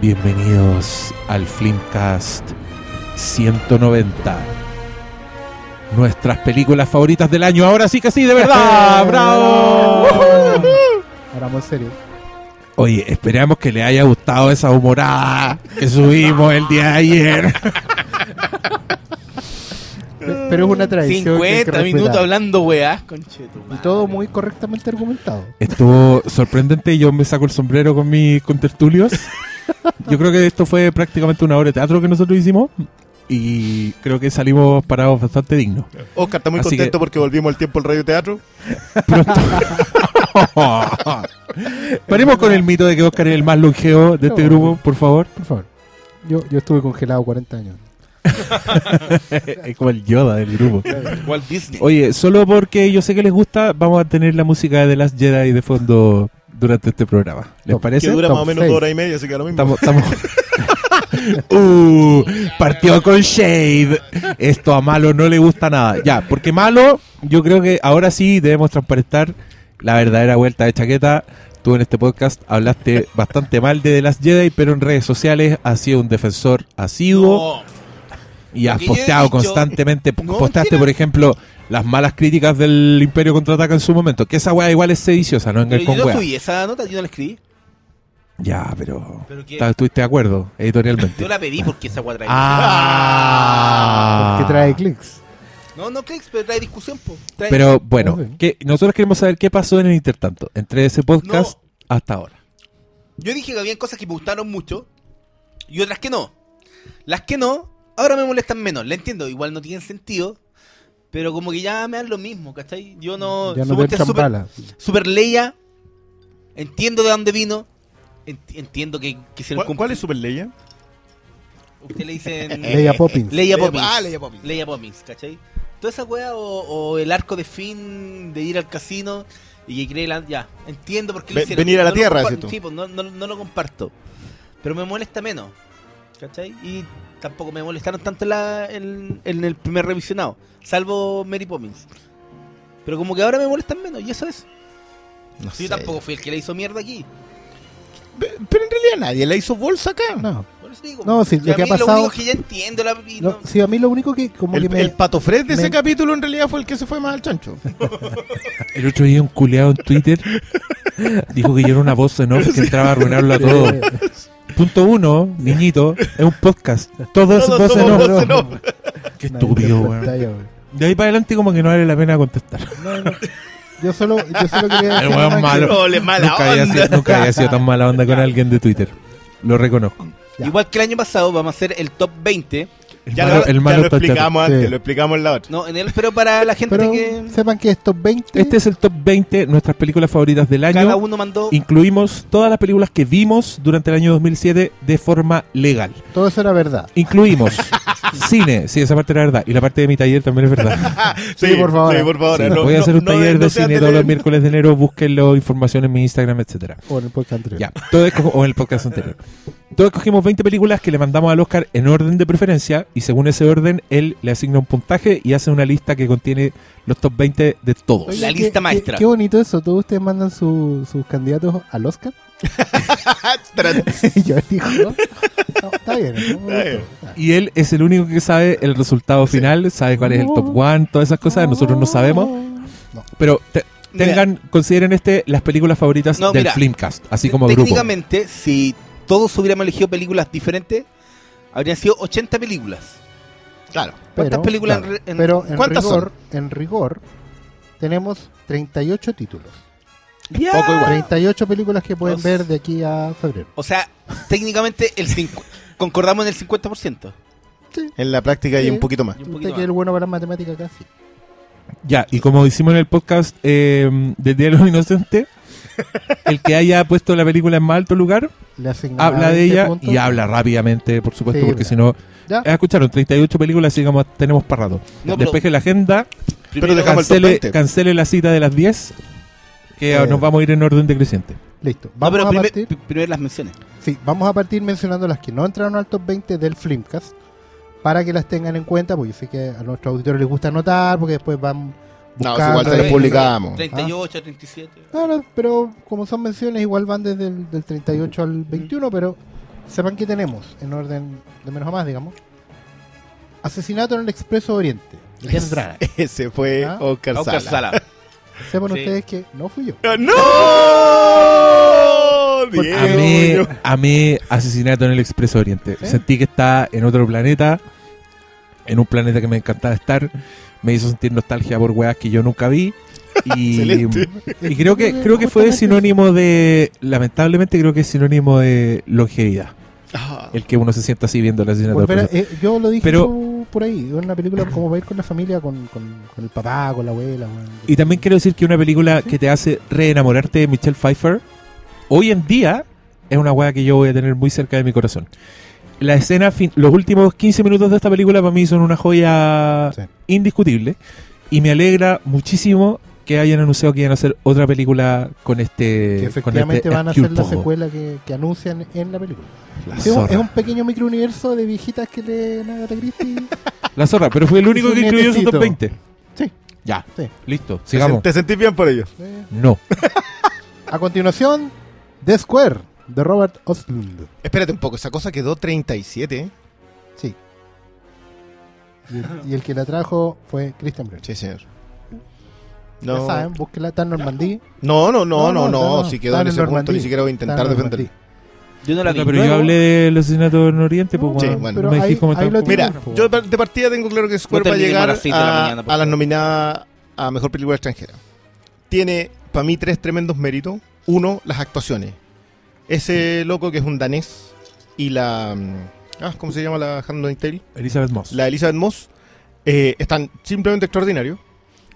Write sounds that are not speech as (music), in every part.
Bienvenidos al Flimcast 190. Nuestras películas favoritas del año. Ahora sí que sí, de verdad. (laughs) ¡Bravo! Ahora vamos en serio. Oye, esperamos que le haya gustado esa humorada que subimos el día de ayer. Pe- Pero es una tradición. que hay que 50 minutos hablando weá. Concheto, Y todo muy correctamente argumentado. Estuvo sorprendente. Yo me saco el sombrero con mis contertulios. Yo creo que esto fue prácticamente una obra de teatro que nosotros hicimos. Y creo que salimos parados bastante dignos. Oscar está muy Así contento que- porque volvimos al tiempo del radioteatro. Pronto. (laughs) Paremos con el mito de que Oscar es el más longevo de este grupo, por favor. Por favor. Yo, yo estuve congelado 40 años. (laughs) Es como el Yoda del grupo. Walt Disney. Oye, solo porque yo sé que les gusta, vamos a tener la música de The Last Jedi de fondo durante este programa. ¿Les Top. parece? Que dura Top más o menos seis. dos horas y media, así que a lo mismo. Estamos, estamos... (laughs) uh, partió con Shade. Esto a Malo no le gusta nada. Ya, porque Malo, yo creo que ahora sí debemos transparentar la verdadera vuelta de chaqueta. Tú en este podcast hablaste bastante mal de The Last Jedi, pero en redes sociales has sido un defensor asiduo No. Y has yo posteado dicho- constantemente. No, posteaste, mentira. por ejemplo, las malas críticas del Imperio Contraataca en su momento. Que esa weá igual es sediciosa, no yo con no weá. subí esa nota, yo no la escribí. Ya, pero. Pero ¿Estuviste de acuerdo editorialmente? Yo la pedí porque esa weá trae. Ah. Que trae clics. No, no clics, pero trae discusión, po. Trae- Pero bueno, que nosotros queremos saber qué pasó en el intertanto, entre ese podcast hasta ahora. Yo dije que había cosas que me gustaron mucho y otras que no. Las que no, ahora me molestan menos. La entiendo, igual no tienen sentido. Pero como que ya me dan lo mismo, ¿cachai? Yo no. Ya no te super, balas. super Leia. Entiendo de dónde vino. ent- entiendo que quisieron ¿Cuál, cuál es Super Leia? Usted le dicen. (laughs) Leia Poppins. Leia Poppins. Ah, Leia Poppins. Leia Poppins, ¿cachai? Toda esa wea o, o el arco de fin de ir al casino y que cree la... Ya, entiendo por qué lo Ve- hicieron. venir a la No lo Tierra, compa-. Sí, pues, no, no- no lo comparto. Pero me molesta menos, ¿cachai? Y tampoco me molestaron tanto en, la- en- en el primer revisionado, salvo Mary Poppins. Pero como que ahora me molestan menos, y eso es. No Sí, sé. yo tampoco fui el que le hizo mierda aquí. Pe- Pero en realidad nadie la hizo bolsa acá. No. Por eso digo. No, sí, si lo a que ha mí pasado- Lo único que ya entiendo la... y No, no- sí, a mí lo único que como El, que me... el pato Fred de me- ese capítulo en realidad fue el que se fue más al chancho. (laughs) El otro día un culeado en Twitter dijo que yo era una voz en off que (laughs) entraba a arruinarlo a todo. Punto uno, niñito, es un podcast. Todos voz en somos off. voz en off. Qué estúpido, weón. weón. De ahí para adelante como que no vale la pena contestar. No, no. Yo solo, yo solo quería El decir weón nomás malo. que- No, le mala nunca, había onda. sido, nunca había sido tan mala onda con alguien de Twitter. Lo reconozco. Ya. Igual que el año pasado vamos a hacer el top 20. El Ya, malo, lo, el ya explicamos antes, Sí. lo explicamos en la otra. No, en el, pero para la gente Pero que sepan que estos 20... Este es el top 20, nuestras películas favoritas del cada año. uno mandó. Incluimos todas las películas que vimos durante el año 2007 de forma legal. Todo eso era verdad. Incluimos (laughs) cine, sí, esa parte era verdad. Y la parte de mi taller también es verdad. (laughs) Sí, por favor. Sí, por favor. Sí, No- voy a hacer un no- taller no de cine todos los miércoles de enero. Búsquenlo, información en mi Instagram, etcétera. O en el podcast anterior. Ya, todo esco- o en el podcast anterior. Todos escogimos 20 películas que le mandamos al Oscar en orden de preferencia y según ese orden él le asigna un puntaje y hace una lista que contiene los top 20 de todos. Oye, La qué- lista maestra. Qué, bonito eso. Todos ustedes mandan su- sus candidatos al Oscar. (laughs) (laughs) Yo digo, ¿no? No, está bien. ¿no? Me Está bien. gustó. Y él es el único que sabe el resultado final, sabe cuál es el top 1, todas esas cosas, nosotros no sabemos. No. Pero te- Mira, tengan, consideren este las películas favoritas No, del mira, Flimcast, así como grupo. técnicamente, si todos hubiéramos elegido películas diferentes, habrían sido 80 películas. Claro. ¿Cuántas Pero, películas en claro, en- pero en ¿cuántas rigor, en rigor tenemos 38 títulos. Ya. Poco igual. 38 películas que pueden ver de aquí a febrero. O sea, técnicamente el cincu- concordamos en el 50%. En la práctica y Sí. un poquito más. Y un poquito que el bueno para las matemáticas casi. Ya, y como hicimos en el podcast eh, del Día de los Inocentes, el que haya puesto la película en más alto lugar, habla de 20 ella puntos. y habla rápidamente, por supuesto, Sí, porque si no... Ya. Ya escucharon, 38 películas, así como tenemos para rato. No, pero Despeje la agenda, Pero cancele, 20. cancele la cita de las 10, que Eh. nos vamos a ir en orden decreciente. Listo. No, Vamos pero a primer- partir. pri- primero las menciones. Sí, vamos a partir mencionando las que no entraron al top 20 del Flimcast para que las tengan en cuenta, porque yo sé que a nuestros auditores les gusta anotar, porque después van No, buscando. igual se ahí. lo publicamos. 38, 37. Claro, pero como son menciones, igual van desde el del 38 al 21, pero sepan que tenemos, en orden de menos a más, digamos, Asesinato en el Expreso Oriente. Branagh. (laughs) Ese fue ¿Ah? Oscar, Oscar Sala. Sala. Sepan Sí. ustedes que no fui yo. ¡Ah, ¡No! A Diego, mí, a mí, asesinato en el Expreso Oriente. ¿Sí? Sentí que estaba en otro planeta, en un planeta que me encantaba estar. Me hizo sentir nostalgia por weas que yo nunca vi. (laughs) Y, creo que creo que fue sinónimo de, lamentablemente creo que es sinónimo de longevidad. Ah, El que uno se sienta así viendo el asesinato. Volver a- del Expreso. eh, yo lo dije Pero- por ahí, es una película como para ir con la familia, con, con, con el papá, con la abuela. Y también quiero decir que una película que te hace reenamorarte de Michelle Pfeiffer, hoy en día es una wea que yo voy a tener muy cerca de mi corazón. La escena, fin- los últimos 15 minutos de esta película para mí son una joya Sí. indiscutible y me alegra muchísimo que hayan anunciado que iban a hacer otra película con este que con efectivamente este van a hacer la secuela que, que anuncian en la película. La es, un, zorra. es un pequeño microuniverso de viejitas que leen Agatha Christie. (laughs) La zorra, pero fue el único que incluyó su top nietecito. 20. Sí. Ya, Sí. listo, ¿te, sigamos. ¿Te sentís bien por ello? Eh, No. (laughs) A continuación, The Square, de Robert Ostlund. Espérate un poco, esa cosa quedó 37. ¿eh? Sí. Y el, y el que la trajo fue Christian Bale. Sí, señor. Ya No, saben, búsquela, está en Normandía. no, no, no, No, no, no, no, no, si quedó en en ese punto ni siquiera voy a intentar en defenderlo. Yo no la vi. pero yo hablé del asesinato en Oriente, pues, bueno. me ahí- dijiste cómo. Mira, yo de partida tengo claro que Square va a llegar a, mañana, por a las nominadas a Mejor Película Extranjera. Tiene, para mí, tres tremendos méritos. Uno, las actuaciones. Ese loco que es un danés y la... mm, Ah, ¿Cómo se llama la Handmaid's Tale? Elizabeth Moss. La Elizabeth Moss. eh, están simplemente extraordinarios.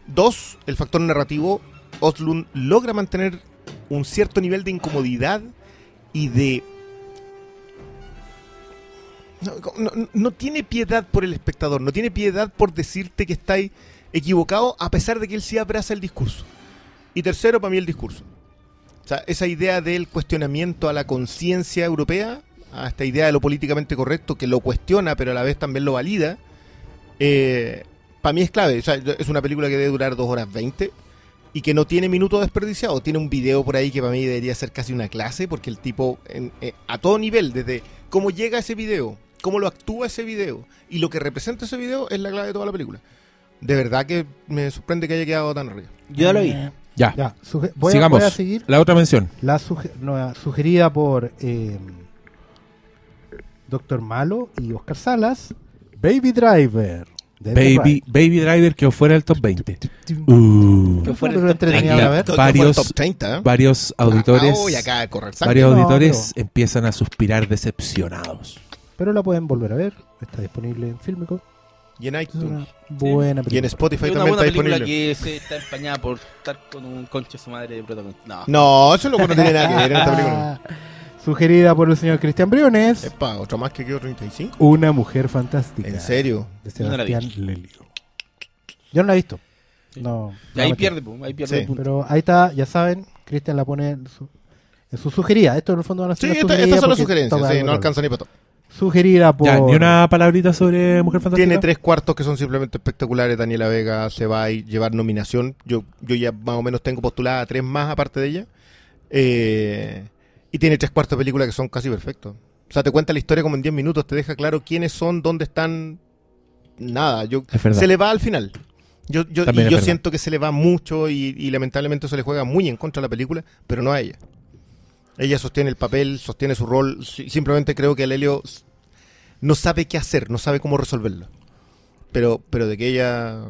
Dos, el factor narrativo. Oslund logra mantener un cierto nivel de incomodidad y de... No, no- no tiene piedad por el espectador, no tiene piedad por decirte que estáis equivocado a pesar de que él sí abraza el discurso. Y tercero, para mí el discurso. O sea, esa idea del cuestionamiento a la conciencia europea, a esta idea de lo políticamente correcto, que lo cuestiona, pero a la vez también lo valida, para mí es clave. O sea, es una película que debe durar 2 horas 20 y que no tiene minutos desperdiciados. Tiene un video por ahí que para mí debería ser casi una clase, porque el tipo, en- eh, a todo nivel, desde cómo llega ese video, cómo lo actúa ese video y lo que representa ese video, es la clave de toda la película. De verdad que me sorprende que haya quedado tan arriba. Yo ya la vi. Ya, Ya, suge- voy, a, sigamos. voy a seguir La otra mención. la suge- no, sugerida por eh, Doctor Malo y Oscar Salas, Baby Driver. Baby. Baby Driver quedó fuera del top 20. Uh. Que fuera el top entretenida 30. a ver. Fue Varios- el top 30, ¿eh? Varios auditores, Ah, correr sangre. varios No, auditores empiezan a suspirar decepcionados. Pero la pueden volver a ver. Está disponible en Filmico. Y en Es iTunes. una buena Y en película. Spotify una también buena está película disponible. que se está empañada por estar con un conche su madre de protagonista. No. No, eso loco no tiene nada que ver en esta (laughs) película. Sugerida por el señor Cristian Briones. Epa, otra más que quedó 35. Una mujer fantástica. ¿En serio? De Yo no la vi. Sebastián Lelio. Yo no la he visto. No. Y ahí pierde, po, ahí pierde Sí. el punto. Pero ahí está, ya saben, Cristian la pone en su, en su sugerida. Esto en el fondo van a Sí, ser una esta- sugerida estas son las porque sugerencias. toca Sí, algo no alcanza ni para todo. Sugerida por. Ya, ni una palabrita sobre Mujer Fantástica. Tiene tres cuartos que son simplemente espectaculares. Daniela Vega se va a llevar nominación. Yo, yo ya más o menos tengo postulada a tres más aparte de ella. Eh, y tiene tres cuartos de película que son casi perfectos. O sea, te cuenta la historia como en 10 minutos. Te deja claro quiénes son, dónde están. Nada. Yo, Es se le va al final. Yo, yo, y yo siento que se le va mucho y, y lamentablemente se le juega muy en contra a la película, pero no a ella. Ella sostiene el papel, sostiene su rol. Si- Simplemente creo que el Helio no sabe qué hacer, no sabe cómo resolverlo. Pero, pero de que ella.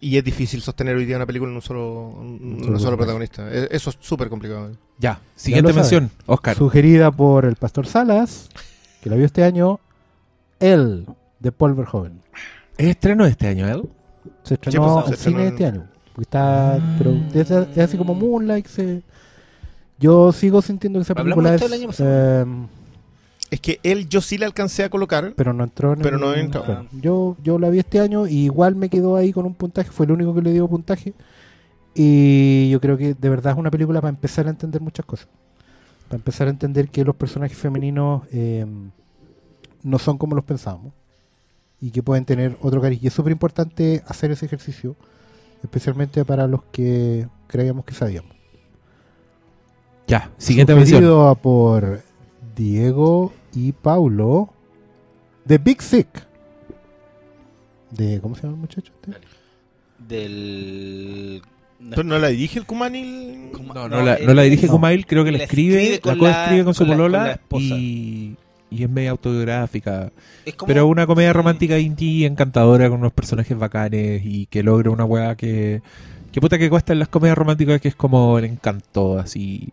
Y es difícil sostener hoy día una película en un solo, un- solo protagonista. E- Eso es súper complicado. Ya, siguiente mención, Oscar. Sugerida por el Pastor Salas, que la vio este año. El de Paul Verhoeven. ¿Es estreno de este año, él? Se estrenó pues, estrenó cine en- este año. Está, pero es, es así como Moonlight. se- yo sigo sintiendo que esa película es. esto el año pasado. em, Es que él yo sí le alcancé a colocar. pero no entró en Pero el- no entró. bueno, yo, yo la vi este año y igual me quedó ahí con un puntaje. Fue el único que le dio puntaje. Y yo creo que de verdad es una película para empezar a entender muchas cosas. Para empezar a entender que los personajes femeninos em, no son como los pensábamos. Y que pueden tener otro cariño. Y es súper importante hacer ese ejercicio. Especialmente para los que creíamos que sabíamos. Ya, siguiente mención. Sugerido por Diego y Paulo de Big Sick. De, ¿Cómo se llama el muchacho? este? Del. Entonces, ¿No la dirige el Kumanil? Kuma- No, no, la, no la dirige no. Kumail, creo que la La escribe, escribe la con coescribe la- con su con con polola y, y es media autobiográfica. Es como- Pero una comedia romántica indie encantadora con unos personajes bacanes y que logra una weá que. Que puta que cuesta en las comedias románticas que es como el encanto, así.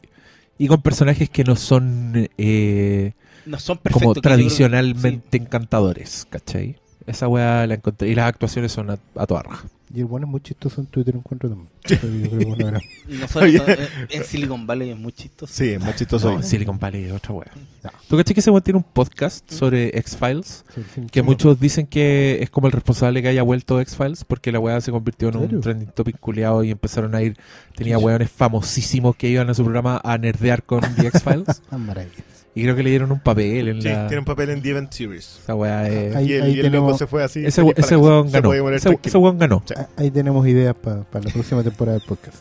Y con personajes que no son eh, No son como creo tradicionalmente encantadores, ¿cachai? Esa weá la encontré. Y las actuaciones son a, a toda raja. Y el bueno es muy chistoso en Twitter, encuentro (laughs) también. Pero. Y no solo- Oye. en, en Silicon Valley es muy chistoso. Sí, es más chistoso. No, ahí. (laughs) Silicon Valley es otra weá. Ya. ¿Tú cachai que ese weón tiene un podcast sobre X-Files? Sí, sí, Que sí. muchos dicen que es como el responsable que haya vuelto X-Files porque la weá se convirtió en ¿En un trending topic culeado y empezaron a ir. Tenía weones famosísimos que iban a su programa a nerdear con The X-Files. (laughs) Ah, maravilla. Y creo que le dieron un papel en Sí, la. tiene un papel en The Event Series. Esa weá es- Ahí- y el, ahí y el loco tenemos- se fue así. Ese, ese weón ganó. Ese, ese weón ganó. Sí. Ah, Ahí tenemos ideas para la (laughs) próxima temporada del podcast.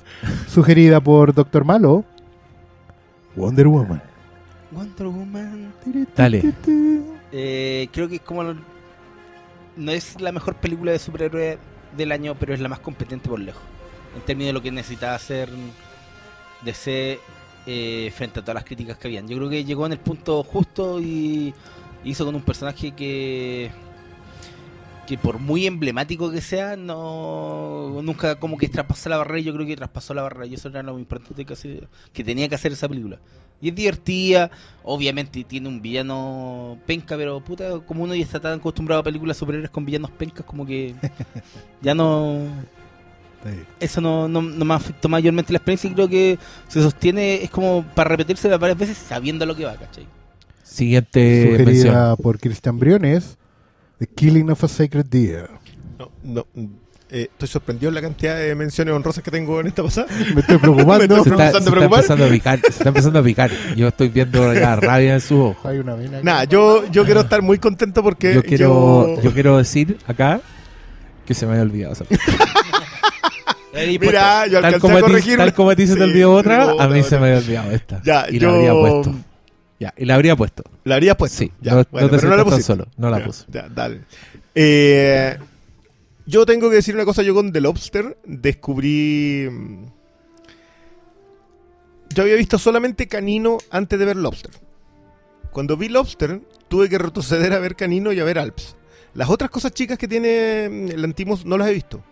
Sugerida por Doctor Malo. Wonder Woman. Wonder Woman. Dale. Eh, creo que es como. No es la mejor película de superhéroe del año, pero es la más competente por lejos. En términos de lo que necesitaba hacer DC eh, frente a todas las críticas que habían. Yo creo que llegó en el punto justo y hizo con un personaje que. que por muy emblemático que sea, no nunca como que traspasó la barrera. Yo creo que traspasó la barrera y eso era lo muy importante que, hace- que tenía que hacer esa película. Y es divertida, obviamente tiene un villano penca, pero puta, como uno ya está tan acostumbrado a películas superhéroes con villanos pencas, como que (laughs) ya no. Eso no, no, no me afectó mayormente la experiencia y creo que se sostiene, es como para repetirse varias veces sabiendo lo que va, ¿cachai? Siguiente mención. Sugerida por Christian Briones. The Killing of a Sacred Deer. No, no, eh, estoy sorprendido en la cantidad de menciones honrosas que tengo en esta pasada. (laughs) Me estoy preocupando. (laughs) Se está, empezando a se está empezando a picar. Se está empezando a picar. Yo estoy viendo la rabia en su ojo. Hay una vena. Nada, yo, yo quiero estar muy contento porque Yo quiero, yo- yo quiero decir acá que se me había olvidado. (laughs) parte. Mira, yo tal, alcancé como a corregir. tal como a ti se te Sí, olvidó otra, a mí se me había olvidado esta. Ya, y yo... la habría puesto. Ya, y la habría puesto. ¿La habrías puesto? Sí, ya, no, bueno, no te pero no la pusiste. solo. No la Ya, puse. Ya, dale. Eh, yo tengo que decir una cosa. Yo con The Lobster descubrí. mm, Yo había visto solamente Canino antes de ver Lobster. Cuando vi Lobster, tuve que retroceder a ver Canino y a ver Alps. Las otras cosas chicas que tiene mm, el Antimos no las he visto.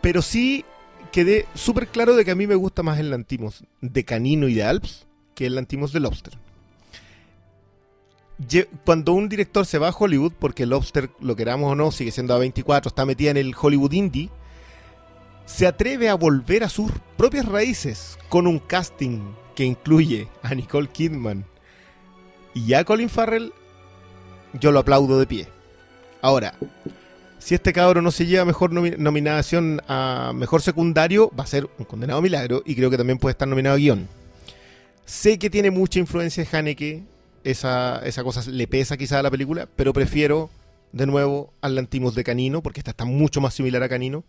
Pero sí quedé súper claro de que a mí me gusta más el Lantimos de Canino y de Alps que el Lantimos de Lobster. Cuando un director se va a Hollywood, porque Lobster, lo queramos o no, sigue siendo A24, está metida en el Hollywood Indie, se atreve a volver a sus propias raíces con un casting que incluye a Nicole Kidman y a Colin Farrell, yo lo aplaudo de pie. Ahora, si este cabro no se lleva mejor nomi- nominación a mejor secundario, va a ser un condenado milagro y creo que también puede estar nominado a guion. Sé que tiene mucha influencia de Haneke, esa, esa cosa le pesa quizá a la película, pero prefiero de nuevo al Lantimos de Canino, porque esta está mucho más similar a Canino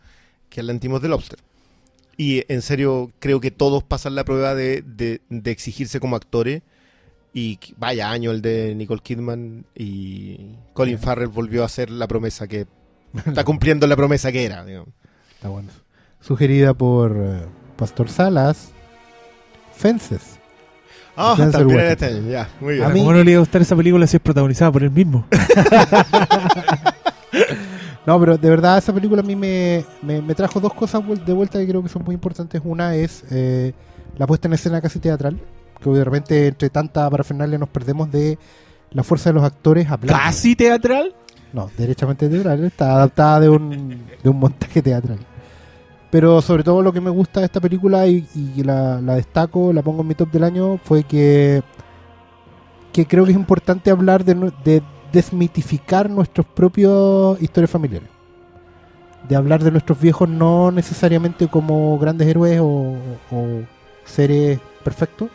que al Lantimos de Lobster. Y en serio, creo que todos pasan la prueba de, de- de exigirse como actores. Y vaya año el de Nicole Kidman y Colin Farrell volvió a ser la promesa que (laughs) está cumpliendo la promesa que era. digamos. Está bueno. Sugerida por eh, Pastor Salas. Fences. Ah, Denzel también este año, ya, muy bien. A mí- ¿Cómo no le iba a gustar esa película si es protagonizada por él mismo? (laughs) No, pero de verdad esa película a mí me, me- me trajo dos cosas de vuelta que creo que son muy importantes. Una es eh, la puesta en escena casi teatral, que de repente entre tanta parafernalia nos perdemos de la fuerza de los actores hablando. ¿Casi teatral? No, derechamente teatral, está adaptada de un, de un montaje teatral. Pero sobre todo lo que me gusta de esta película y, la, la destaco, la pongo en mi top del año, fue que, que creo que es importante hablar de, desmitificar nuestros propios historias familiares. De hablar de nuestros viejos no necesariamente como grandes héroes o, seres perfectos,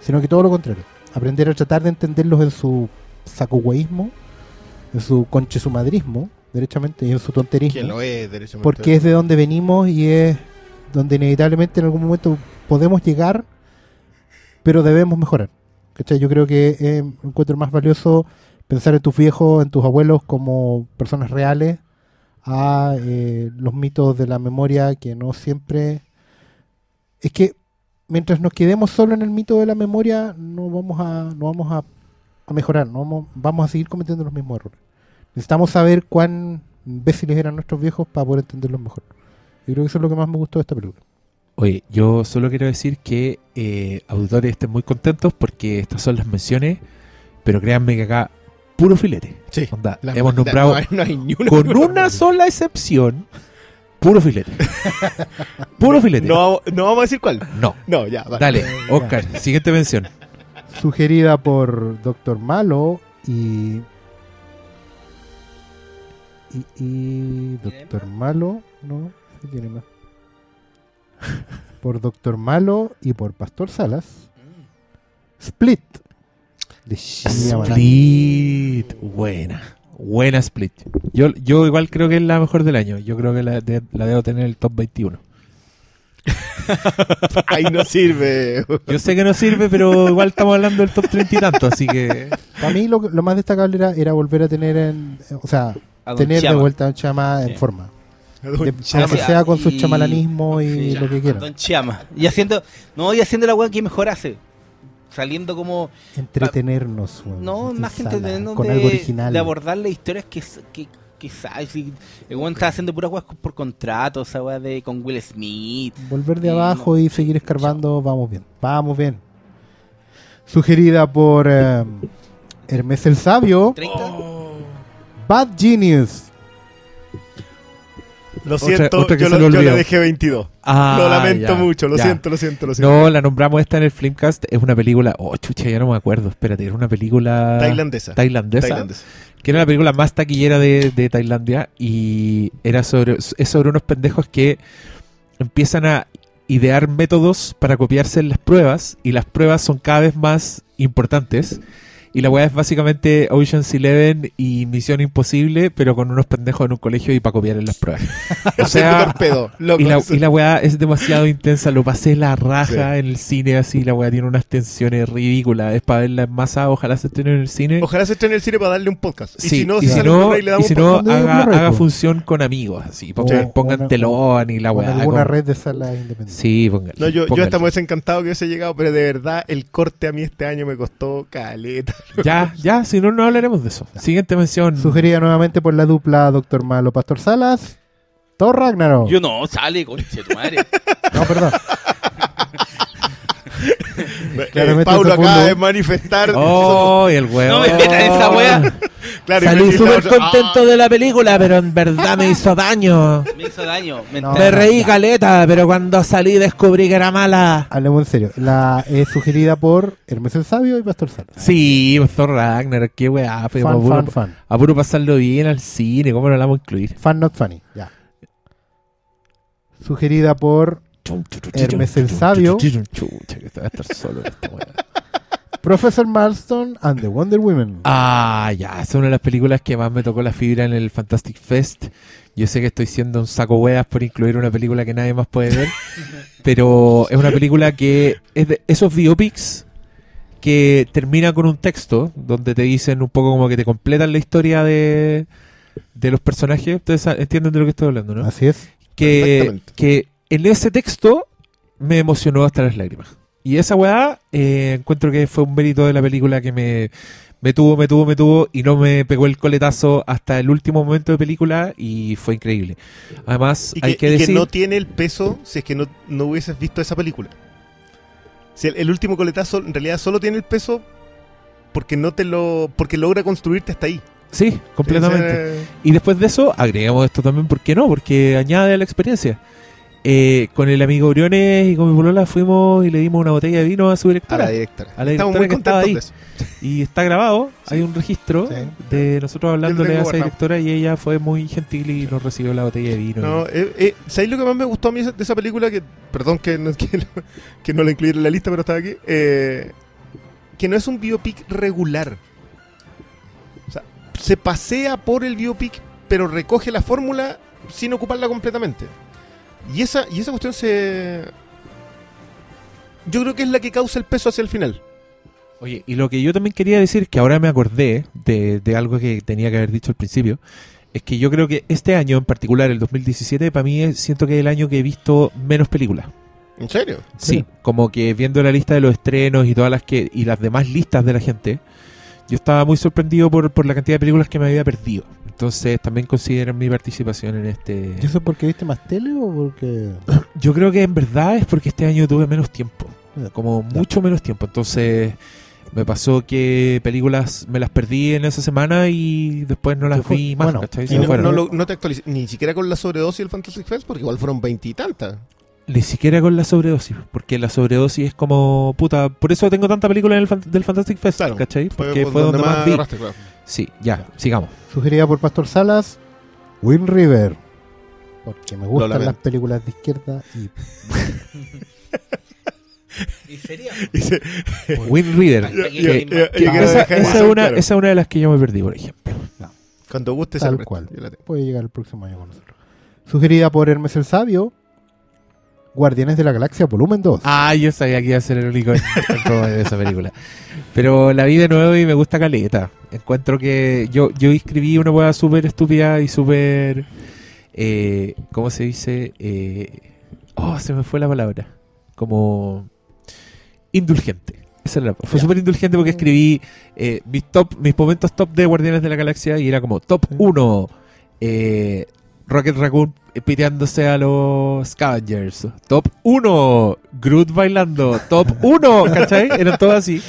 sino que todo lo contrario. Aprender a tratar de entenderlos en su sacugueísmo, en su conchesumadrismo, derechamente, y en su tonterismo Que lo es, derechamente. porque es de donde venimos y es donde inevitablemente en algún momento podemos llegar, pero debemos mejorar. ¿cachai? Yo creo que eh, encuentro más valioso pensar en tus viejos, en tus abuelos como personas reales a eh, los mitos de la memoria que no siempre... Es que mientras nos quedemos solo en el mito de la memoria no vamos a, no vamos a, a mejorar, no vamos, vamos a seguir cometiendo los mismos errores. Necesitamos saber cuán imbéciles eran nuestros viejos para poder entenderlos mejor. Yo creo que eso es lo que más me gustó de esta película. Oye, yo solo quiero decir que eh, auditores estén muy contentos porque estas son las menciones, pero créanme que acá puro filete. Sí. Onda, La- hemos la- nombrado no hay- no hay ni una con una sola excepción, puro filete. puro (laughs) filete. No, no vamos a decir cuál. No. No, ya, vale. Dale, Oscar, siguiente mención. Sugerida por Doctor Malo y... Y, y Doctor Malo, no, sí tiene más. Por Doctor Malo y por Pastor Salas. Split. De. Split. Buena. Buena Split. Yo, yo igual creo que es la mejor del año. Yo creo que la, de- la debo tener en el top 21. (laughs) Ahí no sirve. Yo sé que no sirve, pero igual estamos hablando del top 30 y tanto, así que... Para mí lo, lo más destacable era, era volver a tener en, o sea, tener de Chama. vuelta a un chama en forma. De- Chama. sea con su y- chamalanismo y Sí, lo que quiera. Don Chiama. Y haciendo, no, y haciendo la weá que mejor hace. Saliendo como, Entretenernos. weón, no, más que entretenernos Con de, algo original. de abordar las historias que, que sabe. Si, el weón está haciendo puras weas por contrato, esa weá de con Will Smith. Volver de Y abajo no. y seguir escarbando, vamos bien. Vamos bien. Sugerida por eh, Hermes el Sabio, 30. Bad Genius. Lo Otra- siento, otra que yo, lo, le yo olvidó. dejé 22. Ah, lo lamento ya, mucho, lo ya. siento, lo siento, lo siento. No, la nombramos esta en el Filmcast. Es una película... Oh, chucha, ya no me acuerdo. Espérate, era una película... Tailandesa. Tailandesa. Tailandesa. que era la película más taquillera de, de Tailandia y era sobre es sobre unos pendejos que empiezan a idear métodos para copiarse en las pruebas y las pruebas son cada vez más importantes y la weá es básicamente Ocean's Eleven y Misión Imposible pero con unos pendejos en un colegio y para copiar en las pruebas (laughs) o sea torpedo, loco. y la, y la weá es demasiado intensa, lo pasé la raja Sí. en el cine así, la weá tiene unas tensiones ridículas, es para verla en masa, ojalá se estrene en el cine. Ojalá se estrene en el cine para darle un podcast. Y si no, y si si sale un no, Blu-ray, le y damos si un no haga, función con amigos, así, pongan, O pongan una- telón y la Con weá. alguna como- red de salas independientes. Sí, pongan. No, yo, yo pónganle. estamos desencantados que hubiese llegado, pero de verdad el corte a mí este año me costó caleta. Ya, ya, si no, no hablaremos de eso. Siguiente mención. Sugerida nuevamente por la dupla Doctor Malo Pastor Salas. Thor Ragnarok. Yo no, sale, conche tu madre. No, perdón. (laughs) Eh, Paulo acaba de manifestar. Oh, y el weón. No me metan esa weá. Claro, Salí súper ah, contento de la película, pero en verdad me hizo daño. Me hizo daño. Me No. enteré. Me reí caleta, pero cuando salí descubrí que era mala. Hablemos en serio. La es sugerida por Hermes el Sabio y Pastor Salas. Sí, Thor Ragnar, qué weá. Fan, puro, fan, fan. a puro pasarlo bien al cine, ¿cómo no la vamos a incluir? Fan not funny. Ya. Sugerida por Hermes el Sabio. Solo. (laughs) Professor Marston and the Wonder Women. Ah, ya, es una de las películas que más me tocó la fibra en el Fantastic Fest. Yo sé que estoy siendo un saco weas por incluir una película que nadie más puede ver, (laughs) pero es una película que es de esos biopics que termina con un texto donde te dicen un poco como que te completan la historia de, de los personajes. Ustedes entienden de lo que estoy hablando, ¿no? Así es. que, que en ese texto me emocionó hasta las lágrimas. Y esa weá eh, encuentro que fue un mérito de la película que me, me tuvo, me tuvo, me tuvo y no me pegó el coletazo hasta el último momento de película y fue increíble. Además, Y que, hay que y que decir... no tiene el peso si es que no, no hubieses visto esa película. Si el, el último coletazo en realidad solo tiene el peso porque no te lo porque logra construirte hasta ahí. Sí, completamente. Y después de eso, agregamos esto también, ¿por qué no? Porque añade a la experiencia. Eh, con el amigo Briones y con mi polola fuimos y le dimos una botella de vino a su a directora. la directora. A la Estamos directora muy estaba contentos ahí. de eso. Y está grabado, hay un registro Sí. de nosotros hablándole a esa directora y ella fue muy gentil y nos recibió la botella de vino. No, eh, eh, ¿Sabéis lo que más me gustó a mí de esa película? Que, perdón (laughs) que no la incluí en la lista, pero estaba aquí. Eh, que no es un biopic regular. O sea, se pasea por el biopic, pero recoge la fórmula sin ocuparla completamente. Y esa, y esa cuestión se. Yo creo que es la que causa el peso hacia el final. Oye, y lo que yo también quería decir, que ahora me acordé de, de algo que tenía que haber dicho al principio, es que yo creo que este año en particular, el 2017, para mí es- siento que es el año que he visto menos películas. ¿En serio? Sí, Sí. como que viendo la lista de los estrenos y todas las que y las demás listas de la gente, yo estaba muy sorprendido por, por la cantidad de películas que me había perdido. Entonces también consideren mi participación en este... ¿Y eso porque viste más tele o porque.? (clears throat) Yo creo que en verdad es porque este año tuve menos tiempo, como mucho menos tiempo. Entonces me pasó que películas me las perdí en esa semana y después no las vi más, Bueno, ¿cachai? Y Se no, fueron. no lo- no te actualicé, ni siquiera con la sobredosis del Fantastic Fest, porque igual fueron veintitantas. Ni siquiera con la sobredosis, porque la sobredosis es como puta. Por eso tengo tanta película en el fan- del Fantastic Fest, Claro, ¿cachai? Porque por fue donde más vi. claro. Sí, ya, sigamos. Sugerida por Pastor Salas, Wind River. Porque me gustan las películas de izquierda y (laughs) ¿Y sería? (laughs) Wind Reader. Esa, es una, claro. esa es una de las que yo me perdí, por ejemplo. Cuando guste Tal cual. Yo la tengo. puede llegar el próximo año con nosotros. Sugerida por Hermes el Sabio, Guardianes de la Galaxia Volumen 2. Ah, yo sabía que iba a ser el único (laughs) promover esa película. Pero la vi de nuevo y me gusta caleta. Encuentro que yo, yo escribí una hueá súper estúpida y súper... Eh, ¿Cómo se dice? Eh, oh, se me fue la palabra. Como... Indulgente. Esa es la- fue súper indulgente porque escribí eh, mis top, mis momentos top de Guardianes de la Galaxia y era como top 1 eh, Rocket Raccoon piteándose a los Scavengers. Top 1 Groot bailando. Top 1, (laughs) ¿cachai? Eran todos así.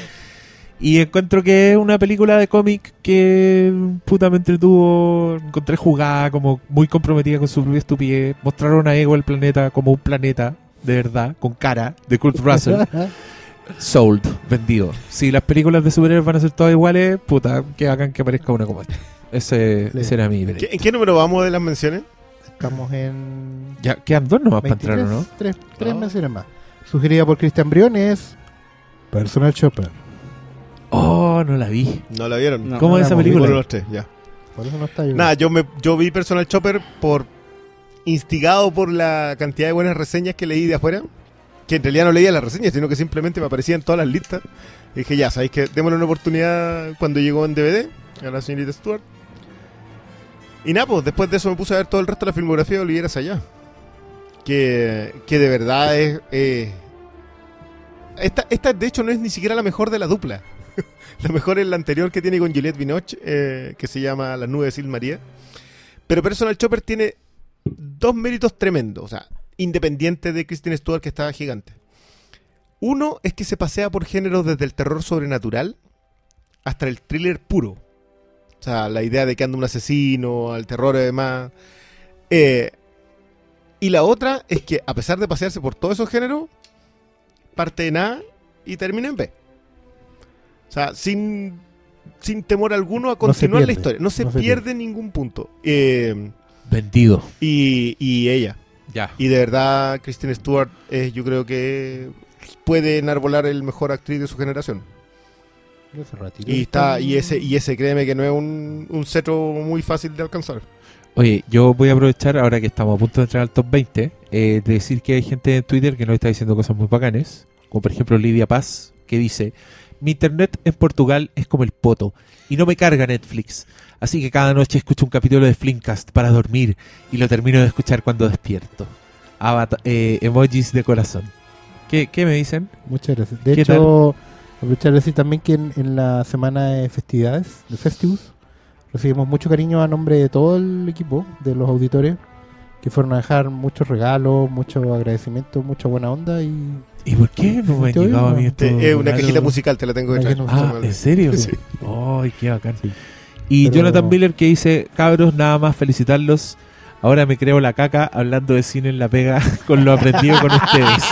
Y encuentro que es una película de cómic que puta me entretuvo. Encontré jugada, como muy comprometida con su propia estupidez. Mostraron a Ego el planeta como un planeta, de verdad, con cara, de Kurt Russell. (laughs) Sold, vendido. Si las películas de superhéroes van a ser todas iguales, puta, que hagan que aparezca una como esta. Ese, ese era mi ¿Qué- veredicto. ¿En qué número vamos de las menciones? Estamos en Ya quedan dos nomás para 23, entrar, ¿o ¿no? tres, tres No. menciones más. Sugerida por Cristian Briones, Personal Chopper. Oh, no la vi. No la vieron. No. ¿Cómo es esa película? De los tres, ya. Por eso no está yo. Nada, yo, me, yo vi Personal Chopper por instigado por la cantidad de buenas reseñas que leí de afuera. Que en realidad no leía las reseñas, sino que simplemente me aparecían en todas las listas. Y dije, ya, sabéis que démosle una oportunidad cuando llegó en DVD a la señorita Stewart. Y nada, pues después de eso me puse a ver todo el resto de la filmografía de Oliveras allá. Que, que de verdad es. eh, esta, esta, de hecho, no es ni siquiera la mejor de la dupla. (laughs) la mejor es la anterior que tiene con Juliette Binoche, eh, que se llama Las nubes de Sil María. Pero Personal Chopper tiene dos méritos tremendos, o sea, independiente de Kristen Stewart, que estaba gigante. Uno es que se pasea por géneros desde el terror sobrenatural hasta el thriller puro. O sea, la idea de que anda un asesino, al terror y demás. Eh, y la otra es que, a pesar de pasearse por todos esos géneros, parte en A y termina en B. O sea, sin, sin temor alguno a No continuar la historia. No se, no se pierde ningún punto. Eh, Vendido. y, y ella. Ya. Y de verdad, Kristen Stewart es, yo creo que puede enarbolar el mejor actriz de su generación. Y está y ese y ese créeme que no es un, un cetro muy fácil de alcanzar. Oye, yo voy a aprovechar ahora que estamos a punto de entrar al top 20, eh, de decir que hay gente en Twitter que nos está diciendo cosas muy bacanes, como por ejemplo Lidia Paz, que dice, mi internet en Portugal es como el poto y no me carga Netflix, así que cada noche escucho un capítulo de Flinkcast para dormir y lo termino de escuchar cuando despierto. Avata- eh, emojis de corazón. ¿Qué, qué me dicen? Muchas gracias. De ¿Qué hecho, aprovechar de decir también que en, en la semana de festividades, de Festivus, recibimos mucho cariño a nombre de todo el equipo, de los auditores, que fueron a dejar muchos regalos, muchos agradecimientos, mucha buena onda y ¿Y por qué no me llegado a mí esto? Es una Claro. cajita musical, te la tengo que Una traer. cajita Ah, ¿en serio? (laughs) Sí. Ay, qué bacán. Sí. Y Pero- Jonathan Miller que dice, cabros, nada más felicitarlos. Ahora me creo la caca hablando de cine en la pega (laughs) con lo aprendido con ustedes.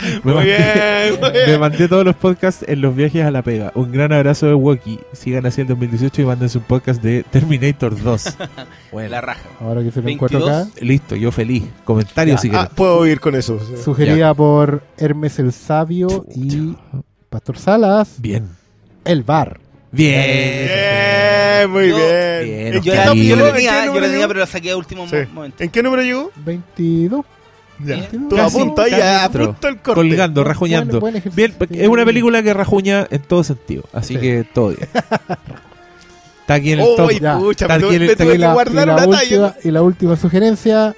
(laughs) Me Muy mandé, bien, muy (laughs) me mandé todos los podcasts en los viajes a la pega. Un gran abrazo de Woki. Sigan así el 2018 y mándense un podcast de Terminator 2. Bueno, La raja. ahora que se 22. encuentro acá, listo, yo feliz. Comentarios Ya, si Ah, puedo ir con eso. sugerida por Hermes el Sabio y Pastor Salas, Bien. El Bar. Bien. Bien, muy Yo- bien. Bien, ¿En Yo la, top yo ¿En qué tenía, yo la tenía, pero la saqué a último Sí. momento. ¿En qué número llegó? 22. Ya. Tú a Casi, punto ahí, casi a entró. punto el corte. Colgando, rajuñando. buen. Bien, es una película que rajuña en todo sentido. Así Sí. que todo bien. Está aquí en el ¡Uy, top. Pucha! Está aquí tuve, el- aquí y la, última, y la última sugerencia,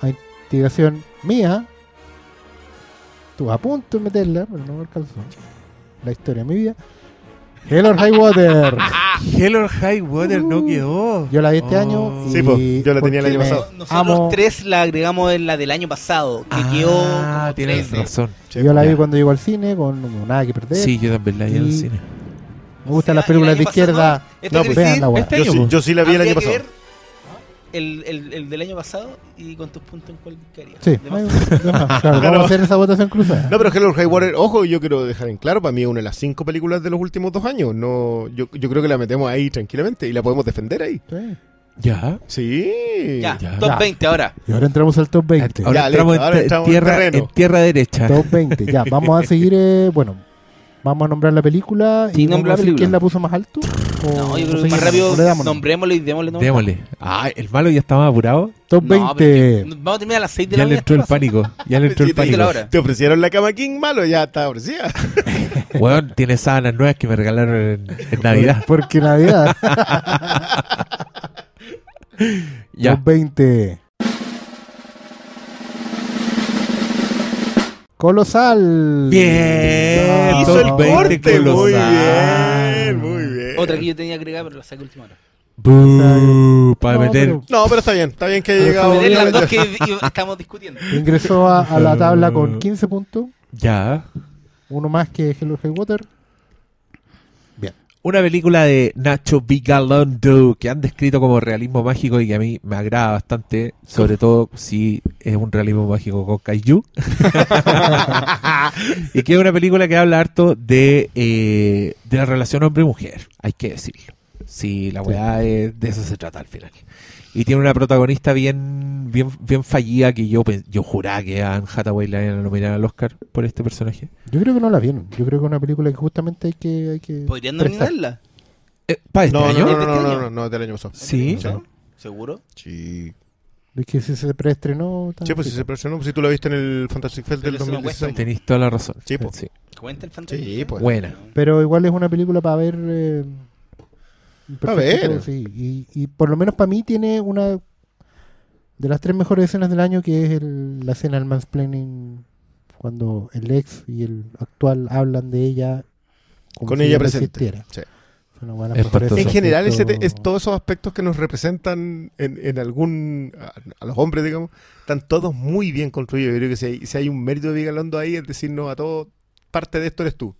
a investigación mía, estuve a punto de meterla, pero no me alcanzó. La historia de mi vida. Hell or High Water. (laughs) Hell or High Water no quedó. Yo la vi este Oh. año y Sí, po, yo la tenía el año pasado. Nosotros Amo, tres la agregamos en la del año pasado, que quedó. Ah, tienes 13. razón. yo la Ya. vi cuando llego al cine con nada que perder. Sí, yo también la vi en el Y- cine. Me gustan O las películas el de izquierda. Esto No, pues, vean la. Este Yo sí, yo sí la vi el año pasado. El, el, el del año pasado y con tus puntos en cuál quedaría. Sí, claro, (laughs) vamos a hacer esa votación cruzada. No, pero Hell or High Water, ojo, yo quiero dejar en claro, para mí es una de las cinco películas de los últimos dos años. No, yo, yo creo que la metemos ahí tranquilamente y la podemos defender ahí. Sí. Ya. Sí. Ya, Ya. top Ya. 20 ahora. Y ahora entramos al top 20. Ahora Ya, entramos, listo, en, ahora te- entramos en tierra, en tierra derecha. Top 20, ya. Vamos a (laughs) seguir, eh, bueno, vamos a nombrar la película. Sí, y vamos a la decir película. quién la puso más alto. (laughs) o- No, yo creo que más rápido o le damos? nombrémosle y démosle nombre. Démosle. Ah, el malo ya está más apurado. Top No, 20. pero que- vamos a terminar a las 6 de Ya la le mañana. entró el ¿qué pasa? pánico. Ya le (laughs) entró el pánico. Te ofrecieron la cama King malo, ya está ofrecida. (laughs) Weón, tiene sábanas nuevas que me regalaron en, en (laughs) Navidad. Porque Navidad. Ya. Top 20. Colosal. Bien. No. Hizo el top 20 corte, muy colosal. bien, muy bien. Otra que yo tenía agregada, pero la saqué última hora. Para No, meter. pero No, pero está bien, está bien que haya llegado. Meter las dos que estamos discutiendo. (laughs) Ingresó a, a la tabla con 15 puntos. Ya. Uno más que Hello Water. Una película de Nacho Vigalondo que han descrito como realismo mágico y que a mí me agrada bastante, sobre todo si es un realismo mágico con Kaiju. (laughs) y que es una película que habla harto de, eh, de la relación hombre-mujer, hay que decirlo. Si la weá es, de eso se trata al final. Y tiene una protagonista bien bien bien fallida que yo yo juraba que a Anne Hathaway la iban a nominar al Oscar por este personaje. Yo creo que no la vieron. Yo creo que es una película que justamente hay que. Hay que ¿Podrían prestar. nominarla? ¿Para este No, año? no, no, ¿Es de no, no, año? no, no, del año pasado. Sí. ¿No? ¿Seguro? Sí. Es que si se preestrenó. Sí, pues si se presionó, pues si tú la viste en el Fantastic Fest del Pero eso no cuesta 2016. Tenéis toda la razón. Sí, po. Sí. ¿Cuenta el fantasma? Sí, pues. Buena. Pero igual es una película para ver. eh, Perfecto, ver. sí. Y, y por lo menos para mí tiene una de las tres mejores escenas del año, que es el- la escena del mansplaining, cuando el ex y el actual hablan de ella como Con si ella presente. Sí. En general, ese te- es todos esos aspectos que nos representan en, en algún. A, a los hombres, digamos, están todos muy bien construidos. Yo creo que si hay, si hay un mérito de Vigalondo ahí, es decirnos a todos, parte de esto eres tú.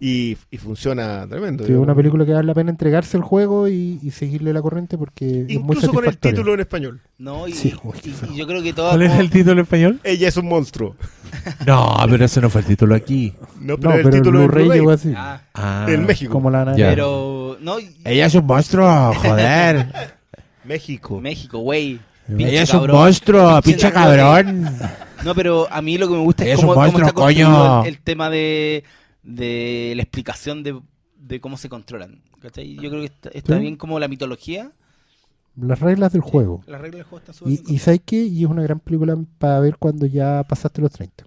Y, y funciona tremendo. Sí, es una película que vale la pena entregarse al juego y, y seguirle la corriente porque es muy Incluso con el título en español. No, y, Sí, y- yo creo que todo. ¿Cuál es el título en español? Ella es un monstruo. (laughs) No, pero ese no fue el título aquí. No, pero No, el pero el título en Blu-ray Blu-ray. llegó así. Ah, Ah. En México. Como la pero. No, y- Ella es un monstruo, joder. (laughs) México. México, güey. Ella es cabrón. un monstruo, Pinche cabrón. No, pero a mí lo que me gusta es, Es cómo, un cómo monstruo, está construido coño. el, el tema de, de la explicación de, de cómo se controlan. ¿cachai? Yo creo que está, está Sí. bien como la mitología. Las reglas del juego. Las reglas del juego están súper Y, y ¿sabes qué? Y es una gran película para ver cuando ya pasaste los 30.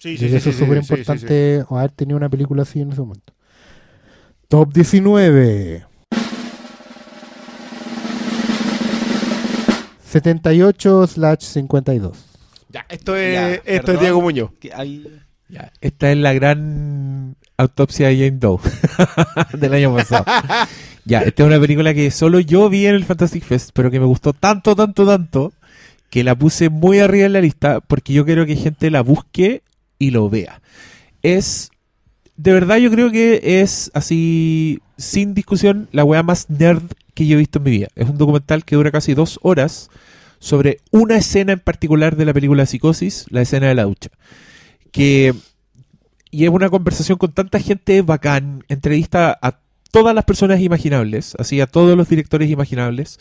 Sí, Y eso es súper sí, sí, importante haber tenido una película así en ese momento. Top 19. 78 slash 52. Ya, esto es, Ya, esto es. Diego Muñoz. Que hay- Ya, esta es la gran autopsia de Jane Doe (laughs) del año pasado. ya, esta es una película que solo yo vi en el Fantastic Fest, pero que me gustó tanto, tanto, tanto, que la puse muy arriba en la lista porque yo quiero que gente la busque y lo vea. Es, de verdad yo creo que es así, sin discusión, la weá más nerd que yo he visto en mi vida. Es un documental que dura casi dos horas sobre una escena en particular de la película Psicosis, la escena de la ducha que y es una conversación con tanta gente bacán, entrevista a todas las personas imaginables, así a todos los directores imaginables.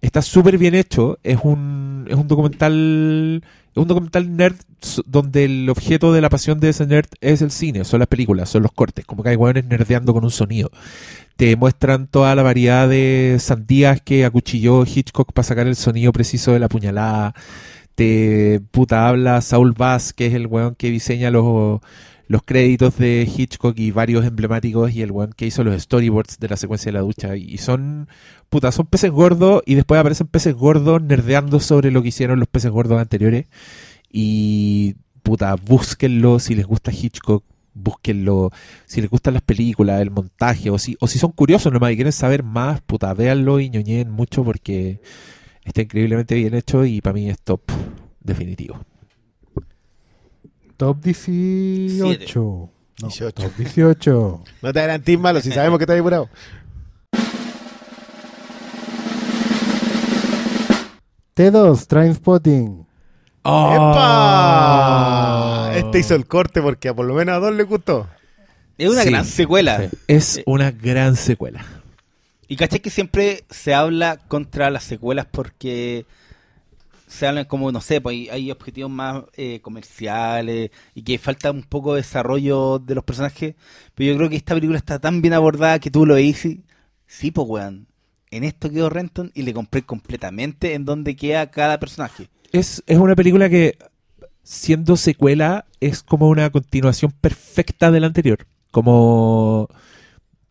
Está súper bien hecho, es un es un documental es un documental nerd donde el objeto de la pasión de ese nerd es el cine, son las películas, son los cortes, como que hay hueones nerdeando con un sonido. Te muestran toda la variedad de sandías que acuchilló Hitchcock para sacar el sonido preciso de la puñalada te puta habla Saul Bass, que es el weón que diseña los, los créditos de Hitchcock y varios emblemáticos, y el weón que hizo los storyboards de la secuencia de la ducha. Y son, puta, son peces gordos, y después aparecen peces gordos nerdeando sobre lo que hicieron los peces gordos anteriores. Y, puta, búsquenlo si les gusta Hitchcock. Búsquenlo si les gustan las películas, el montaje, o si, o si son curiosos nomás y quieren saber más, puta, véanlo y ñoñeen mucho porque está increíblemente bien hecho y para mí es top definitivo. Top 18. No, 18. Top 18. (laughs) No te adelantís malo si sabemos que estás apurado. T2, Trainspotting. ¡Epa! Este hizo el corte porque a por lo menos a dos le gustó. Es una Sí. gran secuela. Sí. Es una gran secuela. Y caché que siempre se habla contra las secuelas porque se hablan como, no sé, pues hay, objetivos más eh, comerciales y que falta un poco de desarrollo de los personajes. Pero yo creo que esta película está tan bien abordada que tú lo veis sí, pues weón. En esto quedó Renton y le compré completamente en donde queda cada personaje. Es, es una película que, siendo secuela, es como una continuación perfecta de la anterior. Como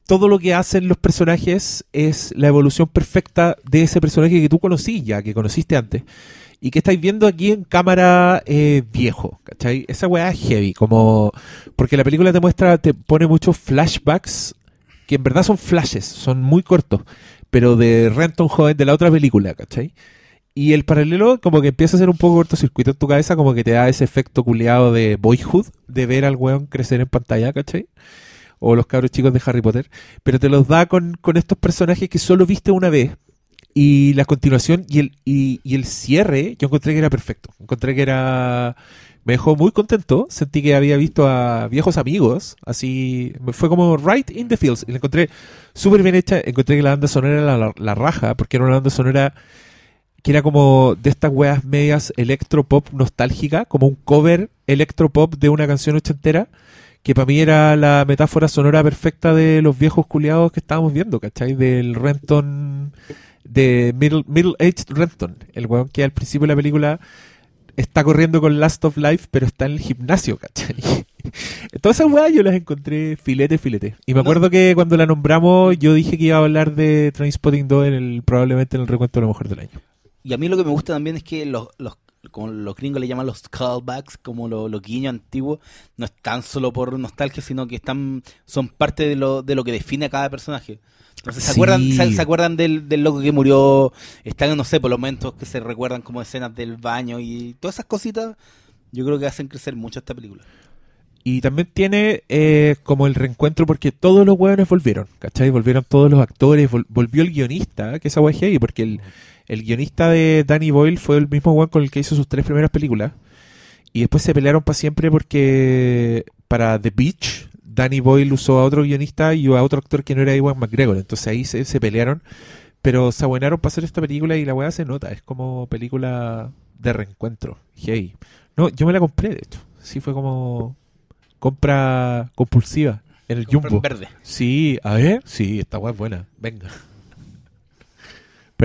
todo lo que hacen los personajes es la evolución perfecta de ese personaje que tú conocí ya, que conociste antes. Y que estáis viendo aquí en cámara eh, viejo, ¿cachai? Esa weá es heavy, como... Porque la película te muestra, te pone muchos flashbacks, que en verdad son flashes, son muy cortos, pero de Renton joven de la otra película, ¿cachai? Y el paralelo como que empieza a ser un poco cortocircuito en tu cabeza, como que te da ese efecto culeado de boyhood, de ver al weón crecer en pantalla, ¿cachai? O los cabros chicos de Harry Potter. Pero te los da con, con estos personajes que solo viste una vez. Y la continuación y el, y, y el cierre, yo encontré que era perfecto. Encontré que era... Me dejó muy contento. Sentí que había visto a viejos amigos. Así... Fue como right in the fields. Y la encontré súper bien hecha. Encontré que la banda sonora era la, la raja. Porque era una banda sonora que era como de estas weas medias electropop nostálgica, como un cover electropop de una canción ochentera, que para mí era la metáfora sonora perfecta de los viejos culiados que estábamos viendo, ¿cachai? Del Renton, de Middle, Middle Aged Renton, el weón que al principio de la película está corriendo con Last of Life, pero está en el gimnasio, ¿cachai? (laughs) Todas esas weas yo las encontré filete, filete. Y me acuerdo que cuando la nombramos, yo dije que iba a hablar de Trainspotting 2 en el, probablemente en el recuento de lo mejor del año. Y a mí lo que me gusta también es que los, los como los gringos le llaman los callbacks, como los los guiños antiguos, no están solo por nostalgia, sino que están son parte de lo, de lo que define a cada personaje. Entonces, ¿se Sí. acuerdan, se, se acuerdan del, del loco que murió? Están, no sé, por los momentos que se recuerdan como escenas del baño y todas esas cositas, yo creo que hacen crecer mucho esta película. Y también tiene eh, como el reencuentro porque todos los hueones volvieron, ¿cachai? Volvieron todos los actores, vol- volvió el guionista, que esa heavy, porque el, el guionista de Danny Boyle fue el mismo hueón con el que hizo sus tres primeras películas. Y después se pelearon para siempre porque para The Beach, Danny Boyle usó a otro guionista y a otro actor que no era Iwan McGregor. Entonces ahí se, se pelearon, pero se abuenaron para hacer esta película y la weá se nota, es como película de reencuentro, heavy. No, yo me la compré, de hecho. Sí, fue como compra compulsiva en el Compran Jumbo. verde. Sí, a ver, sí, esta weá es buena. Venga.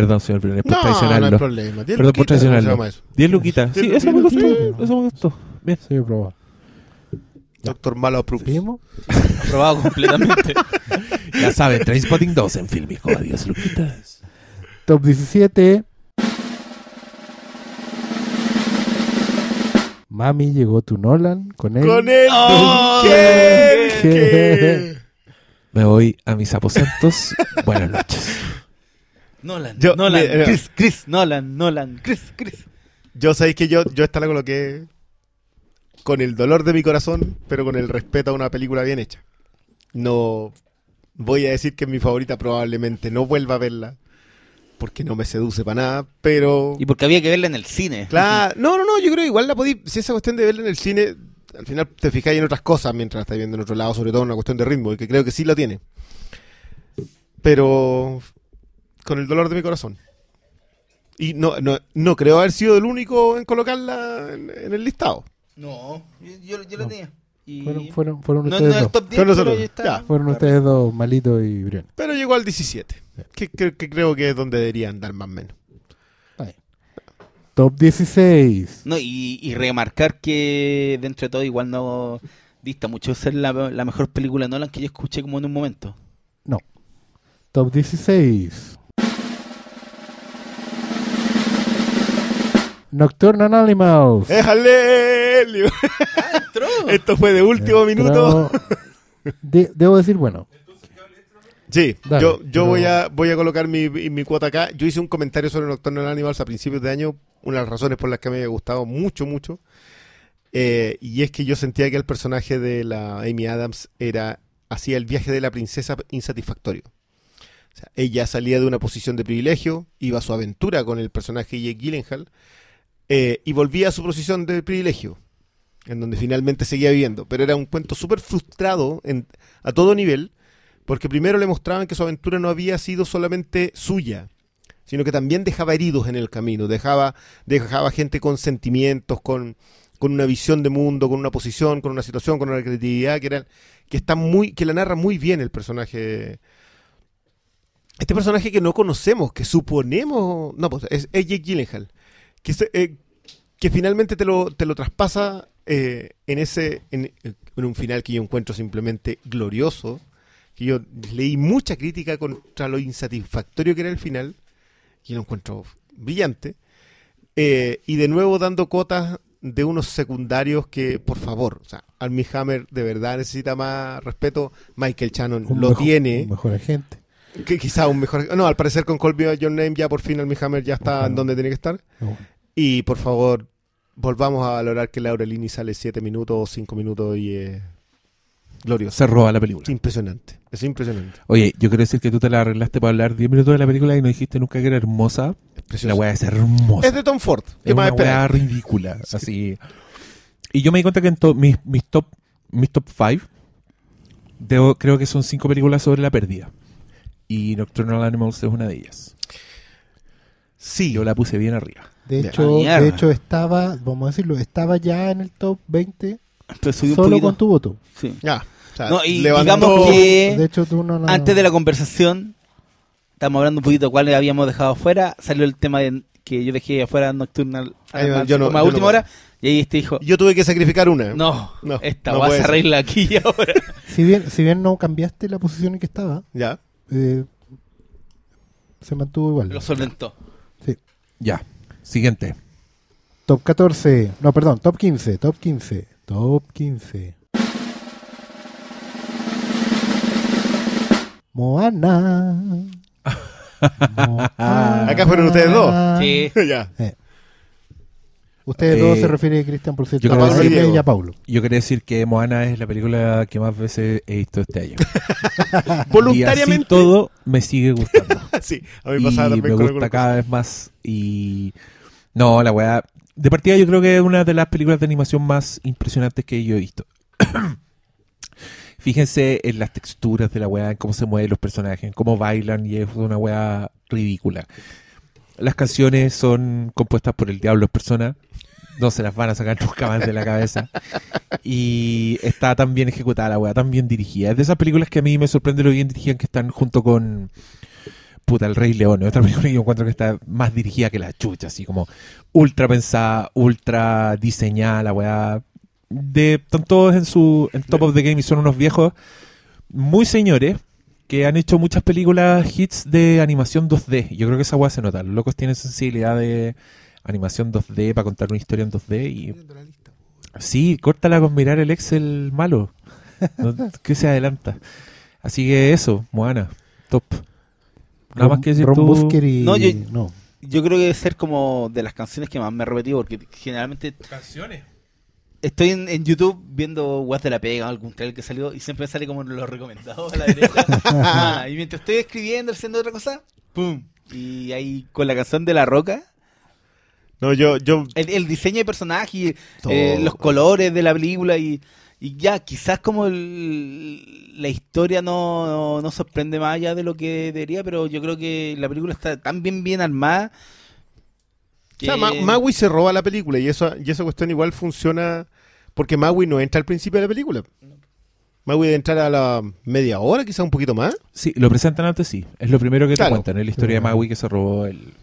Perdón, señor Brunel, por No, no hay traicionarlo. problema. Diez Perdón por luquitas, ¿cómo se traicionarlo. llama eso? 10 luquitas. Sí, Diez eso me luquitas, gustó. sí. Eso me gustó. Bien. Sí, probado. Doctor Malo. ¿Seguimos? Aprobado completamente. (laughs) Ya saben, Trainspotting 2 en Filmico. Adiós, luquitas. Top 17. Mami, llegó tu Nolan con él. Con el ¡Oh! Dunkerque. Me voy a mis aposentos. Buenas noches. Nolan, Yo- Nolan, Chris, Chris, Nolan, Nolan, Chris, Chris. Yo sabéis que yo, yo esta la coloqué con el dolor de mi corazón, pero con el respeto a una película bien hecha. No voy a decir que es mi favorita, probablemente no vuelva a verla, porque no me seduce para nada, pero... Y porque había que verla en el cine. Claro, (laughs) no, no, no, yo creo que igual la podí, si esa cuestión de verla en el cine, al final te fijáis en otras cosas mientras la estáis viendo en otro lado, sobre todo en una cuestión de ritmo, y que creo que sí lo tiene. Pero con el dolor de mi corazón. Y no, no, no creo haber sido el único en colocarla en, en el listado. No, yo, yo, yo la No. tenía. Y... Fueron, fueron, fueron no, no ustedes es el dos. top 10, Con pero está. Ya. Fueron ustedes dos, Malito y Brian. Pero llegó al 17, que, que- que creo que es donde debería andar más o menos. Top 16. No, y, y remarcar que dentro de todo igual no dista mucho de ser la, la mejor película de Nolan que yo escuché como en un momento. No. Top 16. Nocturnal Animals. ¡Déjale! (laughs) Esto fue de último minuto. (laughs) De- debo decir, bueno, Sí, Dale, yo, yo pero- voy, a, voy a colocar mi, mi cuota acá. Yo hice un comentario sobre Nocturnal Animals a principios de año, una de las razones por las que me había gustado mucho, mucho. eh, y es que yo sentía que el personaje de la Amy Adams era hacía el viaje de la princesa insatisfactorio. O sea, ella salía de una posición de privilegio, iba a su aventura con el personaje Jake Gyllenhaal eh, y volvía a su posición de privilegio, en donde finalmente seguía viviendo. Pero era un cuento súper frustrado a todo nivel, porque primero le mostraban que su aventura no había sido solamente suya, sino que también dejaba heridos en el camino, dejaba, dejaba gente con sentimientos, con, con una visión de mundo, con una posición, con una situación, con una creatividad que era, que está muy, que la narra muy bien el personaje. Este personaje que no conocemos, que suponemos, no, pues es, es Jake Gyllenhaal, que, se- eh, que finalmente te lo, te lo traspasa eh, en ese, en, en un final que yo encuentro simplemente glorioso, que yo leí mucha crítica contra lo insatisfactorio que era el final, y lo encuentro brillante, eh, y de nuevo dando cotas de unos secundarios que, por favor, o sea, Armie Hammer de verdad necesita más respeto, Michael Shannon un lo mejor- tiene, un mejor agente. Que quizá un mejor... No, al parecer con Colby Your Name ya por fin Armie Hammer ya está en donde tiene que estar, y por favor, volvamos a valorar que Laurelini sale 7 minutos o 5 minutos y es glorioso. Se roba la película. Es impresionante, es impresionante. Oye, yo quiero decir que tú te la arreglaste para hablar 10 minutos de la película y no dijiste nunca que era hermosa. La weá es hermosa. Es de Tom Ford. ¿Qué Es más una weá ridícula. (laughs) Así. Y yo me di cuenta que en to- mis, mis top mis top 5 creo que son cinco películas sobre la pérdida. Y Nocturnal Animals es una de ellas. Sí, Yo la puse bien arriba. De hecho, de hecho estaba, vamos a decirlo, estaba ya en el top 20 Entonces subí un solo con tu voto. Sí. ya. o sea, No, y levantó- digamos que- De hecho, tú no la... Antes de la conversación, estamos hablando un poquito cuál habíamos dejado afuera. Salió el tema de que yo dejé afuera Nocturnal Ay, Animals yo no- como a yo última hora. Y ahí este dijo: Yo tuve que sacrificar una. No, No, esta no vas a ser. arreglar aquí y ahora. Si bien, si bien no cambiaste la posición en que estaba, Ya. Eh, se mantuvo igual. Lo solventó. Ya. Siguiente. Top 14, no, perdón, top 15, top 15, top 15. Moana. (laughs) Moana. Acá fueron ustedes dos. Sí. (laughs) ya. Ustedes Eh, dos se refieren a Cristian, por cierto. yo a Pablo y y a Paulo. Yo quería decir que Moana es la película que más veces he visto este año. (laughs) Y así Voluntariamente. todo me sigue gustando. (laughs) sí, a mí y me pasaba también me con gusta cada vez más. Y no, la weá. De partida, yo creo que es una de las películas de animación más impresionantes que yo he visto. (coughs) Fíjense en las texturas de la weá, en cómo se mueven los personajes, en cómo bailan, y es una weá ridícula. Las canciones son compuestas por el diablo en persona. (laughs) No se las van a sacar nunca más de la cabeza. Y está tan bien ejecutada la weá, tan bien dirigida. Es de esas películas que a mí me sorprende lo bien dirigidas que están junto con puta, El Rey León, otra película que yo encuentro que está más dirigida que la chucha, así como ultra pensada, ultra diseñada, la weá. De, están todos en su en top of the game y son unos viejos muy señores que han hecho muchas películas hits de animación 2D. Yo creo que esa weá se nota. Los locos tienen sensibilidad de animación 2D para contar una historia en 2D y Sí, córtala con mirar el Excel malo. No, (laughs) que se adelanta. Así que eso, Moana, top. Nada más que decir Ron tú. Busker y... No, yo- no. Yo creo que debe ser como de las canciones que más me he repetido, porque generalmente Canciones. estoy en, en YouTube viendo What de la Pega, algún trailer que salió, y siempre sale como los recomendados a la derecha. (laughs) Ah, y mientras estoy escribiendo, haciendo otra cosa, ¡pum! Y ahí con la canción de La Roca, No, yo, yo, el, el diseño de personaje, eh, los colores de la película y, y ya, quizás como el- la historia no, no, no sorprende más allá de lo que debería, pero yo creo que la película está tan bien bien armada. o sea, Ma- Maui se roba la película y eso, y esa cuestión igual funciona porque Maui no entra al principio de la película. Maui debe entrar a la media hora, quizá un poquito más. Sí, lo presentan antes, sí. Es lo primero que Claro. te cuentan. Es la historia de Maui que se robó el.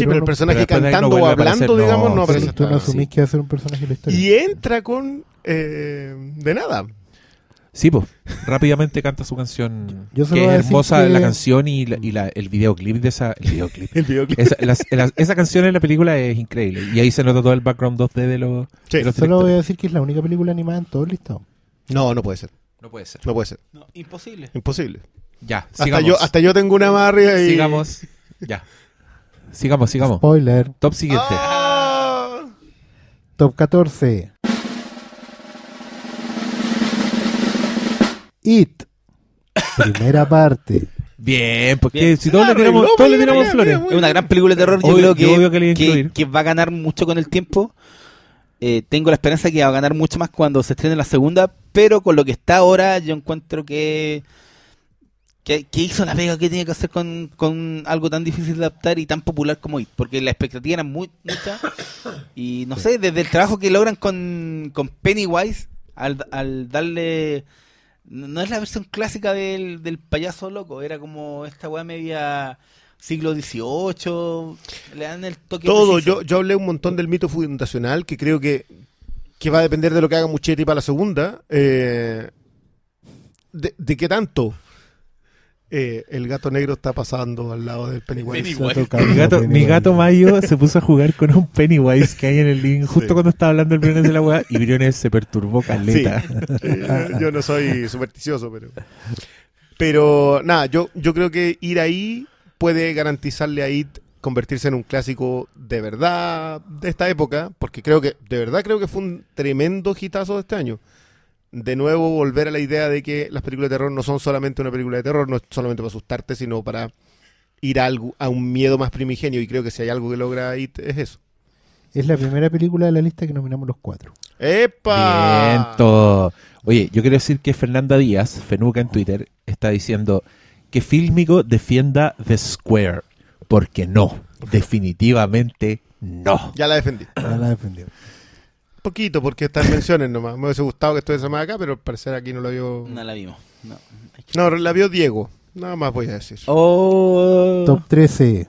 Sí, pero el personaje pero no cantando o hablando, aparecer, digamos, no aparece. Pero tú no hasta- asumís sí. que va a ser un personaje de la historia. Y entra con eh, de nada. Sí, pues, rápidamente canta su canción. (laughs) Yo solo que voy a es hermosa que- la canción y, la- y la- el videoclip de esa. El videoclip. (laughs) El videoclip. esa, las- las- esa canción en la película es increíble. Y ahí se nota todo el background 2D de los, Sí. de los Solo voy a decir que es la única película animada en todo el listado. No, no puede ser. No puede ser. No puede ser. No, imposible. Imposible. Ya, Hasta sigamos. yo, hasta yo tengo una más arriba y... Sigamos. Ya. Sigamos, sigamos. Spoiler. Top siguiente. Ah. Top 14. It. Primera parte. Bien, porque Bien. si todos le tiramos, no, todos le tiramos flores. Es una gran película de terror. Yo Obvio- creo que, obvio que le iba a que, incluir. que va a ganar mucho con el tiempo. Eh, tengo la esperanza que va a ganar mucho más cuando se estrene la segunda. Pero con lo que está ahora, yo encuentro que. Que, que hizo la pega que tenía que hacer con, con algo tan difícil de adaptar y tan popular como It. Porque la expectativa era muy mucha. Y no sé, desde el trabajo que logran con, con Pennywise, al, al darle. No no es la versión clásica del, del payaso loco, era como esta weá media siglo XVIII. Le dan el toque. Todo, preciso. yo, yo hablé un montón del mito fundacional, que creo que, que va a depender de lo que haga Muchetti para la segunda. eh, de, de qué tanto eh, el gato negro está pasando al lado del Pennywise. Mi gato, mi Pennywise. gato Mayo se puso a jugar con un Pennywise que hay en el link justo Sí. cuando estaba hablando el Briones de la weá y Briones se perturbó caleta. Eh, yo no soy supersticioso, pero. Pero nada, yo, yo creo que ir ahí puede garantizarle a IT convertirse en un clásico de verdad de esta época, porque creo que, de verdad creo que fue un tremendo hitazo de este año. De nuevo volver a la idea de que las películas de terror no son solamente una película de terror, no es solamente para asustarte, sino para ir a, algo, a un miedo más primigenio. Y creo que si hay algo que logra IT es eso. Es la primera película de la lista que nominamos los cuatro. ¡Epa! Viento. Oye, yo quiero decir que Fernanda Díaz, Fenuca en Twitter, está diciendo que Fílmico defienda The Square. Porque no, definitivamente no. Ya la defendí. Ya la defendió. Poquito, porque están menciones nomás. Me hubiese gustado que estuviese más acá, pero al parecer aquí no la vio. No la vimos. No. No, la vio Diego. Nada más voy a decir. Oh. Top 13.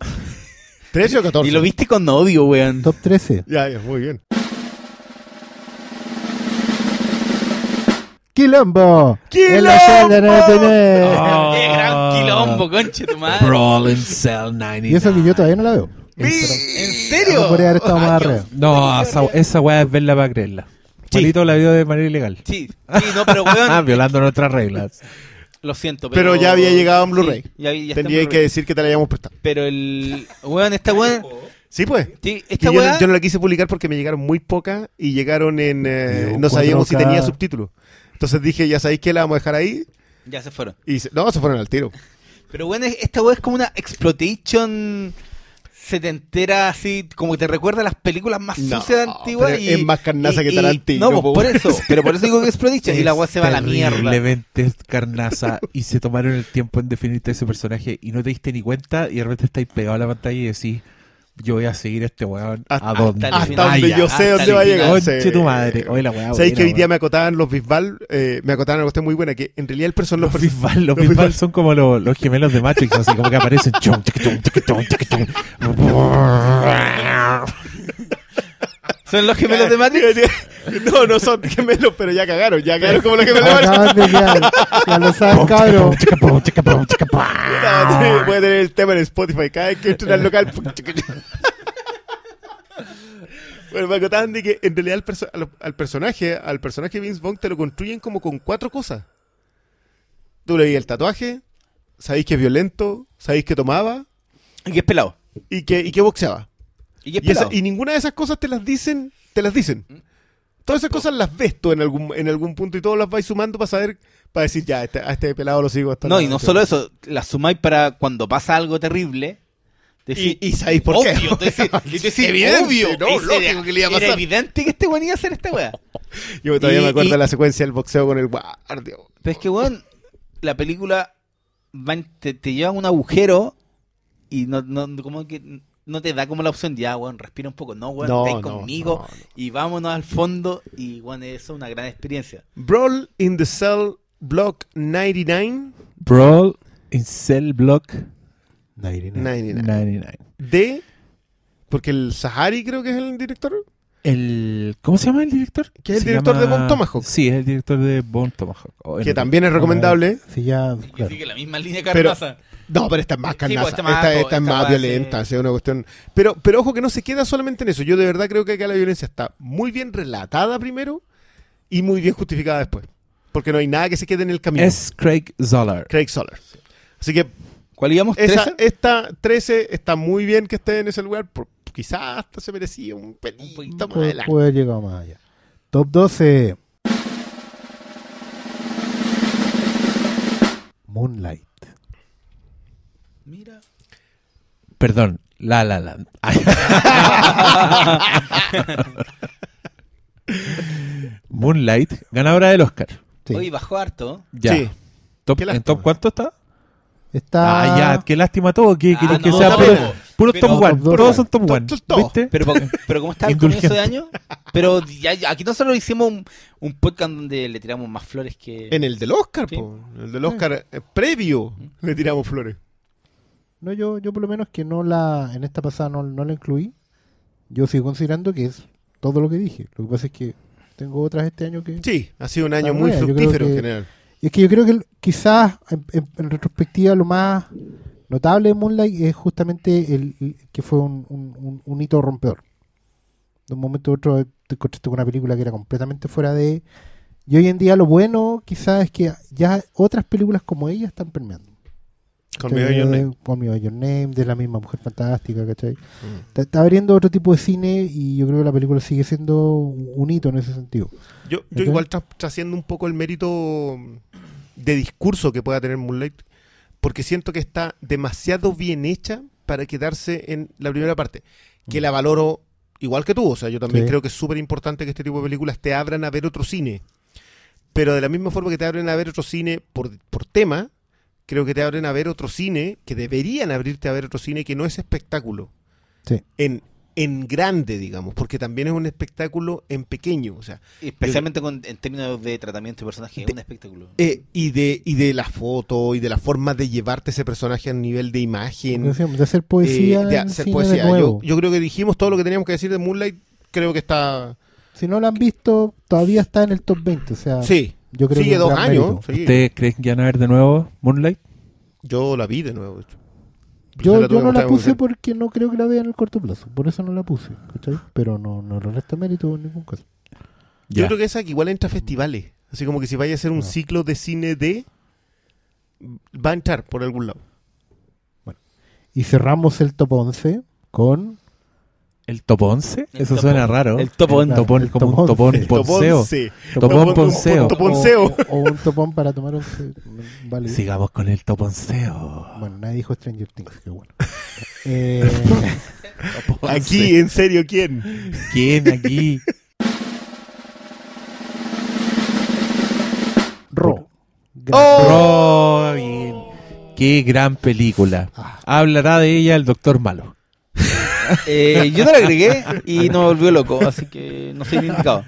¿13 o 14? Y lo viste con odio, weón. Top 13. Ya, ya, muy bien. Quilombo. ¡Quilombo! En la. (laughs) Qué gran quilombo, conche tu madre. Brawl in Cell 99. Y eso que yo todavía no la veo. ¿En serio? No podría haber estado más Ah, arriba. No, esa, esa weá es verla para creerla. Sí. La vio de manera ilegal. Sí, sí, no, pero (laughs) Ah, weón. violando nuestras reglas. Lo siento, pero. Pero ya había llegado en Blu-ray. Sí, ya, ya Tendría que decir que te la habíamos prestado. Pero el. Weón, esta weón. Sí, pues. Sí, esta yo, no- weá. yo no la quise publicar porque me llegaron muy pocas y llegaron en... eh, no sabíamos si 4K. tenía subtítulos. Entonces dije, ya sabéis que la vamos a dejar ahí. Ya se fueron. Y se- no, se fueron al tiro. Pero bueno, esta weá es como una exploitation setentera, así, como que te recuerda a las películas más No, sucias antiguas. y, es más carnaza y- que y- Tarantino, No, po, pues, por eso. Pero por eso digo que exploitation. y la weá se va a la mierda. Terriblemente carnaza. y se tomaron el tiempo en definirte ese personaje y no te diste ni cuenta y de repente estáis pegado a la pantalla y decís, yo voy a seguir este weón Hasta- a donde hasta donde vaya, yo sé dónde va a llegar. Sí. tu madre. Oye, la weá ¿Sabéis que hoy día me acotaban los Bisbal? Eh, me acotaban una cuestión muy buena, que en realidad el person, Los los, Bisbal, los los Bisbal Bisbal. son como los, los gemelos de Matrix, así como que aparecen. chum, chum, chum. (laughs) ¿Son los gemelos de Matrix? No, no son gemelos, pero ya cagaron. Ya cagaron como los gemelos de Matrix. Ya lo saben, cabrón. Voy a tener- el tema en Spotify. Cada vez que entro al local. Bueno, me acotaban de que en realidad al, perso- al- al personaje, al personaje Vince Vaughn te lo construyen como con cuatro cosas. Tú le veías el tatuaje, sabéis que es violento, sabéis que tomaba Y que es pelado. y que, y que boxeaba. Y esa- ninguna de esas cosas te las dicen, te las dicen. Todas esas cosas las ves tú en algún, en algún punto y todas las vais sumando para saber, para decir, ya, este- a este pelado lo sigo hasta No, y no solo eso, la sumáis para cuando pasa algo terrible. decís, Y, y sabéis por qué. obvio, (laughs) Evidente, obvio, Lógico era- que le iba a Era pasar. evidente que este weón iba a hacer esta weá. (laughs) Yo todavía me acuerdo de la secuencia del boxeo con el guardia. Pero es que, weón, la película van- te, te lleva a un agujero y no, no, como que no te da como la opción, ya, weón, respira un poco. No, weón, No, ven no, conmigo no, no. y vámonos al fondo. Y, weón, eso es una gran experiencia. Brawl in the Cell Block 99 Brawl in Cell Block 99. 99 99. de Porque el Sahari creo que es el director. El, ¿Cómo se llama el director? Que es el Se director de llama- Bone Tomahawk. Sí, es el director de Bone Tomahawk. Oh, Que no- también es recomendable. Si ya, Que claro. sigue la misma línea Pero- carnosa. No, pero esta es más Sí, pues, carnaza. esta más- esta, esta es más violenta. es una cuestión. Pero, pero ojo que no se queda solamente en eso. Yo de verdad creo que acá la violencia está muy bien relatada primero y muy bien justificada después. Porque no hay nada que se quede en el camino. Es Craig Zoller. Craig Soller. Así que ¿Cuál íbamos? esa, ¿13? esta 13 está muy bien que esté en ese lugar. por- quizás hasta se merecía un pelito poquito más adelante. puede haber llegado más allá. Top 12. Moonlight. Mira. Perdón, La La Land. (laughs) Moonlight, ganadora del Oscar. Sí. Hoy bajó harto. Ya. Sí. Top- ¿En top cuánto está? Está. Ah, ya, qué lástima todo. Que, que- Ah, que no, sea no, puro, pero- puro pero- top one. Top dos. Todos son top Top- one. top- top. ¿Viste? Pero, pero como está el comienzo de año, pero ya, ya- aquí nosotros hicimos un, un podcast donde le tiramos más flores que... En el del Oscar, Sí. po. El del Oscar eh, previo le tiramos flores. No, yo, yo por lo menos que no la. En esta pasada no, no la incluí. Yo sigo considerando que es todo lo que dije. Lo que pasa es que tengo otras este año que. Sí, ha sido un año muy fructífero en general. Y es que yo creo que quizás en, en- en retrospectiva lo más notable de Moonlight es justamente el, el- que fue un, un- un- un hito rompedor. De un momento a otro te encontraste con una película que era completamente fuera de... Y hoy en día lo bueno quizás es que ya otras películas como ella están permeando. Con mi Your Name. Con Mi Your Name, de la misma Mujer Fantástica, ¿cachai? Mm. Está, abriendo otro tipo de cine y yo creo que la película sigue siendo un hito en ese sentido. Yo, igual tra- trasciendo un poco el mérito de discurso que pueda tener Moonlight, porque siento que está demasiado bien hecha para quedarse en la primera parte, que la valoro igual que tú, o sea, yo también Sí. creo que es súper importante que este tipo de películas te abran a ver otro cine, pero de la misma forma que te abren a ver otro cine por, por tema, creo que te abren a ver otro cine, que deberían abrirte a ver otro cine que no es espectáculo, Sí. en, en grande, digamos, porque también es un espectáculo en pequeño, o sea, Especialmente con- en términos de tratamiento de personaje, es un espectáculo. Eh, y de y de la foto y de la forma de llevarte ese personaje a nivel de imagen, de hacer poesía, eh, de hacer cine poesía. de nuevo. Yo, yo creo que dijimos todo lo que teníamos que decir de Moonlight. Creo que está. Si no la han visto, todavía está en el top 20. O sea, Sí, yo creo sigue que dos años. sí. ¿Ustedes creen que van a ver de nuevo Moonlight? Yo la vi de nuevo. de hecho. Se Yo, yo no la puse porque no creo que la vea en el corto plazo. Por eso no la puse. ¿cachai? Pero no, no le resta mérito en ningún caso. Yo Ya. creo que esa que igual entra a festivales. Así como que si vaya a hacer un No. ciclo de cine de. Va a entrar por algún lado. Y cerramos el top 11 con. ¿El top 11? El Eso top suena raro. el top on- Topón, el como top un topón 11. ponceo. Topón Topón- ponceo. Toponceo. O, o un topón para tomar 11. Vale. Sigamos con el toponceo. Bueno, nadie dijo Stranger Things, qué bueno. (laughs) Eh, Aquí, en serio, ¿quién? ¿Quién aquí? Ro. Oh, bien. Qué gran película. Ah. Hablará de ella el doctor Malo. Eh, yo no la agregué y no me volvió loco, así que no soy el indicado.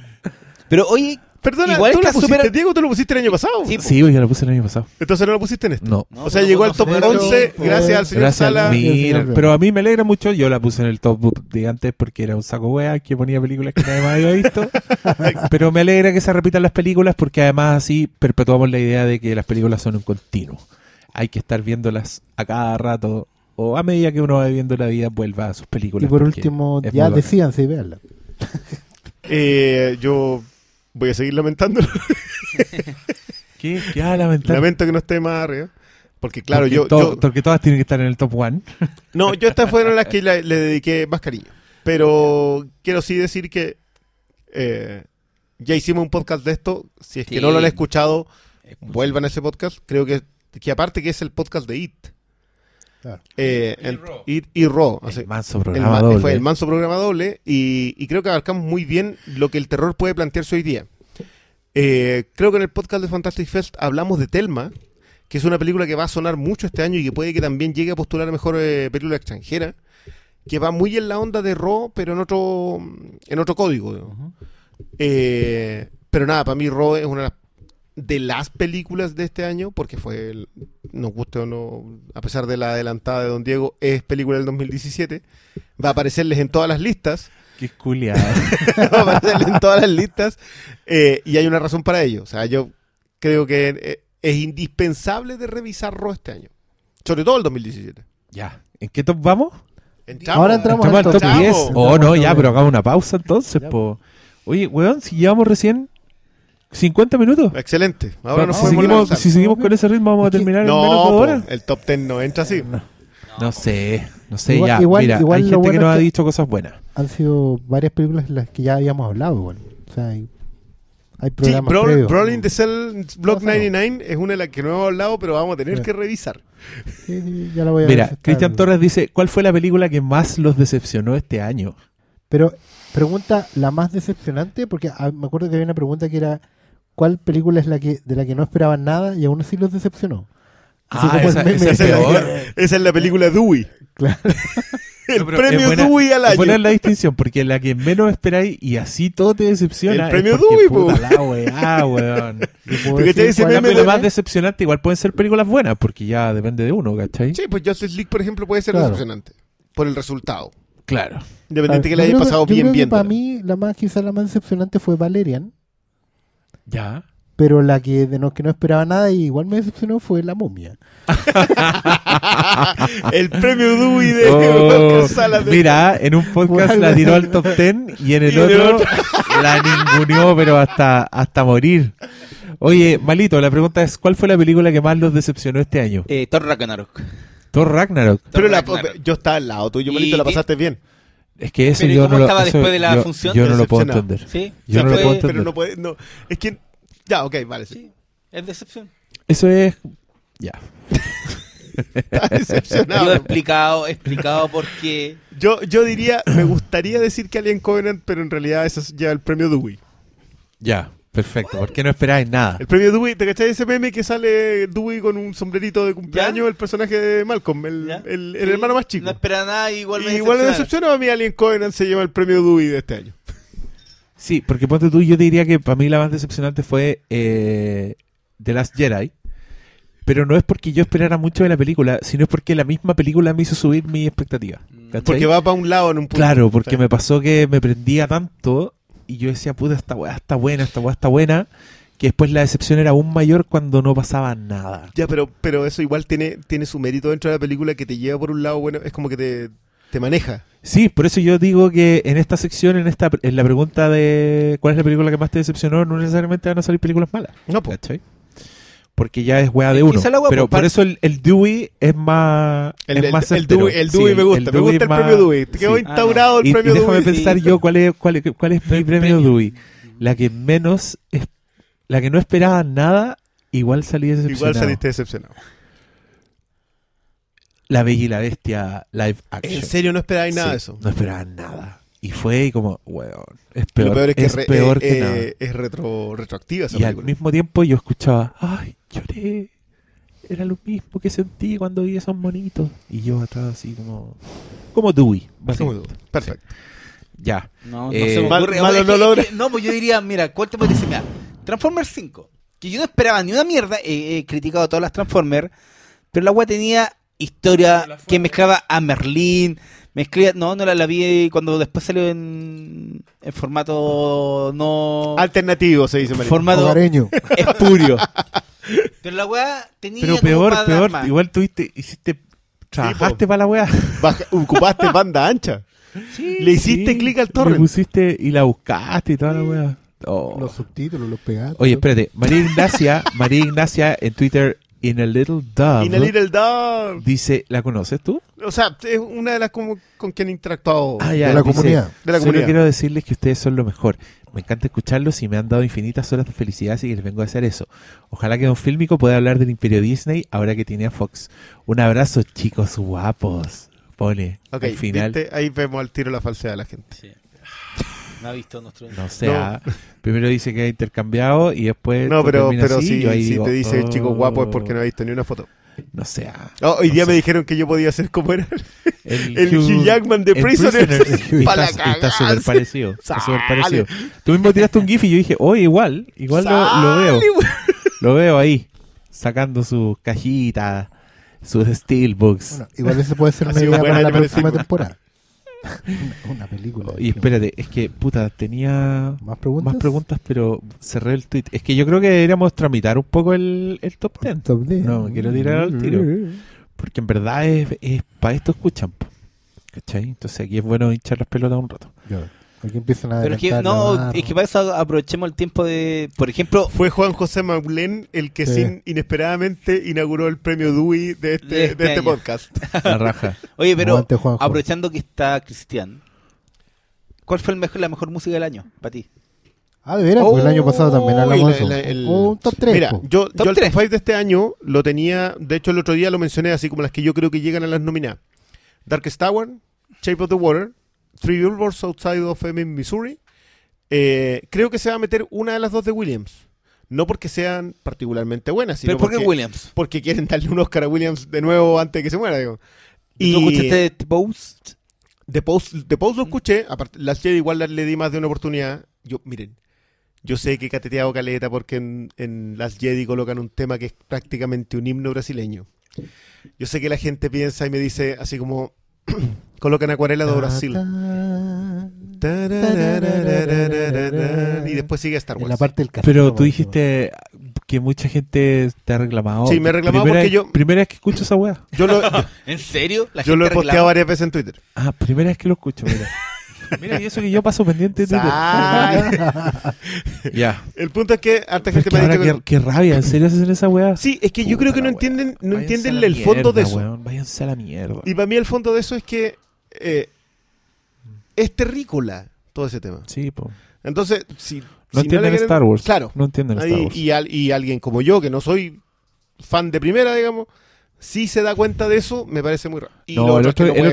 Pero oye, Perdona, Igual ¿tú la pusiste, Diego, tú lo pusiste el año pasado? Sí, Sí, yo la puse el año pasado. Entonces no lo pusiste en esto. No. No, o sea, llegó al top pero- 11 pero- gracias al señor Gracias, Sala. mira. Pero a mí me alegra mucho. Yo la puse en el top de antes porque era un saco wea que ponía películas que nadie más había visto. (laughs) Pero me alegra que se repitan las películas porque además así perpetuamos la idea de que las películas son un continuo. Hay que estar viéndolas a cada rato o a medida que uno va viviendo la vida vuelva a sus películas. y por último, ya decíanse y véanla. (laughs) Eh, yo voy a seguir lamentándolo. (laughs) ¿Qué? ¿Qué? Ah. Lamento que no esté más arriba. Porque claro, porque, yo, to- yo- porque todas tienen que estar en el top one. (laughs) No, yo estas fueron las que la- le dediqué más cariño. Pero quiero sí decir que eh, ya hicimos un podcast de esto. Si es que no lo han escuchado, vuelvan a ese podcast. Creo que, que aparte que es el podcast de IT. Claro. Eh, Y en- así. El manso programa doble. Fue el manso programa doble y, y creo que abarcamos muy bien lo que el terror puede plantearse hoy día. Eh, creo que en el podcast de Fantastic Fest hablamos de Telma, que es una película que va a sonar mucho este año y que puede que también llegue a postular a mejor eh, película extranjera, que va muy en la onda de Raw, pero en otro, en otro código. Eh, pero nada, para mí Raw es una de las, de las películas de este año, porque fue el- nos guste o no, a pesar de la adelantada de Don Diego, es película del 2017. Va a aparecerles en todas las listas. Qué culiado. (laughs) va a aparecerles en todas las listas. eh, y hay una razón para ello. O sea, yo creo que eh, es indispensable de revisar Raw este año. Sobre todo el 2017. ya. ¿En qué top vamos? Entramos. Ahora entramos Entramos al top Chavo. 10. Entramos Oh, no, ya, pero 10. hagamos una pausa entonces, Ya, po. Oye, weón, si llevamos recién 50 minutos. Excelente. Ahora nos si seguimos, si seguimos con ese ritmo, vamos a que- terminar en No, menos de dos horas. el top 10 no entra así. No sé, no sé, Igual- ya. igual- Mira, igual hay gente que bueno nos es ha que- dicho cosas buenas. Han sido varias películas las que ya habíamos hablado, igual. O sea, hay, hay Sí, Brawl- previos. Brawling the Cell Block Pasado. 99 es una de las que no hemos hablado, pero vamos a tener Sí. que revisar. Sí, sí, ya la voy a Mira, Cristian Torres dice, ¿cuál fue la película que más los decepcionó este año? Pero pregunta la más decepcionante, porque ah, me acuerdo que había una pregunta que era ¿cuál película es la que de la que no esperaban nada y aún así los decepcionó? Así Ah, esa- meme esa es de- peor. Esa es la película Dewey. Claro. (laughs) El No, premio es buena- Dewey al año. buena la distinción, porque la que menos esperáis y así todo te decepciona. El premio Dewey, po. puta la weá, weón. (laughs) Porque te dice meme lo de- más decepcionante igual pueden ser películas buenas, porque ya depende de uno, ¿cachai? Sí, pues Justice League, por ejemplo, puede ser Claro. decepcionante. Por el resultado. Claro. Independiente que le haya pasado yo bien, bien. Para mí, la más, quizás la más decepcionante fue Valerian, Ya. pero la que de no, que no esperaba nada y igual me decepcionó fue La Momia. (laughs) el premio Dewey de Oh, de- mira, en un podcast la tiró al top 10 y en el Y otro la ninguneó, pero hasta, hasta morir. Oye, Malito, la pregunta es, ¿cuál fue la película que más los decepcionó este año? Eh, Thor Ragnarok. Thor Ragnarok. Pero la- Ragnarok. yo estaba al lado tuyo, Y Malito, la pasaste bien. Es que eso Pero ¿y yo cómo no lo estaba después de la yo- función? Yo no lo puedo Decepcionado. entender. Sí. Yo no sea, lo puedo entender. Pero no puede. No. Es que. Ya, ok, vale. Sí. Sí, es decepción. Eso es... Ya. (laughs) Está Yo he decepcionado. explicado, he explicado por qué. Yo, yo diría, me gustaría decir que Alien Covenant, pero en realidad eso lleva el premio Dewey. Ya. Perfecto. ¿Por qué no esperáis nada? El premio Dewey, ¿te cachai ese meme que sale Dewey con un sombrerito de cumpleaños? ¿Ya? el personaje de Malcolm, el, el- el Sí, hermano más chico. No espera nada, igual me Y igual me decepcionaron. decepcionó a mí Alien Covenant se lleva el premio Dewey de este año. Sí, porque ponte tú, yo te diría que para mí la más decepcionante fue eh, The Last Jedi. Pero no es porque yo esperara mucho de la película, sino es porque la misma película me hizo subir mi expectativa. Mm. ¿cachai? Porque va para un lado en un punto. Claro, porque Sí. me pasó que me prendía tanto y yo decía, puta, esta weá está buena, esta weá está buena, que después la decepción era aún mayor cuando no pasaba nada. Ya, pero, pero eso igual tiene, tiene su mérito dentro de la película que te lleva por un lado, bueno, es como que te, te maneja. Sí, por eso yo digo que en esta sección, en esta en la pregunta de cuál es la película que más te decepcionó, no necesariamente van a salir películas malas. No, po. Porque ya es weá de uno. pero por eso el, el Dewey es más. El, es el- más el certero. Dewey, el Sí, Dewey me gusta, me Dewey gusta el más- premio Dewey. Quedó sí. instaurado Y, el y premio déjame Dewey. pensar Sí. yo cuál es, cuál es, cuál es mi El premio premio. Dewey. La que menos. es- la que no esperaba nada, igual salí decepcionado. Igual saliste decepcionado. La Bella y la Bestia live action. ¿En serio no esperabais nada Sí, de eso? No esperaba nada. Y fue como, weón, es Y peor, Lo peor es que es re- peor eh, que eh, nada. es retro, retroactiva esa Y al mismo tiempo yo escuchaba, ay, lloré. Era lo mismo que sentí cuando vi esos monitos. Y yo atrás así como... Como Dewey, Como básicamente. tú. Perfecto. Ya. No, no Eh, se me ocurre. no que- logra. es que- No, pues yo diría, mira, ¿cuál te puede decir? Mira, Transformers 5. Que yo no esperaba ni una mierda. He, he criticado todas las Transformers. Pero la weá tenía historia que mezclaba a Merlín. Mezclaba, no, no la, la vi cuando después salió en, en formato no. Alternativo se dice, Marito. formato Hogareño. espurio. (laughs) Pero la weá tenía. Pero peor, peor. Igual tuviste, hiciste... Trabajaste para la weá. Baja- ocupaste banda ancha. Le hiciste Sí, clic al Le torrent. pusiste y la buscaste y toda la weá. Oh. Los subtítulos, los pegados. Oye, espérate. María Ignacia, María Ignacia en Twitter, in a little dove, In a little dog. dice, ¿la conoces tú? O sea, es una de las como, con quien he interactuado. Ah, de la dice, comunidad. De la Solo comunidad. quiero decirles que ustedes son lo mejor. Me encanta escucharlos y me han dado infinitas horas de felicidad, así que les vengo a hacer eso. Ojalá que Don Fílmico pueda hablar del Imperio Disney ahora que tiene a Fox. Un abrazo, chicos guapos. Pone Ok, al final. ¿viste? ahí vemos al tiro la falsedad de la gente. Sí. No ha visto nuestro. No sea, primero dice que ha intercambiado y después. No, pero, pero así, si, yo ahí si digo, te dice chico oh, guapo es porque no ha visto ni una foto no sé. Ah, oh, hoy no día me dijeron que yo podía ser como era el, (laughs) el Hugh, Hugh, Jackman de Prisoner. (laughs) Está, (laughs) está súper parecido. Está súper parecido. Tú mismo tiraste un GIF y yo dije, oh, igual, igual lo, lo, veo. lo veo ahí, sacando su cajita, sus steelbooks. Bueno, igual ese puede ser una idea para la próxima temporada. (laughs) una, película. Y espérate, es que, puta, tenía ¿Más preguntas? pero cerré el tweet. Es que yo creo que deberíamos tramitar un poco el, el top 10. Top 10. No, quiero tirar al tiro. Porque en verdad es, es para esto escuchan. ¿Cachai? Entonces aquí es bueno hinchar las pelotas un rato. Aquí empiezan a Pero que, no, es que para eso aprovechemos el tiempo de, por ejemplo... Fue Juan José Maulén el que sí. sin, inesperadamente inauguró el premio Dewey de este, de este, de este, este podcast. (laughs) La raja. Oye, pero Aguante, aprovechando que está Cristian, ¿cuál fue el mejor, la mejor música del año para ti? Ah, de veras, oh, el año oh, pasado también hablamos de eso. El, oh, top 3. Mira, pues. yo, top yo el 3. top 5 de este año lo tenía, de hecho el otro día lo mencioné así como las que yo creo que llegan a las nominadas. Darkest Tower, Shape of the Water, Three Billboards Outside of Ebbing, Missouri, eh, creo que se va a meter una de las dos de Williams. No porque sean particularmente buenas, sino ¿Pero porque, Williams? porque quieren darle un Oscar a Williams de nuevo antes de que se muera. Digo. Y, ¿Tú escuchaste The Post? The Post, The Post lo escuché. Aparte, Last Jedi igual le di más de una oportunidad. Yo, miren, yo sé que he cateteado caleta porque en, en Last Jedi colocan un tema que es prácticamente un himno brasileño. Yo sé que la gente piensa y me dice así como... (clears throat) con Acuarela de Brasil. Y después sigue Star Wars. En la parte del café, Pero tú dijiste que mucha gente te ha reclamado. Sí, me ha reclamado porque yo. Primera vez que escucho esa weá. (laughs) ¿En serio? Yo lo he posteado varias veces en Twitter. Ah, primera vez que lo escucho, mira. (laughs) Mira, y eso que yo paso pendiente de Twitter. (laughs) ya. El punto es que harta gente me ha dicho Qué rabia, ¿en serio hacen esa weá? Sí, es que yo creo que no entienden, no entienden el fondo de eso. Weón. Váyanse a la mierda. Y para mí el fondo de eso es que eh, es terrícola todo ese tema. Sí, po. Entonces, si, No si entienden quieren- Star Wars. Claro. No entienden Star Wars. y, al- y alguien como yo, que no soy fan de primera, digamos, si se da cuenta de eso, me parece muy raro. Y no, el otro no el el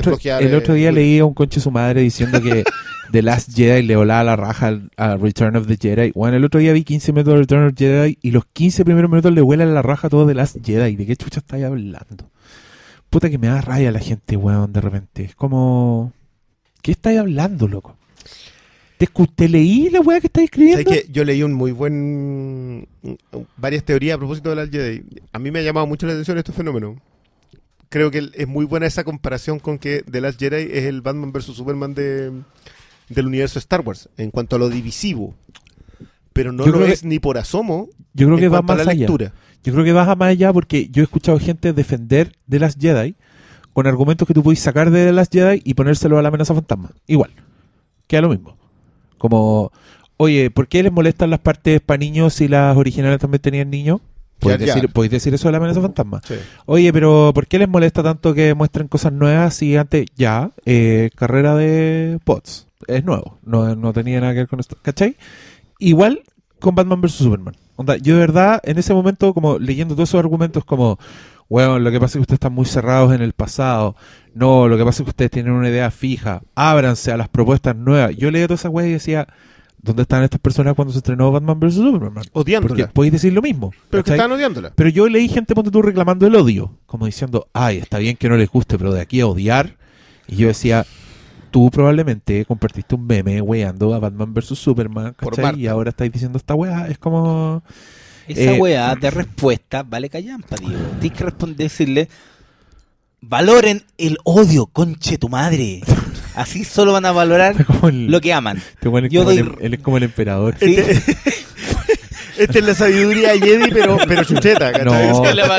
eh, día muy- leí a un conche su madre diciendo que (laughs) The Last Jedi le volaba la raja al, a Return of the Jedi. Bueno, el otro día vi 15 minutos de Return of the Jedi y los 15 primeros minutos le vuelan la raja a todo The Last Jedi. ¿De qué chucha estáis hablando? Puta que me da raya la gente, weón, de repente. Es como... ¿Qué estáis hablando, loco? ¿Te, te leí la weá que estáis escribiendo? Yo leí un muy buen. varias teorías a propósito de la Jedi. A mí me ha llamado mucho la atención este fenómeno. Creo que es muy buena esa comparación con que The Last Jedi es el Batman vs Superman de, del universo Star Wars en cuanto a lo divisivo. Pero no Yo lo que- es ni por asomo Yo creo en que va cuanto a más la allá. lectura. Yo creo que vas a más allá porque yo he escuchado gente defender de las Jedi con argumentos que tú podés sacar de las Jedi y ponérselo a la amenaza fantasma. Igual. Queda lo mismo. Como, oye, ¿por qué les molestan las partes para niños si las originales también tenían niños? Podéis decir, podéis decir eso de la amenaza fantasma. Sí. Oye, pero ¿por qué les molesta tanto que muestren cosas nuevas si antes ya, eh, carrera de bots? Es nuevo, no, no tenía nada que ver con esto. ¿Cachai? Igual con Batman vs. Superman. Onda, yo de verdad, en ese momento, como leyendo todos esos argumentos, como, bueno, lo que pasa es que ustedes están muy cerrados en el pasado. No, lo que pasa es que ustedes tienen una idea fija. Ábranse a las propuestas nuevas. Yo leía todas esas weas y decía, ¿dónde están estas personas cuando se estrenó Batman vs. Superman? Porque Odiándola. podéis decir lo mismo. Pero que estaban odiándola. Pero yo leí gente, ponte tú, reclamando el odio. Como diciendo, ay, está bien que no les guste, pero de aquí a odiar. Y yo decía, tú probablemente compartiste un meme weando a Batman vs. Superman, ¿cachai? Y ahora estáis diciendo esta weá. Es como... Esa Eh, weá de respuesta vale callampa, digo. Tienes que responder, decirle, valoren el odio, conche tu madre. Así solo van a valorar (laughs) el, lo que aman. este es yo el- él es como el emperador. ¿sí? (laughs) (laughs) Esta es la sabiduría Jedi, pero, pero chucheta. No,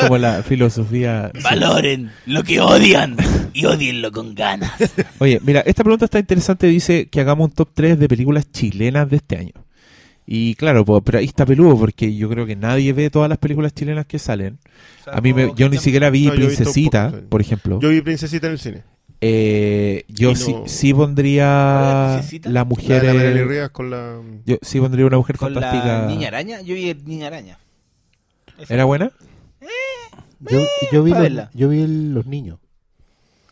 como la filosofía. Valoren lo que odian y odienlo con ganas. Oye, mira, esta pregunta está interesante. Dice que hagamos un top 3 de películas chilenas de este año. Y claro, po, pero ahí está peludo porque yo creo que nadie ve todas las películas chilenas que salen. A mí me, yo ni siquiera vi No, Princesita, poco, sí. por ejemplo. Yo vi Princesita en el cine. Eh, yo sí, sí ¿Cuál pondría la La mujer. de la Marilyn eh, con la. yo sí pondría una mujer Con fantástica. la niña araña, yo vi Niña Araña. Esa. ¿Era buena? Yo, yo vi, los, yo vi el- los niños.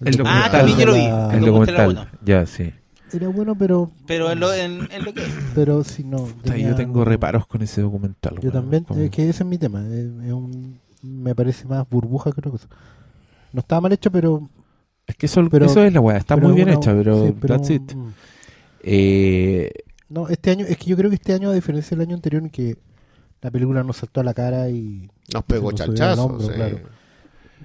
El Ah, documental. también yo lo vi. La- El El documental. Ya, sí. Era bueno, pero, Pero en lo, en, en lo que pero si no. Puta, tenía- Yo tengo reparos con ese documental. Yo también, Como- es que ese es mi tema. Es, es un, me parece más burbuja que otra cosa. No estaba mal hecho, pero. Es que eso, pero- eso es la weá. Está muy bien una- hecha, pero, sí, pero, that's it. Eh, No, este año, es que yo creo que este año, a diferencia del año anterior, en que la película nos saltó a la cara y Nos pegó Se nos subió chanchazo. al hombro, sí. claro.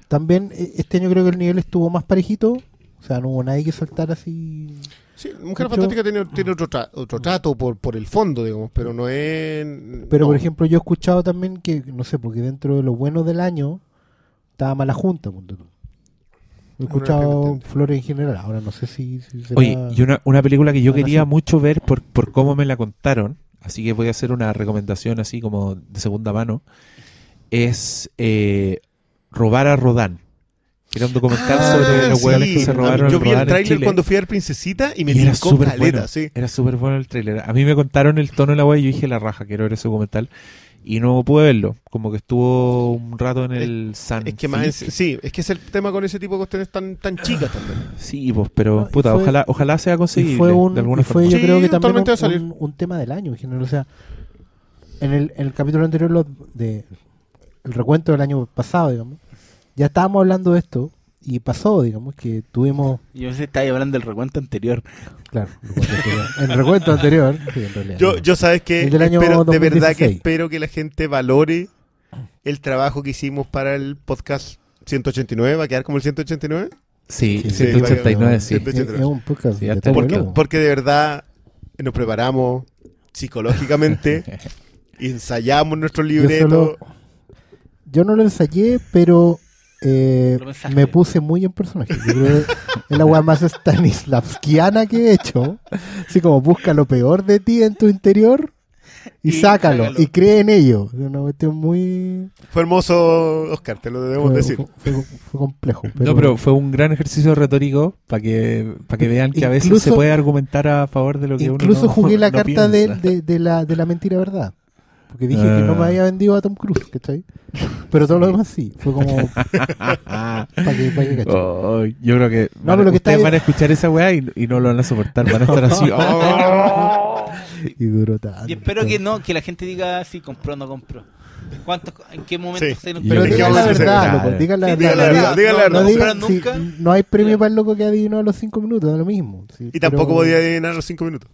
también eh, este año creo que el nivel estuvo más parejito. O sea, no hubo nadie que saltara así. Sí, Mujer Mucho- Fantástica tiene, tiene otro, tra- otro trato por, por el fondo, digamos, pero no es... Pero no. por ejemplo, yo he escuchado también que, no sé, porque dentro de lo bueno del año estaba mala junta. punto tú. He escuchado flores en general. Ahora no sé si, si será- Oye, y una, una película que yo Ahora quería sí. mucho ver por, por cómo me la contaron, así que voy a hacer una recomendación así como de segunda mano, es eh, Robar a Rodán. Que era un documental Ah, sobre los sí. hueones que se robaron Yo el vi el tráiler cuando fui a ver Princesita y me Y era súper caleta, bueno. sí. Era súper bueno el tráiler. A mí me contaron el tono de la wea y yo dije la raja, quiero ver ese documental. Y no pude verlo. Como que estuvo un rato en el San Es que más, en- sí, es que es el tema con ese tipo de cuestiones tan, tan chicas también. Sí, pues, pero No, puta, fue- ojalá, ojalá sea conseguible fue, un, de alguna y fue forma. yo Sí, creo que también un, va a salir. un- un tema del año en general. O sea, en el, en el capítulo anterior, lo de, el recuento del año pasado, digamos, ya estábamos hablando de esto y pasó, digamos, que tuvimos, Yo que estaba hablando del recuento anterior. claro, el recuento anterior, el recuento anterior, sí, en realidad. Yo, no. yo sabes que El del año espero, de verdad que 2016. espero que la gente valore el trabajo que hicimos para el podcast 189, va a quedar como el 189, Sí, Sí, 189, sí. sí. Es, es un podcast Sí, de porque, de verdad nos preparamos psicológicamente, (laughs) ensayamos nuestro Yo, libreto. solo- yo no lo ensayé, pero eh, me puse muy en personaje. Yo creo que es la weá más stanislavskiana que he hecho. Así como busca lo peor de ti en tu interior y, Y sácalo, sácalo. y cree en ello. Es una cuestión muy... Fue hermoso, Oscar, te lo debemos fue, decir. fue- fue- fue complejo. No, pero fue un gran ejercicio retórico para que, para que vean que a veces Incluso- se puede argumentar a favor de lo que uno Incluso no- jugué la (laughs) no carta de, de la, de la mentira verdad. Porque dije que no me Ah. había vendido a Tom Cruise, ¿cachai? Pero todo lo demás sí. Fue como... (laughs) para que, pa' que cachai. Oh, yo creo que, No, van- pero lo que ustedes está- van a escuchar esa weá y, y no lo van a soportar. Van a estar así. (laughs) oh. Y duró tanto. Y espero que no, que la gente diga si compró o no compró. ¿Cuántos, ¿En qué momento Sí. se nos Pero digan la verdad, loco. Digan la verdad. digan la verdad, verdad. digan la No, verdad. No, no digan- nunca. no hay premio para el loco que adivinó a los 5 minutos, da lo mismo. sí, Y tampoco pero podía adivinar los cinco minutos.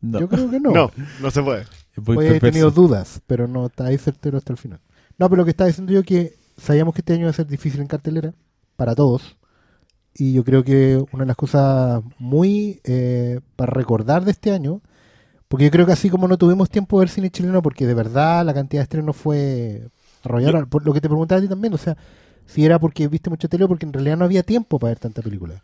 No, Yo creo que no. No, no se puede. Es muy Puede haber tenido dudas, pero no está ahí certero hasta el final. No, pero lo que estaba diciendo yo que sabíamos que este año iba a ser difícil en cartelera para todos. Y yo creo que una de las cosas muy eh, para recordar de este año, porque yo creo que así como no tuvimos tiempo de ver cine chileno, porque de verdad la cantidad de estrenos fue arrolladora, por lo que te preguntaba a ti también, o sea, si era porque viste mucho tele o porque en realidad no había tiempo para ver tanta película.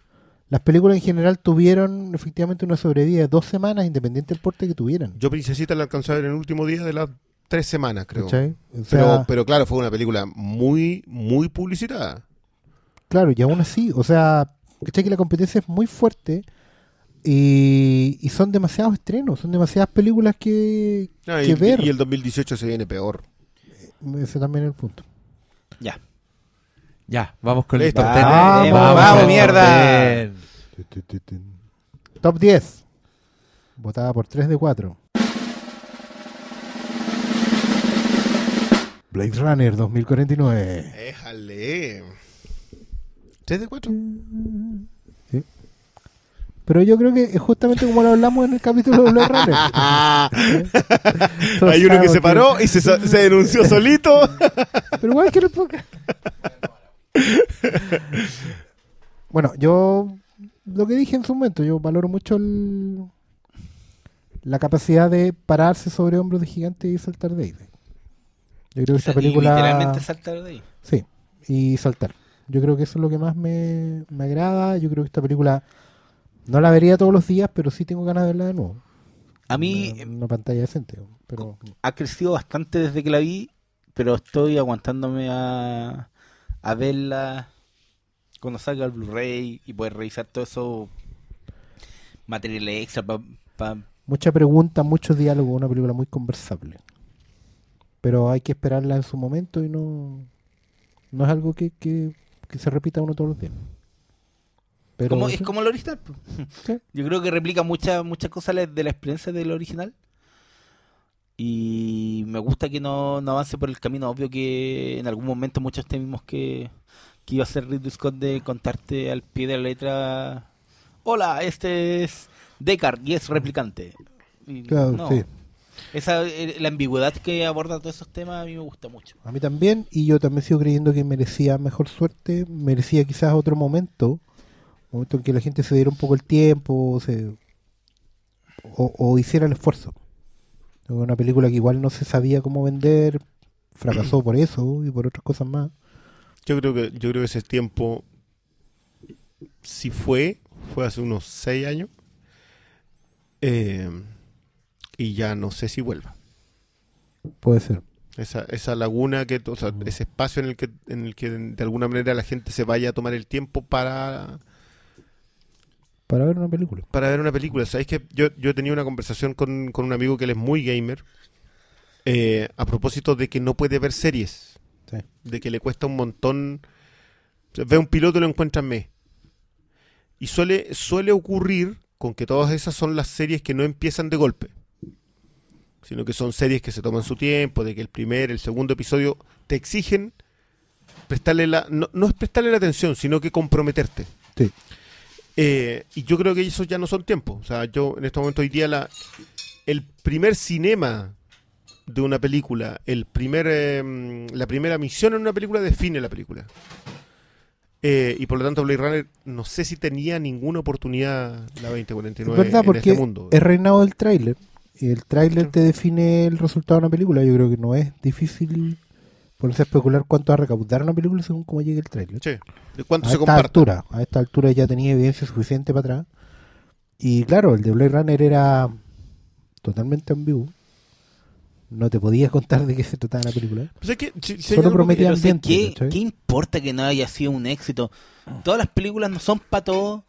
Las películas en general tuvieron efectivamente una sobrevida de dos semanas, independiente del porte que tuvieran. Yo Princesita la alcanzé a ver en el último día de las tres semanas, creo. Pero, sea, pero claro, fue una película muy, muy publicitada. Claro, y aún así, o sea, ¿cachai? Que la competencia es muy fuerte y, y son demasiados estrenos, son demasiadas películas que, Ah, que y, ver. y el 2018 se viene peor. Ese también es el punto. Ya. Ya, vamos con Listo. el top 10. Vamos, vamos, el mierda. Top 10. Top 10. Votada por 3 de 4. Blade Runner 2049. Déjale. ¿Tres de cuatro? Pero yo creo que es justamente como lo hablamos en el capítulo de Blade Runner. Hay uno que se paró y se, se denunció solito. Pero igual que el podcast. bueno, yo lo que dije en su momento, yo valoro mucho el- la capacidad de pararse sobre hombros de gigante y saltar de ahí. Yo creo que esta película... literalmente saltar de ahí. Sí, y saltar. Yo creo que eso es lo que más me, me agrada. Yo creo que esta película no la vería todos los días, pero sí tengo ganas de verla de nuevo. A mí Una, una pantalla decente. Pero ha crecido bastante desde que la vi, pero estoy aguantándome a, a verla cuando salga el Blu-ray y poder revisar todo eso materiales extra para mucha pregunta, mucho diálogo, una película muy conversable. Pero hay que esperarla en su momento y no, no es algo que, que, que se repita uno todos los días. Pero como, sí, es como el original. (laughs) Sí. Yo creo que replica muchas muchas cosas de la experiencia del original. Y me gusta que no, no avance por el camino obvio que en algún momento muchos temimos que, que iba a ser Ridley Scott de contarte al pie de la letra Hola, este es Deckard y es replicante. Y claro, no. sí. Esa, eh, la ambigüedad que aborda todos esos temas a mí me gusta mucho. A mí también, y yo también sigo creyendo que merecía mejor suerte, merecía quizás otro momento, momento en que la gente se diera un poco el tiempo, se, o, o hiciera el esfuerzo. Una película que igual no se sabía cómo vender, fracasó por eso y por otras cosas más. Yo creo que yo creo que ese tiempo si fue fue hace unos seis años eh, y ya no sé si vuelva. Puede ser. Esa, esa laguna que, o sea, ese espacio en el que en el que de alguna manera la gente se vaya a tomar el tiempo para Para ver una película. para ver una película. Sabéis que yo, yo he tenido una conversación con, con un amigo que él es muy gamer eh, a propósito de que no puede ver series. Sí. De que le cuesta un montón. Ve un piloto y lo encuentra en mes. Y suele, suele ocurrir con que todas esas son las series que no empiezan de golpe. Sino que son series que se toman su tiempo, de que el primer, el segundo episodio te exigen prestarle la. No, no es prestarle la atención, sino que comprometerte. Sí. Eh, y yo creo que esos ya no son tiempos. O sea, yo en este momento hoy día la, el primer cinema de una película, el primer, eh, la primera misión en una película define la película. Eh, y por lo tanto Blade Runner no sé si tenía ninguna oportunidad la 2049 Es verdad, en porque este mundo. es reinado del tráiler. El tráiler te define el resultado de una película. Yo creo que no es difícil ponerse a especular cuánto va a recaudar una película según cómo llegue el tráiler. Sí. ¿De cuánto a se esta altura, a esta altura ya tenía evidencia suficiente para atrás. Y claro, el de Blade Runner era totalmente ambiguo. No te podías contar de qué se trataba la película. Pues es que, si- si hay Solo que- prometía sea, ambiente, ¿qué, importa que no haya sido un éxito? Todas las películas no son para todos.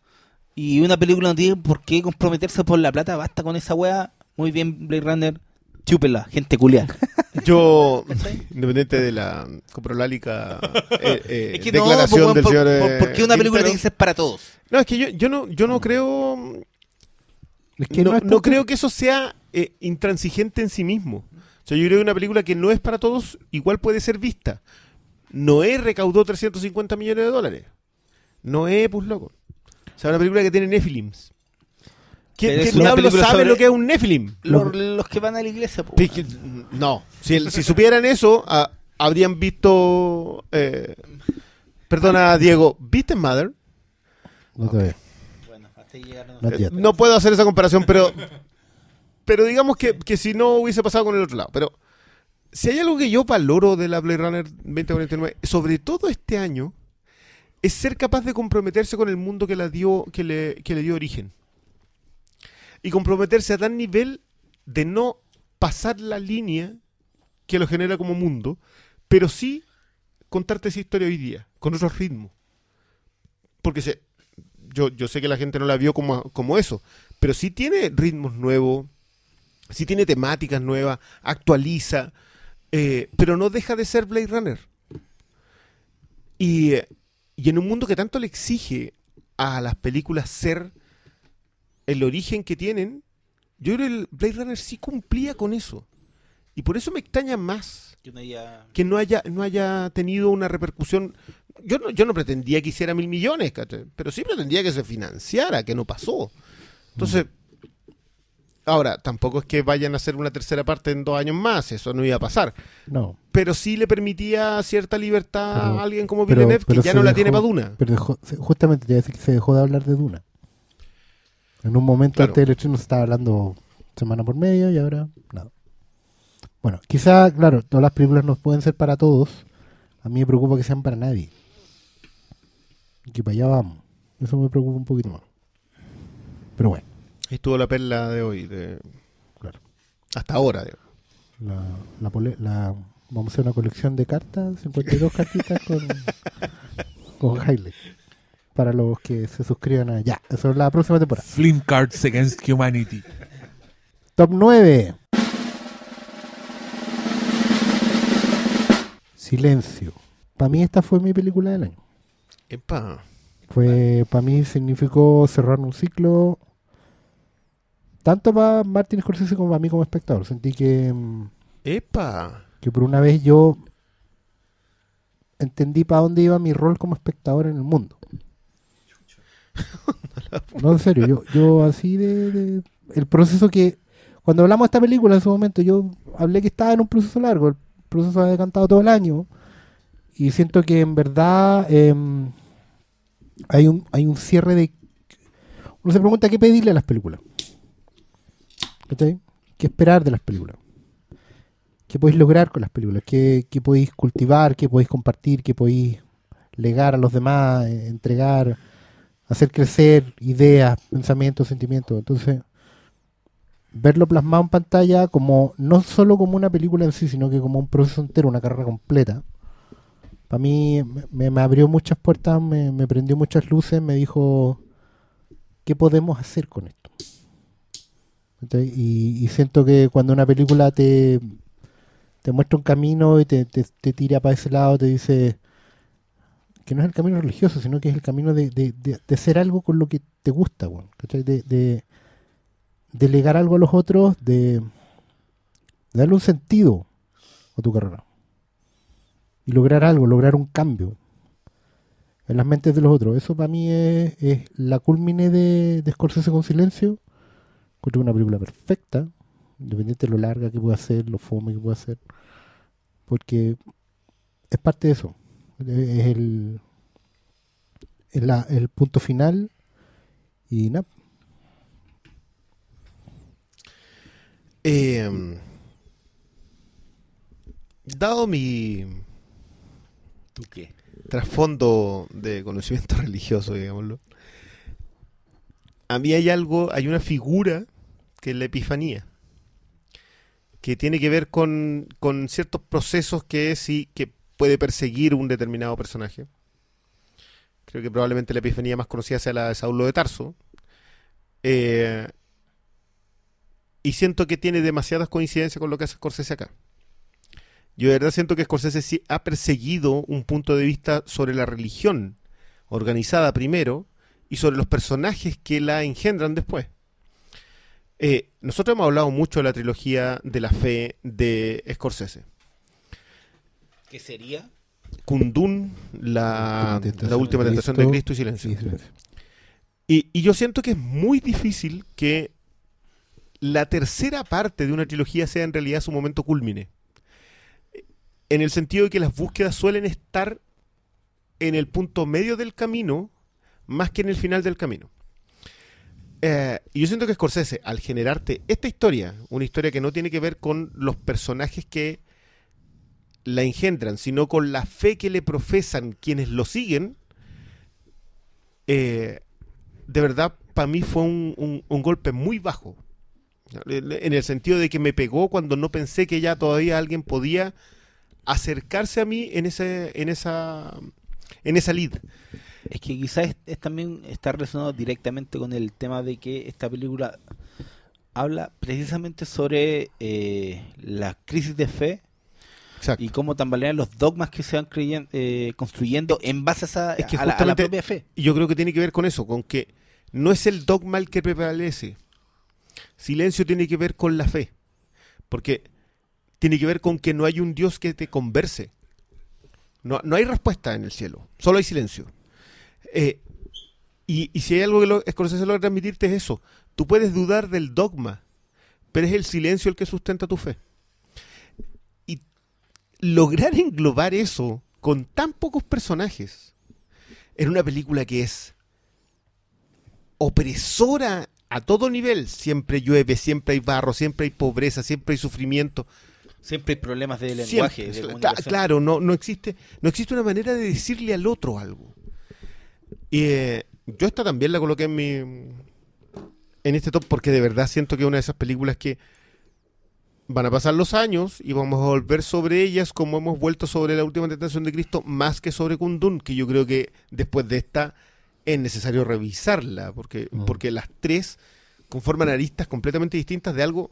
Y una película no tiene por qué comprometerse por la plata. Basta con esa wea. Muy bien, Blade Runner. Chúpela, gente culia. (laughs) Yo, independiente de la coprolálica (laughs) eh, eh, es que no, declaración po, del por, señor. por- eh, ¿por qué una película Quintero- tiene que ser para todos? No, es que yo, yo no, yo no creo Es que no, no, no creo que eso sea eh, intransigente en sí mismo. O sea, yo creo que una película que no es para todos igual puede ser vista. Noé recaudó 350 millones de dólares. Noé, pues loco. O sea, una película que tiene Nephilims. ¿Quién, diablos sabe sobre- lo que es un Nephilim? Los, los que van a la iglesia. Pues No. Si, el- si supieran eso, ah, habrían visto... eh, perdona, Diego. ¿Viste Mother? No te veo. Bueno, hasta yet. No puedo hacer esa comparación, pero. Pero digamos que, que si no hubiese pasado con el otro lado. Pero si hay algo que yo valoro de la Blade Runner 2049, sobre todo este año, es ser capaz de comprometerse con el mundo que, la dio, que, le, que le dio origen. Y comprometerse a tal nivel de no pasar la línea que lo genera como mundo, pero sí contarte esa historia hoy día, con otros ritmos. Porque se, yo, yo sé que la gente no la vio como, como eso, pero sí tiene ritmos nuevos, sí tiene temáticas nuevas, actualiza, eh, pero no deja de ser Blade Runner. Y, y en un mundo que tanto le exige a las películas ser el origen que tienen, yo creo que el Blade Runner sí cumplía con eso. Y por eso me extraña más Yo no había- que no haya, no haya tenido una repercusión. Yo no, yo no pretendía que hiciera mil millones, pero sí pretendía que se financiara, que no pasó. Entonces, ahora, tampoco es que vayan a hacer una tercera parte en dos años más, eso no iba a pasar. No, Pero sí le permitía cierta libertad Pero- a alguien como Villeneuve, que ya no la dejó- tiene para Duna. pero dejó- justamente te iba a decir que se dejó de hablar de Duna. En un momento Claro. antes del estreno se estaba hablando semana por medio y ahora nada. Bueno, quizá, claro, todas las películas no pueden ser para todos. A mí me preocupa que sean para nadie. Y que para allá vamos. Eso me preocupa un poquito más. Pero bueno, estuvo la perla de hoy, de- Claro. hasta ahora. digo. la, la, pole- la- vamos a hacer una colección de cartas, 52 cartitas con, (laughs) con Hailey. Para los que se suscriban a ya. Eso es la próxima temporada. Flint Cards Against Humanity. Top 9. Silencio. Para mí esta fue mi película del año. Epa. Fue, para mí significó cerrar un ciclo. Tanto para Martin Scorsese como para mí como espectador. Sentí que, mm, Epa. que por una vez yo entendí para dónde iba mi rol como espectador en el mundo. (laughs) No, en serio, yo, yo así de, de- El proceso que cuando hablamos de esta película en su momento, yo hablé que estaba en un proceso largo, el proceso ha decantado todo el año, y siento que en verdad em, hay, un, hay un cierre de... Uno se pregunta qué pedirle a las películas. ¿Qué esperar de las películas? ¿Qué podéis lograr con las películas? ¿Qué, qué podéis cultivar? ¿Qué podéis compartir? ¿Qué podéis legar a los demás? eh, entregar, hacer crecer ideas, pensamientos, sentimientos. Entonces, verlo plasmado en pantalla como no solo como una película en sí, sino que como un proceso entero, una carrera completa. Para mí me, abrió muchas puertas, me prendió muchas luces, me dijo, ¿qué podemos hacer con esto? Y, siento que cuando una película te, te muestra un camino y te, te, tira para ese lado, te dice que no es el camino religioso, sino que es el camino de, de, de, hacer algo con lo que te gusta, ¿cachai? De, de, de legar algo a los otros, de, de darle un sentido a tu carrera. Y lograr algo, lograr un cambio en las mentes de los otros. Eso para mí es, es la culmine de, de Scorsese con silencio. Encuentro una película perfecta, independiente de lo larga que pueda ser, lo fome que pueda ser. Porque es parte de eso. Es el, es la- el punto final. Y nada, Eh, dado mi ¿Tú qué? trasfondo de conocimiento (laughs) religioso, digámoslo, a mí hay algo, hay una figura que es la epifanía, que tiene que ver con, con ciertos procesos que sí que puede perseguir un determinado personaje. Creo que probablemente la epifanía más conocida sea la de Saulo de Tarso. Eh, y siento que tiene demasiadas coincidencias con lo que hace Scorsese acá. Yo de verdad siento que Scorsese sí ha perseguido un punto de vista sobre la religión organizada primero y sobre los personajes que la engendran después. Eh, nosotros hemos hablado mucho de la trilogía de la fe de Scorsese. ¿Qué sería? Kundun, la, última tentación de Cristo y silencio. Y, y yo siento que es muy difícil que la tercera parte de una trilogía sea en realidad su momento culmine. En el sentido de que las búsquedas suelen estar en el punto medio del camino más que en el final del camino. Eh, y yo siento que Scorsese, al generarte esta historia, una historia que no tiene que ver con los personajes que la engendran, sino con la fe que le profesan quienes lo siguen, eh, de verdad, para mí fue un, golpe muy bajo. En el sentido de que me pegó cuando no pensé que ya todavía alguien podía acercarse a mí en ese, en esa, en esa lid. Es que quizás es, es también está relacionado directamente con el tema de que esta película habla precisamente sobre eh, la crisis de fe Exacto. y cómo tambalean los dogmas que se van creyen- eh, construyendo en base a, esa, Es que a, la, a la propia fe. Yo creo que tiene que ver con eso, con que no es el dogma el que prevalece. Silencio tiene que ver con la fe. Porque tiene que ver con que no hay un Dios que te converse. No, no hay respuesta en el cielo, solo hay silencio. Eh, y, y si hay algo que lo, Scorsese logra transmitirte es eso. Tú puedes dudar del dogma, pero es el silencio el que sustenta tu fe. Y lograr englobar eso con tan pocos personajes en una película que es opresora a todo nivel. Siempre llueve, siempre hay barro, siempre hay pobreza, siempre hay sufrimiento. Siempre hay problemas de lenguaje, de claro, no, no existe, no existe una manera de decirle al otro algo. Y eh, yo esta también la coloqué en mi en este top porque de verdad siento que es una de esas películas que van a pasar los años y vamos a volver sobre ellas como hemos vuelto sobre la última tentación de Cristo más que sobre Kundun, que yo creo que después de esta es necesario revisarla porque, Mm. porque las tres conforman aristas completamente distintas de algo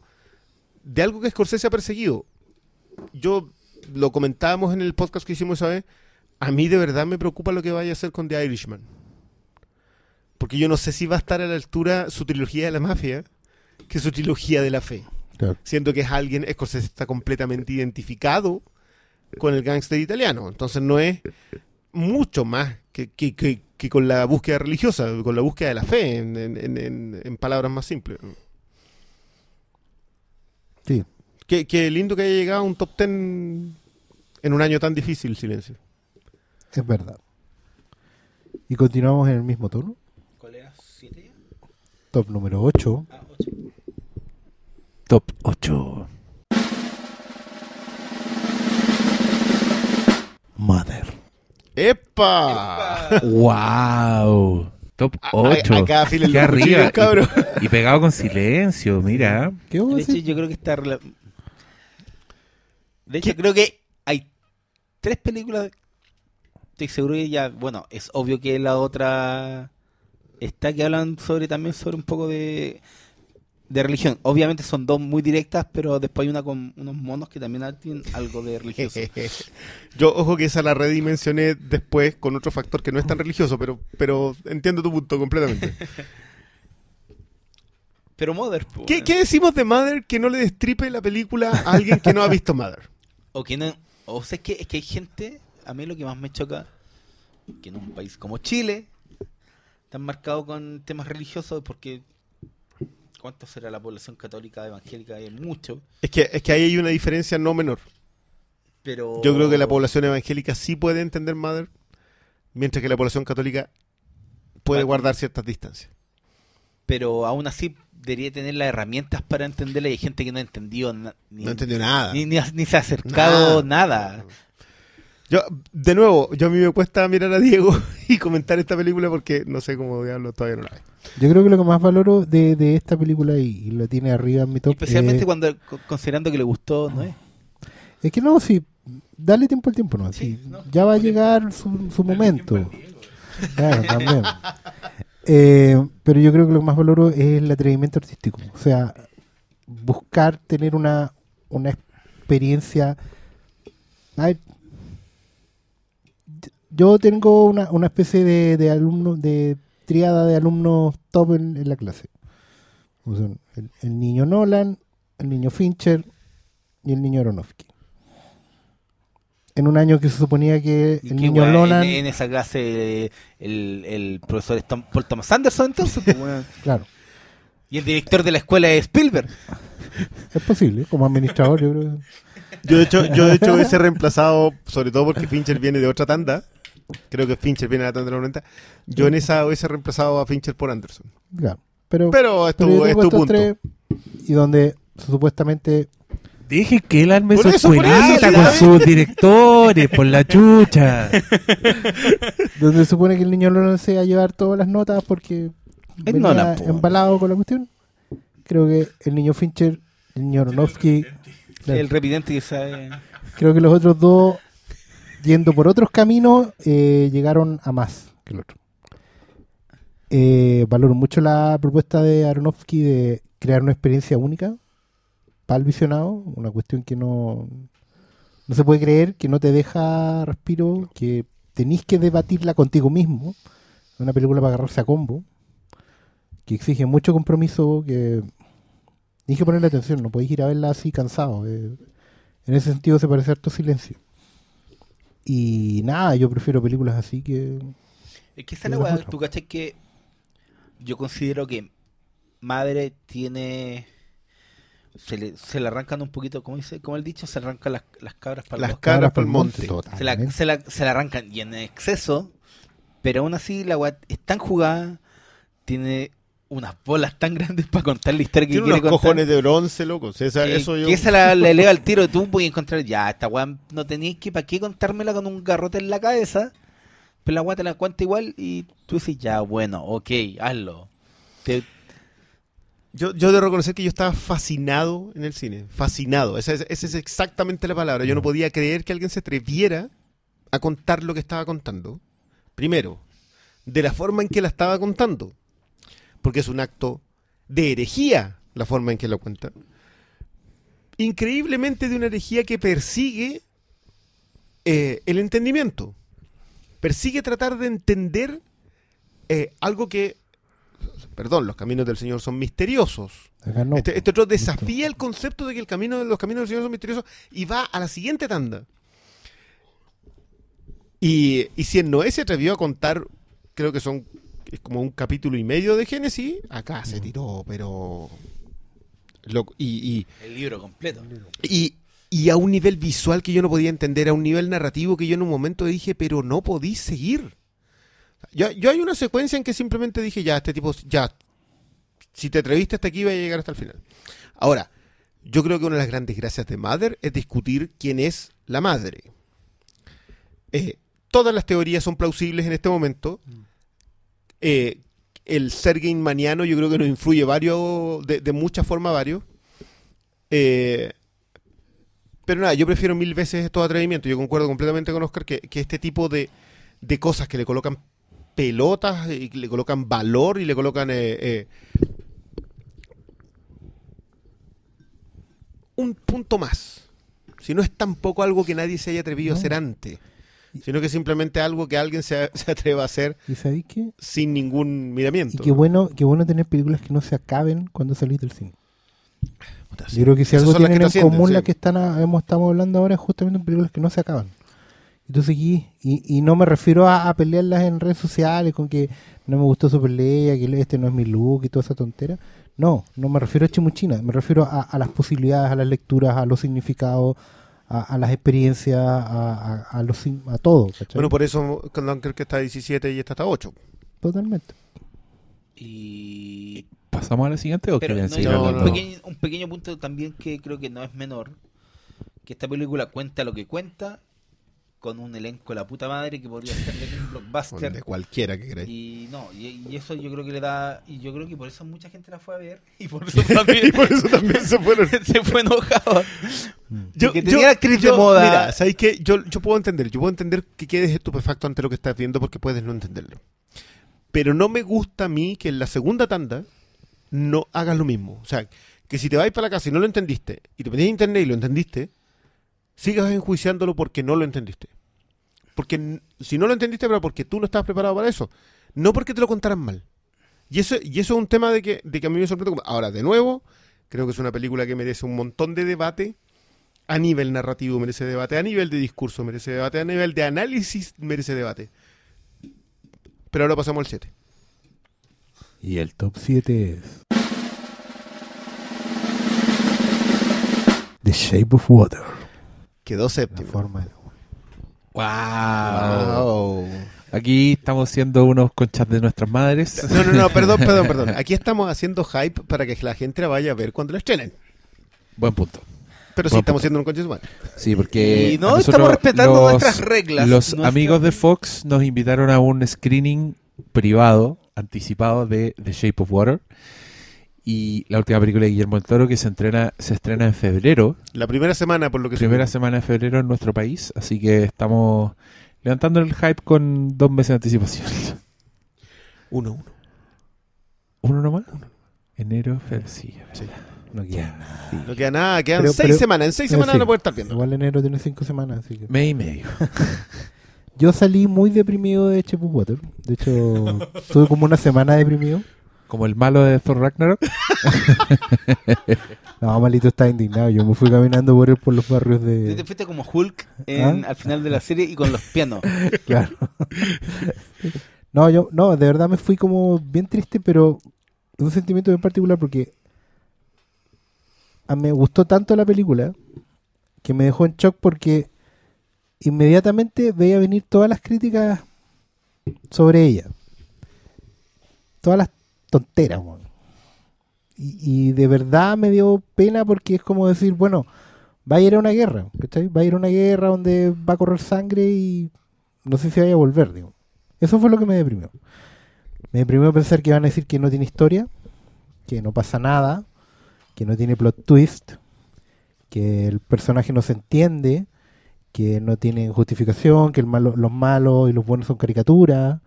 de algo que Scorsese ha perseguido. Yo lo comentábamos en el podcast que hicimos esa vez. A mí de verdad me preocupa lo que vaya a hacer con The Irishman. Porque yo no sé si va a estar a la altura su trilogía de la mafia que su trilogía de la fe. Claro. Siendo que es alguien, Scorsese está completamente identificado con el gángster italiano. Entonces no es mucho más que, que- que- que con la búsqueda religiosa, con la búsqueda de la fe, en, en- en- en- en palabras más simples. Sí, Qué, qué lindo que haya llegado a un top 10 en un año tan difícil, silencio. es verdad. Y continuamos en el mismo tono. Top número 8. Ah, ocho. Top 8. Mother. ¡Epa! ¡Wow! Top A- a- 8. acá afilen Qué arriba. cabrón. Y, y pegado con silencio, mira. ¿Qué vamos a De hecho, decir? yo creo que está. rela- De hecho, creo que hay tres películas. Estoy seguro que ya. Bueno, es obvio que la otra está que hablan sobre también sobre un poco de. De religión. Obviamente son dos muy directas, pero después hay una con unos monos que también tienen algo de religioso. (laughs) Yo, ojo que esa la redimensioné después con otro factor que no es tan religioso, pero, pero entiendo tu punto completamente. (laughs) Pero Mother, po, ¿Qué, qué decimos de Mother que no le destripe la película a alguien que no ha visto Mother? (laughs) O que no. O sea, es que, es que hay gente. A mí lo que más me choca. Que en un país como Chile. Están marcado con temas religiosos. Porque. ¿Cuánto será la población católica evangélica? Hay mucho. Es que, es que ahí hay una diferencia no menor. Pero. Yo creo que la población evangélica sí puede entender Mother, mientras que la población católica puede guardar ciertas distancias. Pero aún así debería tener las herramientas para entenderla. Y hay gente que no ha entendido na- ni, No entendió nada. ni, ni ha- ni se ha acercado nada. Yo, de nuevo, yo a mí me cuesta mirar a Diego (laughs) y comentar esta película porque no sé cómo diablo todavía no la ve. Yo creo que lo que más valoro de, de esta película y, y lo tiene arriba en mi top Especialmente eh, cuando co- considerando que le gustó, ¿no es? es que no, si dale tiempo al tiempo, ¿no? Sí, Si no. ya va a llegar su, su momento. Claro, también. Eh, pero yo creo que lo que más valoro es el atrevimiento artístico. O sea, buscar tener una, una experiencia. A ver, yo tengo una, una especie de, de alumnos, de triada de alumnos top en, en la clase. O sea, el, el niño Nolan, el niño Fincher y el niño Aronofsky. En un año que se suponía que ¿Y el niño Nolan, en, en esa clase el, el profesor es Paul Thomas Anderson entonces pues, (laughs) claro, y el director de la escuela es Spielberg es posible, como administrador, yo creo. que- Yo de hecho, yo de hecho hubiese reemplazado, sobre todo porque Fincher viene de otra tanda. Creo que Fincher viene de la tanda de los 90. Yo en esa hubiese reemplazado a Fincher por Anderson. Claro. Pero, Pero es pero tu, es tengo tu punto. tres, y donde supuestamente Deje que él arme su escuelita con la- sus directores, por la chucha. (laughs) donde se supone que el niño Nolan se va a llevar todas las notas porque Es venía Nolan, po. embalado con la cuestión. Creo que el niño Fincher, el niño Aronofsky, el repidente que sabe creo que los otros dos, yendo por otros caminos, eh, llegaron a más que el otro. Eh, valoro mucho la propuesta de Aronofsky de crear una experiencia única para el visionado, una cuestión que no, no se puede creer, que no te deja respiro, que tenés que debatirla contigo mismo. Una película para agarrarse a combo, que exige mucho compromiso, que tienes que ponerle atención, no podéis ir a verla así cansado. eh. En ese sentido se parece harto silencio. Y nada, yo prefiero películas así que... es que esa es la las weá tú cachai que yo considero que madre tiene se le, se le arrancan un poquito como dice como el dicho se le arrancan las, las cabras para Las los cabras pa'l monte. se la, se, la, se la arrancan y en exceso, pero aún así la weá es tan jugada, tiene unas bolas tan grandes para contar la historia que Tiene quiere unos contar. cojones de bronce, loco. Esa- que, eso yo... que esa la, la eleva al tiro, tú puedes encontrar, ya, esta weá no tenías que, ¿para qué contármela con un garrote en la cabeza? Pero la weá te la cuenta igual y tú dices, ya, bueno, ok, hazlo. Te- Yo, yo debo reconocer que yo estaba fascinado en el cine. Fascinado. Esa es, esa es exactamente la palabra. Yo no podía creer que alguien se atreviera a contar lo que estaba contando. Primero, de la forma en que la estaba contando. Porque es un acto de herejía la forma en que lo cuenta. Increíblemente de una herejía que persigue eh, el entendimiento. Persigue tratar de entender eh, algo que, perdón, los caminos del Señor son misteriosos. No, Este, este otro desafía el concepto de que el camino de los caminos del Señor son misteriosos y va a la siguiente tanda. Y, y si en Noé se atrevió a contar, creo que son es como un capítulo y medio de Génesis, acá se tiró, pero Lo- y, El libro completo. y, y, y a un nivel visual que yo no podía entender, a un nivel narrativo que yo en un momento dije, pero no podí seguir. Yo, yo hay una secuencia en que simplemente dije, ya, este tipo, ya, si te atreviste hasta aquí, va a llegar hasta el final. Ahora, yo creo que una de las grandes gracias de Mother es discutir quién es la madre. Eh, todas las teorías son plausibles en este momento. Eh, el ser maniano yo creo que nos influye varios, de, de muchas formas varios. Eh, pero nada, yo prefiero mil veces estos atrevimientos. Yo concuerdo completamente con Oscar que, que este tipo de, de cosas que le colocan pelotas y le colocan valor y le colocan eh, eh, un punto más. Si no es tampoco algo que nadie se haya atrevido a hacer antes, sino que simplemente algo que alguien se, (laughs) se atreva a hacer ¿Y sabéis qué? sin ningún Y miramiento. qué bueno, qué bueno tener películas que no se acaben cuando salís del cine. Yo creo que si algo tienen en común sí. las que están a- hemos, estamos hablando ahora es justamente en películas que no se acaban. Entonces aquí, y, y no me refiero a, a pelearlas en redes sociales con que no me gustó su pelea, que este no es mi look y toda esa tontera. No, no me refiero a chimuchina, me refiero a, a las posibilidades, a las lecturas, a los significados, a, a las experiencias, a, a, a los, a todo. ¿cachai? Bueno, por eso Dunkirk está a 17 y está hasta 8. Totalmente. Y ¿Pasamos a la siguiente o Pero quieren no, seguir yo- no, hablando? un, pequeño, un pequeño punto también que creo que no es menor, que esta película cuenta lo que cuenta con un elenco de la puta madre que podría ser de un blockbuster. De cualquiera que queráis. Y no, y, y eso yo creo que le da, y yo creo que por eso mucha gente la fue a ver, y por eso también (laughs) y por eso también se fueron. (laughs) se fue enojado. Yo, Que tenía actriz de moda. Mira, ¿sabéis qué? Yo, yo puedo entender, yo puedo entender que quedes estupefacto ante lo que estás viendo porque puedes no entenderlo. Pero no me gusta a mí que en la segunda tanda no hagas lo mismo. O sea, que si te vais para la casa y no lo entendiste, y te metes a internet y lo entendiste, sigas enjuiciándolo porque no lo entendiste. Porque si no lo entendiste, pero porque tú no estabas preparado para eso. No porque te lo contaran mal. Y eso, y eso es un tema de que, de que a mí me sorprende. Ahora, de nuevo, creo que es una película que merece un montón de debate. A nivel narrativo merece debate, a nivel de discurso merece debate, a nivel de análisis merece debate. Pero ahora pasamos al 7. Y el top 7 es... The Shape of Water. Quedó La séptimo. forma de... Wow. Wow. Aquí estamos siendo unos conchas de nuestras madres. No, no, no, perdón, perdón, (laughs) perdón. Aquí estamos haciendo hype para que la gente la vaya a ver cuando la estrenen. Buen punto. Pero sí estamos haciendo un su madre. Sí, porque Y no, estamos respetando los- nuestras reglas. Los Nuestra- amigos de Fox nos invitaron a un screening privado, anticipado de The Shape of Water. Y la última película de Guillermo del Toro que se entrena, se estrena en febrero, La primera semana, por lo que primera semana de febrero en nuestro país, así que estamos levantando el hype con dos meses de anticipación. (laughs) Uno, uno. ¿Uno nomás? Enero, febrero, sí. Sí. No queda nada. No queda nada, quedan Pero- seis pero- semanas. En seis eh, semanas sí. no puede estar viendo. Igual enero tiene 5 semanas, así que... Mes y medio. (laughs) Yo salí muy deprimido de of Water. De hecho, (laughs) estuve como una semana deprimido. Como el malo de Thor Ragnarok. (laughs) No, malito está indignado. Yo me fui caminando por, por los barrios Tú de... te fuiste como Hulk en- ¿Ah? al final de la serie y con los pianos. (laughs) Claro. No, yo, no, de verdad me fui como bien triste, pero un sentimiento bien particular porque a- me gustó tanto la película que me dejó en shock porque inmediatamente veía venir todas las críticas sobre ella. Todas las tonteras, weón. Y, y de verdad me dio pena porque es como decir, bueno, va a ir a una guerra, ¿cachai? Va a ir a una guerra donde va a correr sangre y no sé si vaya a volver, digo. Eso fue lo que me deprimió. Me deprimió pensar que van a decir que no tiene historia, que no pasa nada, que no tiene plot twist, que el personaje no se entiende, que no tiene justificación, que el malo, los malos y los buenos son caricaturas,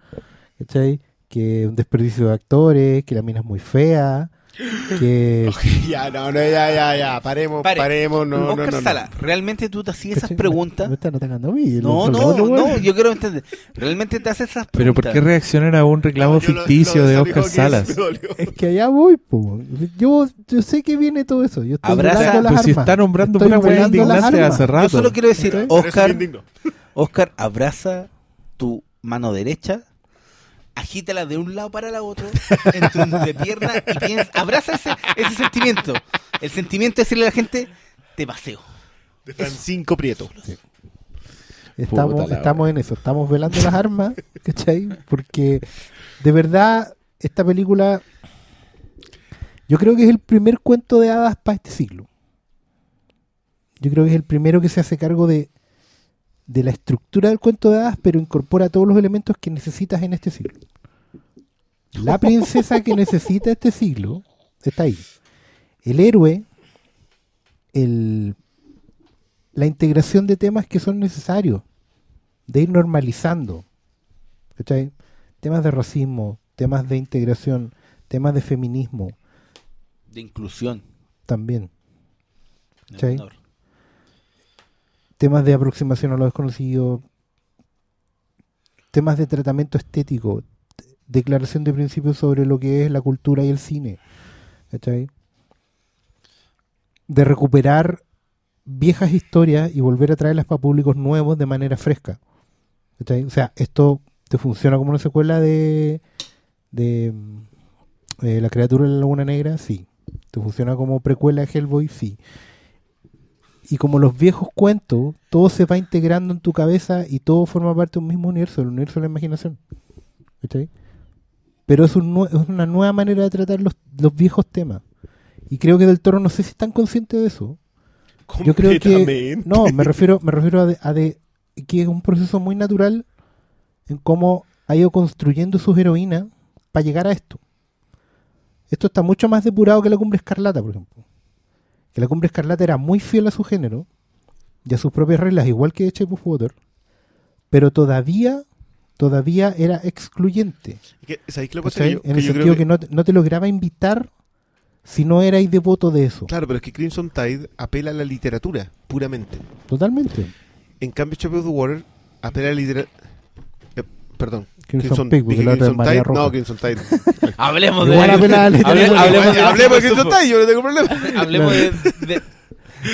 ¿cachai? Que un desperdicio de actores, que la mina es muy fea, que... (laughs) Ya, no, no, ya, ya, ya. Paremos, Pare. paremos. No, no, Oscar no, no. Sala, ¿realmente tú te hacías esas preguntas? Me están atacando a mí. No, no, no, weón. yo quiero entender. ¿Realmente te haces esas Pero preguntas? ¿por qué reaccionan a un reclamo No, yo lo- ficticio lo de Oscar Salas? Es que allá voy, po. Yo, yo sé que viene todo eso. Yo estoy Abraza- las Pues si está nombrando Estoy las indignante armas. hace Yo rato. solo quiero decir. Pero Oscar. Oscar, abraza tu mano derecha, agítala de un lado para el otro, entre un (laughs) de pierna y piensa, abraza ese, ese sentimiento. El sentimiento de decirle a la gente, te paseo. De Francisco Prieto. Estamos, Puta la estamos en eso, estamos velando las armas, ¿cachai? Porque de verdad, esta película, yo creo que es el primer cuento de hadas para este siglo. Yo creo que es el primero que se hace cargo de, de la estructura del cuento de hadas, pero incorpora todos los elementos que necesitas en este siglo. La (laughs) princesa que necesita este siglo está ahí. El héroe, el, la integración de temas que son necesarios, de ir normalizando. ¿cachai? Temas de racismo, temas de integración, temas de feminismo De inclusión. también, no. Temas de aproximación a lo desconocido, temas de tratamiento estético, declaración de principios sobre lo que es la cultura y el cine. ¿cachai? De recuperar viejas historias y volver a traerlas para públicos nuevos de manera fresca. ¿cachai? O sea, esto te funciona como una secuela de, de mm, eh, La criatura de la laguna negra, sí. Te funciona como precuela de Hellboy, sí. Y como los viejos cuentos, todo se va integrando en tu cabeza y todo forma parte de un mismo universo, el universo de la imaginación. ¿Cachai? Pero es, un es una nueva manera de tratar los, los viejos temas. Y creo que Del Toro no sé si están conscientes de eso. Yo creo que no, me refiero, me refiero a, de, a de- que es un proceso muy natural en cómo ha ido construyendo sus heroínas para llegar a esto. Esto está mucho más depurado que la Cumbre Escarlata, por ejemplo. Que la Cumbre Escarlata era muy fiel a su género y a sus propias reglas, igual que Shape of Water, pero todavía, todavía era excluyente. En el yo sentido que, que- no, te- no te lograba invitar si no erais devoto de eso. Claro, pero es que Crimson Tide apela a la literatura, puramente. Totalmente. En cambio, Shape of the Water apela a la literatura... perdón. Crimson Peak, (laughs) porque la otra es. Roja. No, Crimson Tide. Hablemos de. hablemos de- Hablemos de Silver Crimson. Tide, yo no tengo problema. (laughs) Hablemos de, de-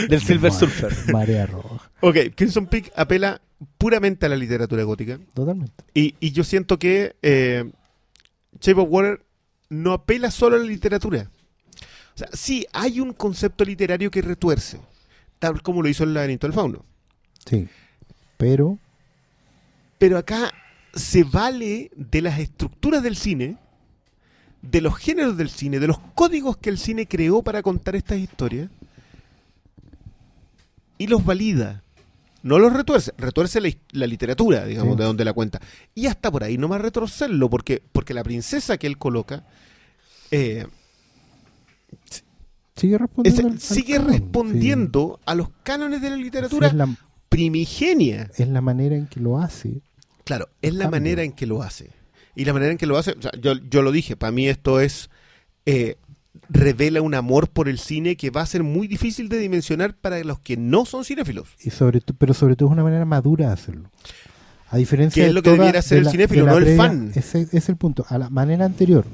del Silver Surfer. Marea roja. Ok, Crimson Peak apela puramente a la literatura gótica. Totalmente. Y, y yo siento que eh, Shape of Water no apela solo a la literatura. O sea, sí, hay un concepto literario que retuerce, tal como lo hizo el laberinto del fauno. Sí. Pero, Pero acá se vale de las estructuras del cine, de los géneros del cine, de los códigos que el cine creó para contar estas historias, y los valida. No los retuerce, retuerce la, literatura, digamos, Sí. de donde la cuenta. Y hasta por ahí no más retorcerlo, porque, porque la princesa que él coloca eh, sigue es- respondiendo. al sigue canon, respondiendo a los cánones de la literatura es, la, primigenia. es la manera en que lo hace. Claro, es la Cambio. manera en que lo hace. Y la manera en que lo hace, o sea, yo, yo lo dije, para mí esto es, eh, revela un amor por el cine que va a ser muy difícil de dimensionar para los que no son cinéfilos. Y sobre pero sobre todo es una manera madura de hacerlo. A diferencia Que es de lo que debiera hacer de el la- cinéfilo, no el fan. Ese es el punto. A la manera anterior.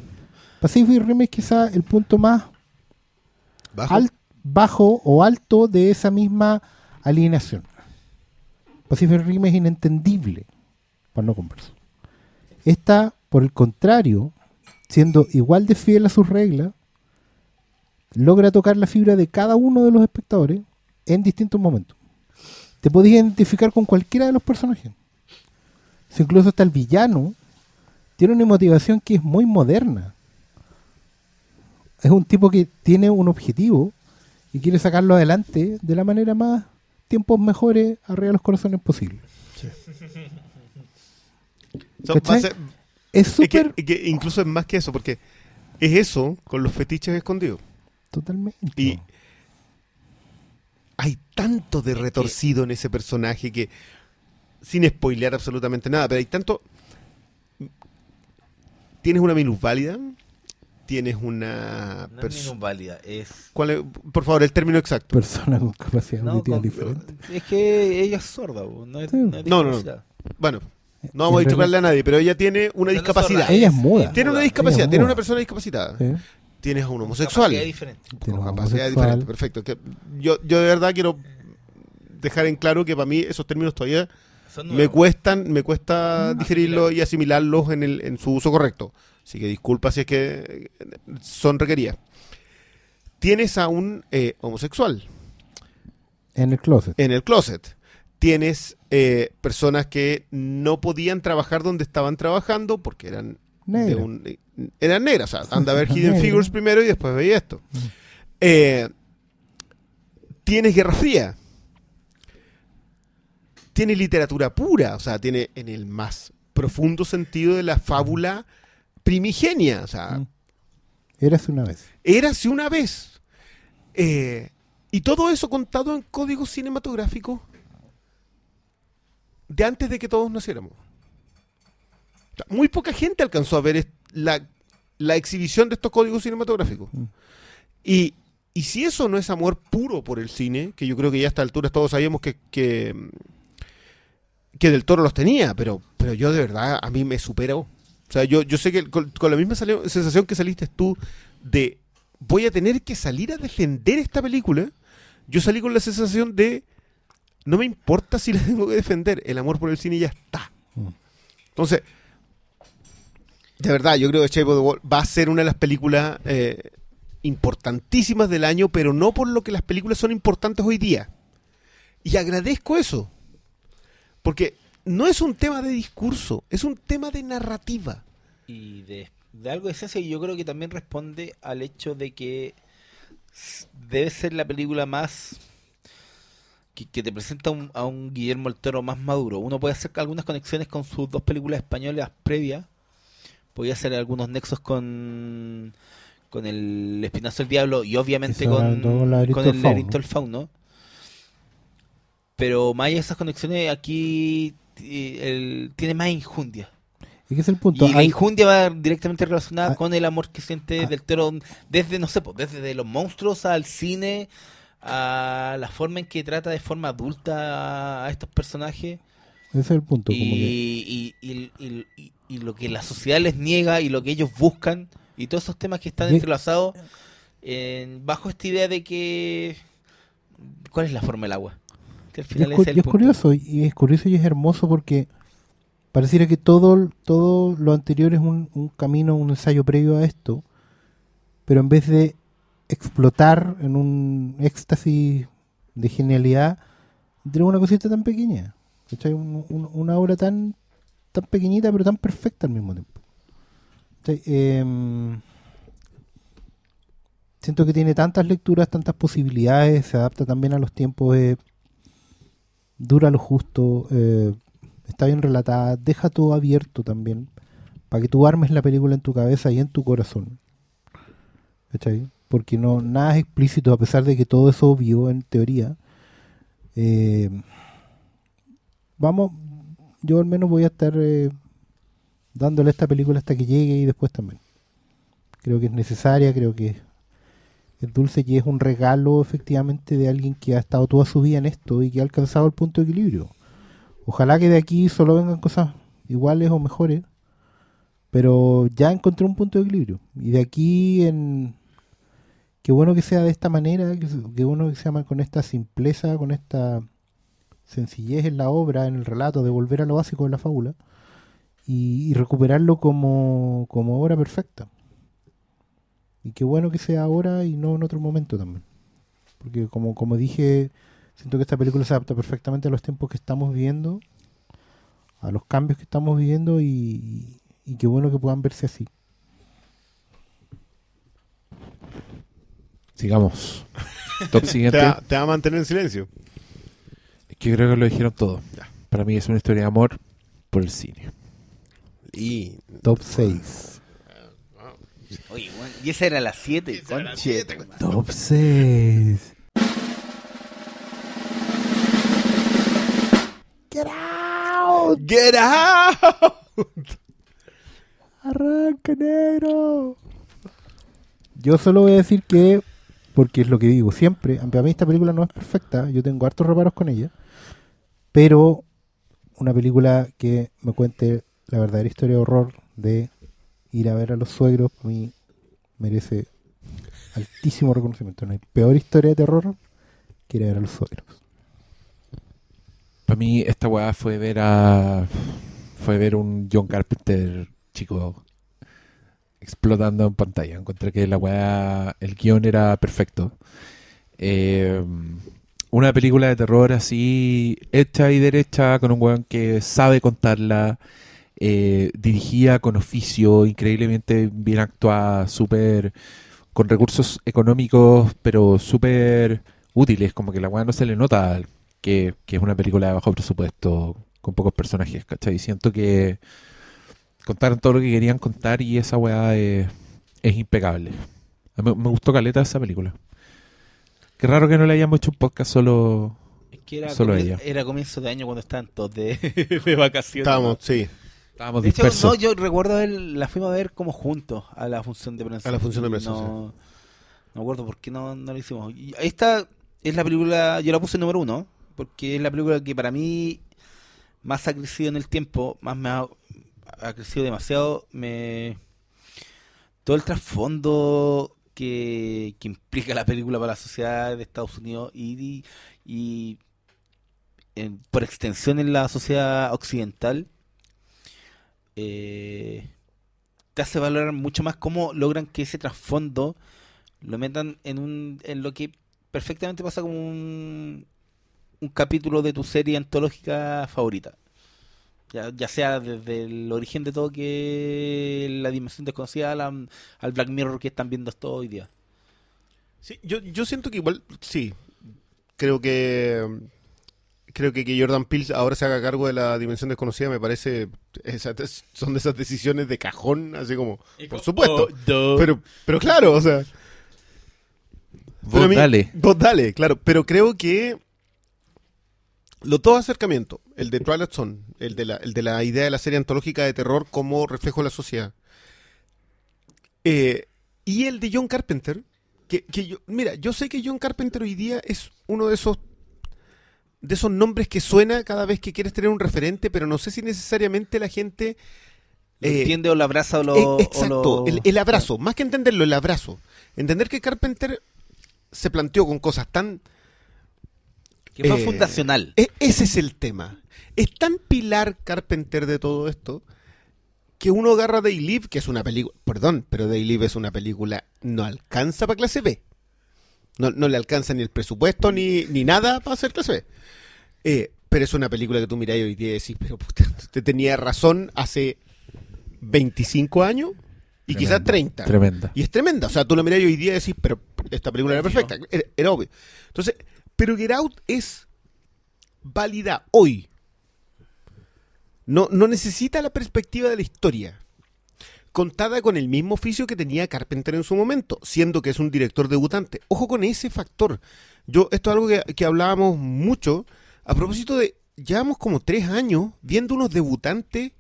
Pacific Rim es quizá el punto más al- bajo o alto de esa misma alienación. Pacific Rim es inentendible para no conversar. Esta, por el contrario, siendo igual de fiel a sus reglas, logra tocar la fibra de cada uno de los espectadores en distintos momentos. Te podías identificar con cualquiera de los personajes. Si incluso hasta el villano tiene una motivación que es muy moderna. Es un tipo que tiene un objetivo y quiere sacarlo adelante de la manera más tiempos mejores arriba de los corazones posible. (laughs) Es que- súper es que incluso es más que eso, porque es eso con los fetiches escondidos. totalmente. Y hay tanto de retorcido en ese personaje que, sin spoilear absolutamente nada, pero hay tanto... Tienes una minusválida, tienes una... No es minusválida, es. ¿Cuál es? Por favor, el término exacto. persona con capacidad No, auditiva con- diferente. es que ella es sorda, no es, Sí. no es No, no. Bueno, no vamos a disculparle a nadie, pero ella tiene una discapacidad. Ella es muda. Tiene una discapacidad, tiene una persona discapacitada. ¿sí? Tienes a un homosexual. Capacidad diferente. Tiene con capacidad homosexual. diferente, perfecto. Que yo, yo de verdad quiero dejar en claro que para mí esos términos todavía me cuestan, me cuesta Mm. digerirlos y asimilarlos en, el, en su uso correcto. Así que disculpa si es que eh, son requeridas. tienes a un eh, homosexual En el closet. en el closet. Tienes eh, personas que no podían trabajar donde estaban trabajando porque eran de Negro. un- eh, eran negras. O sea, anda a ver Hidden Negro. Figures primero y después veía esto. Eh, tienes Guerra Fría. Tiene literatura pura, o sea, tiene en el más profundo sentido de la fábula primigenia. O sea, Mm. Érase una vez. érase una vez. Eh, y todo eso contado en código cinematográfico de antes de que todos naciéramos. O sea, muy poca gente alcanzó a ver la, la exhibición de estos códigos cinematográficos. Mm. Y, y si eso no es amor puro por el cine, que yo creo que ya a esta altura todos sabíamos que, que, que Del Toro los tenía, pero, pero yo de verdad a mí me superó. O sea, yo, yo sé que con, con la misma sensación que saliste tú de voy a tener que salir a defender esta película, yo salí con la sensación de no me importa si la tengo que defender, el amor por el cine ya está. Mm. Entonces, de verdad, yo creo que Shape of the World va a ser una de las películas eh, importantísimas del año, pero no por lo que las películas son importantes hoy día. Y agradezco eso. Porque no es un tema de discurso, es un tema de narrativa. Y de, de algo de esencia, y yo creo que también responde al hecho de que debe ser la película más que, que te presenta un- a un Guillermo el Toro más maduro. Uno puede hacer algunas conexiones con sus dos películas españolas previas, podía hacer algunos nexos con con el Espinazo del Diablo y obviamente con, con el fauno. laberinto del fauno. Pero más allá de esas conexiones, aquí eh, el- tiene más injundia. ¿Y qué es el punto? Y la Hay- injundia va directamente relacionada Ah. con el amor que siente Ah. del toro desde, no sé, desde de los monstruos al cine, a la forma en que trata de forma adulta a estos personajes ese es el punto. y, como que- y, y- lo que la sociedad les niega y lo que ellos buscan y todos esos temas que están entrelazados en- bajo esta idea de que ¿cuál es la forma del agua? Que al es, el punto. curioso, y es curioso y es hermoso porque pareciera que todo, todo lo anterior es un, un camino, un ensayo previo a esto, pero en vez de explotar en un éxtasis de genialidad, tiene una cosita tan pequeña. Un- un- una obra tan, tan pequeñita pero tan perfecta al mismo tiempo. Em, siento que tiene tantas lecturas, tantas posibilidades, se adapta también a los tiempos. eh, dura lo justo, eh, está bien relatada, deja todo abierto también, para que tú armes la película en tu cabeza y en tu corazón. Porque no, nada es explícito, a pesar de que todo es obvio en teoría. Eh, vamos, yo al menos voy a estar eh, dándole esta película hasta que llegue y después también. Creo que es necesaria, creo que es dulce y es un regalo efectivamente de alguien que ha estado toda su vida en esto y que ha alcanzado el punto de equilibrio. Ojalá que de aquí solo vengan cosas iguales o mejores, pero ya encontré un punto de equilibrio. Y de aquí en... Qué bueno que sea de esta manera, que qué bueno que sea con esta simpleza, con esta sencillez en la obra, en el relato, de volver a lo básico de la fábula y, y recuperarlo como, como obra perfecta. Y qué bueno que sea ahora y no en otro momento también. Porque como, como dije, siento que esta película se adapta perfectamente a los tiempos que estamos viviendo, a los cambios que estamos viviendo y, y qué bueno que puedan verse así. Sigamos. Top (laughs) Te siguiente. va, te va a mantener en silencio. Es que creo que lo dijeron todo. Para mí es una historia de amor por el cine. Y Top 6. Oye, bueno, y esa era la 7, Esa era la conche. siete, tu madre. Top 6. Get out. ¡Get out! Arranca negro. Yo solo voy a decir que, porque es lo que digo siempre, aunque a mí esta película no es perfecta, yo tengo hartos reparos con ella, pero una película que me cuente la verdadera historia de horror de ir a ver a los suegros, a mí merece altísimo reconocimiento. No hay peor historia de terror que ir a ver a los suegros. Para mí esta weá fue ver a... Fue ver un John Carpenter chico explotando en pantalla. Encontré que la weá, el guion era perfecto. Eh, una película de terror así, hecha y derecha, con un weón que sabe contarla, eh, dirigida con oficio, increíblemente bien actuada, súper con recursos económicos, pero súper útiles, como que la weá no se le nota que, que es una película de bajo presupuesto, con pocos personajes, ¿cachai? Siento que contaron todo lo que querían contar y esa weá es, es impecable. A mí me gustó caleta esa película. Qué raro que no le hayamos hecho un podcast solo. Es que era, Solo comien- ella. era comienzo de año cuando estaban todos de, (laughs) de vacaciones. Estábamos, sí, Estábamos De hecho, dispersos. no, yo recuerdo ver- la fuimos a ver como juntos a la función de prensa. A la función de prensa, No, no me acuerdo por qué no, no lo hicimos. Y esta es la película, yo la puse número uno, porque es la película que para mí más ha crecido en el tiempo, más me ha, ha crecido demasiado. Me Todo el trasfondo que, implica la película para la sociedad de Estados Unidos y, y, en- por extensión en la sociedad occidental eh, te hace valorar mucho más cómo logran que ese trasfondo lo metan en un en lo que perfectamente pasa como un capítulo de tu serie antológica favorita. Ya, ya sea desde el origen de todo que la dimensión desconocida al Black Mirror que están viendo esto hoy día. Sí, yo, yo siento que igual, sí. Creo que creo que que Jordan Peele ahora se haga cargo de la dimensión desconocida me parece esa- son de esas decisiones de cajón, así como, por supuesto. Pero pero claro, o sea, Vos mí- dale. vos dale, claro, pero creo que los dos acercamientos, el de Twilight Zone, el de la el de la idea de la serie antológica de terror como reflejo de la sociedad. eh, y el de John Carpenter, que, que yo, mira, yo sé que John Carpenter hoy día es uno de esos de esos nombres que suena cada vez que quieres tener un referente, pero no sé si necesariamente la gente ¿Lo eh, entiende o lo abraza o lo... eh, o exacto, lo- el, el abrazo, más que entenderlo, el abrazo. Entender que Carpenter se planteó con cosas tan... Que fue eh, fundacional. e- ese es el tema. Es tan pilar Carpenter de todo esto que uno agarra Day Live, que es una película... Perdón, pero Day Live es una película... No alcanza para clase B. No, no le alcanza ni el presupuesto ni, ni nada para hacer clase B. Eh, pero es una película que tú miráis hoy día y decís, pero puta, usted tenía razón hace 25 años y quizás Tremenda, 30. Tremenda. Y es tremenda. O sea, tú lo miras hoy día y decís, pero esta película era perfecta. Era, era obvio. Entonces, pero Get Out es válida hoy. No, no necesita la perspectiva de la historia. Contada con el mismo oficio que tenía Carpenter en su momento, siendo que es un director debutante. Ojo con ese factor. Yo, esto es algo que, hablábamos mucho a propósito de. Llevamos como tres años viendo unos debutantes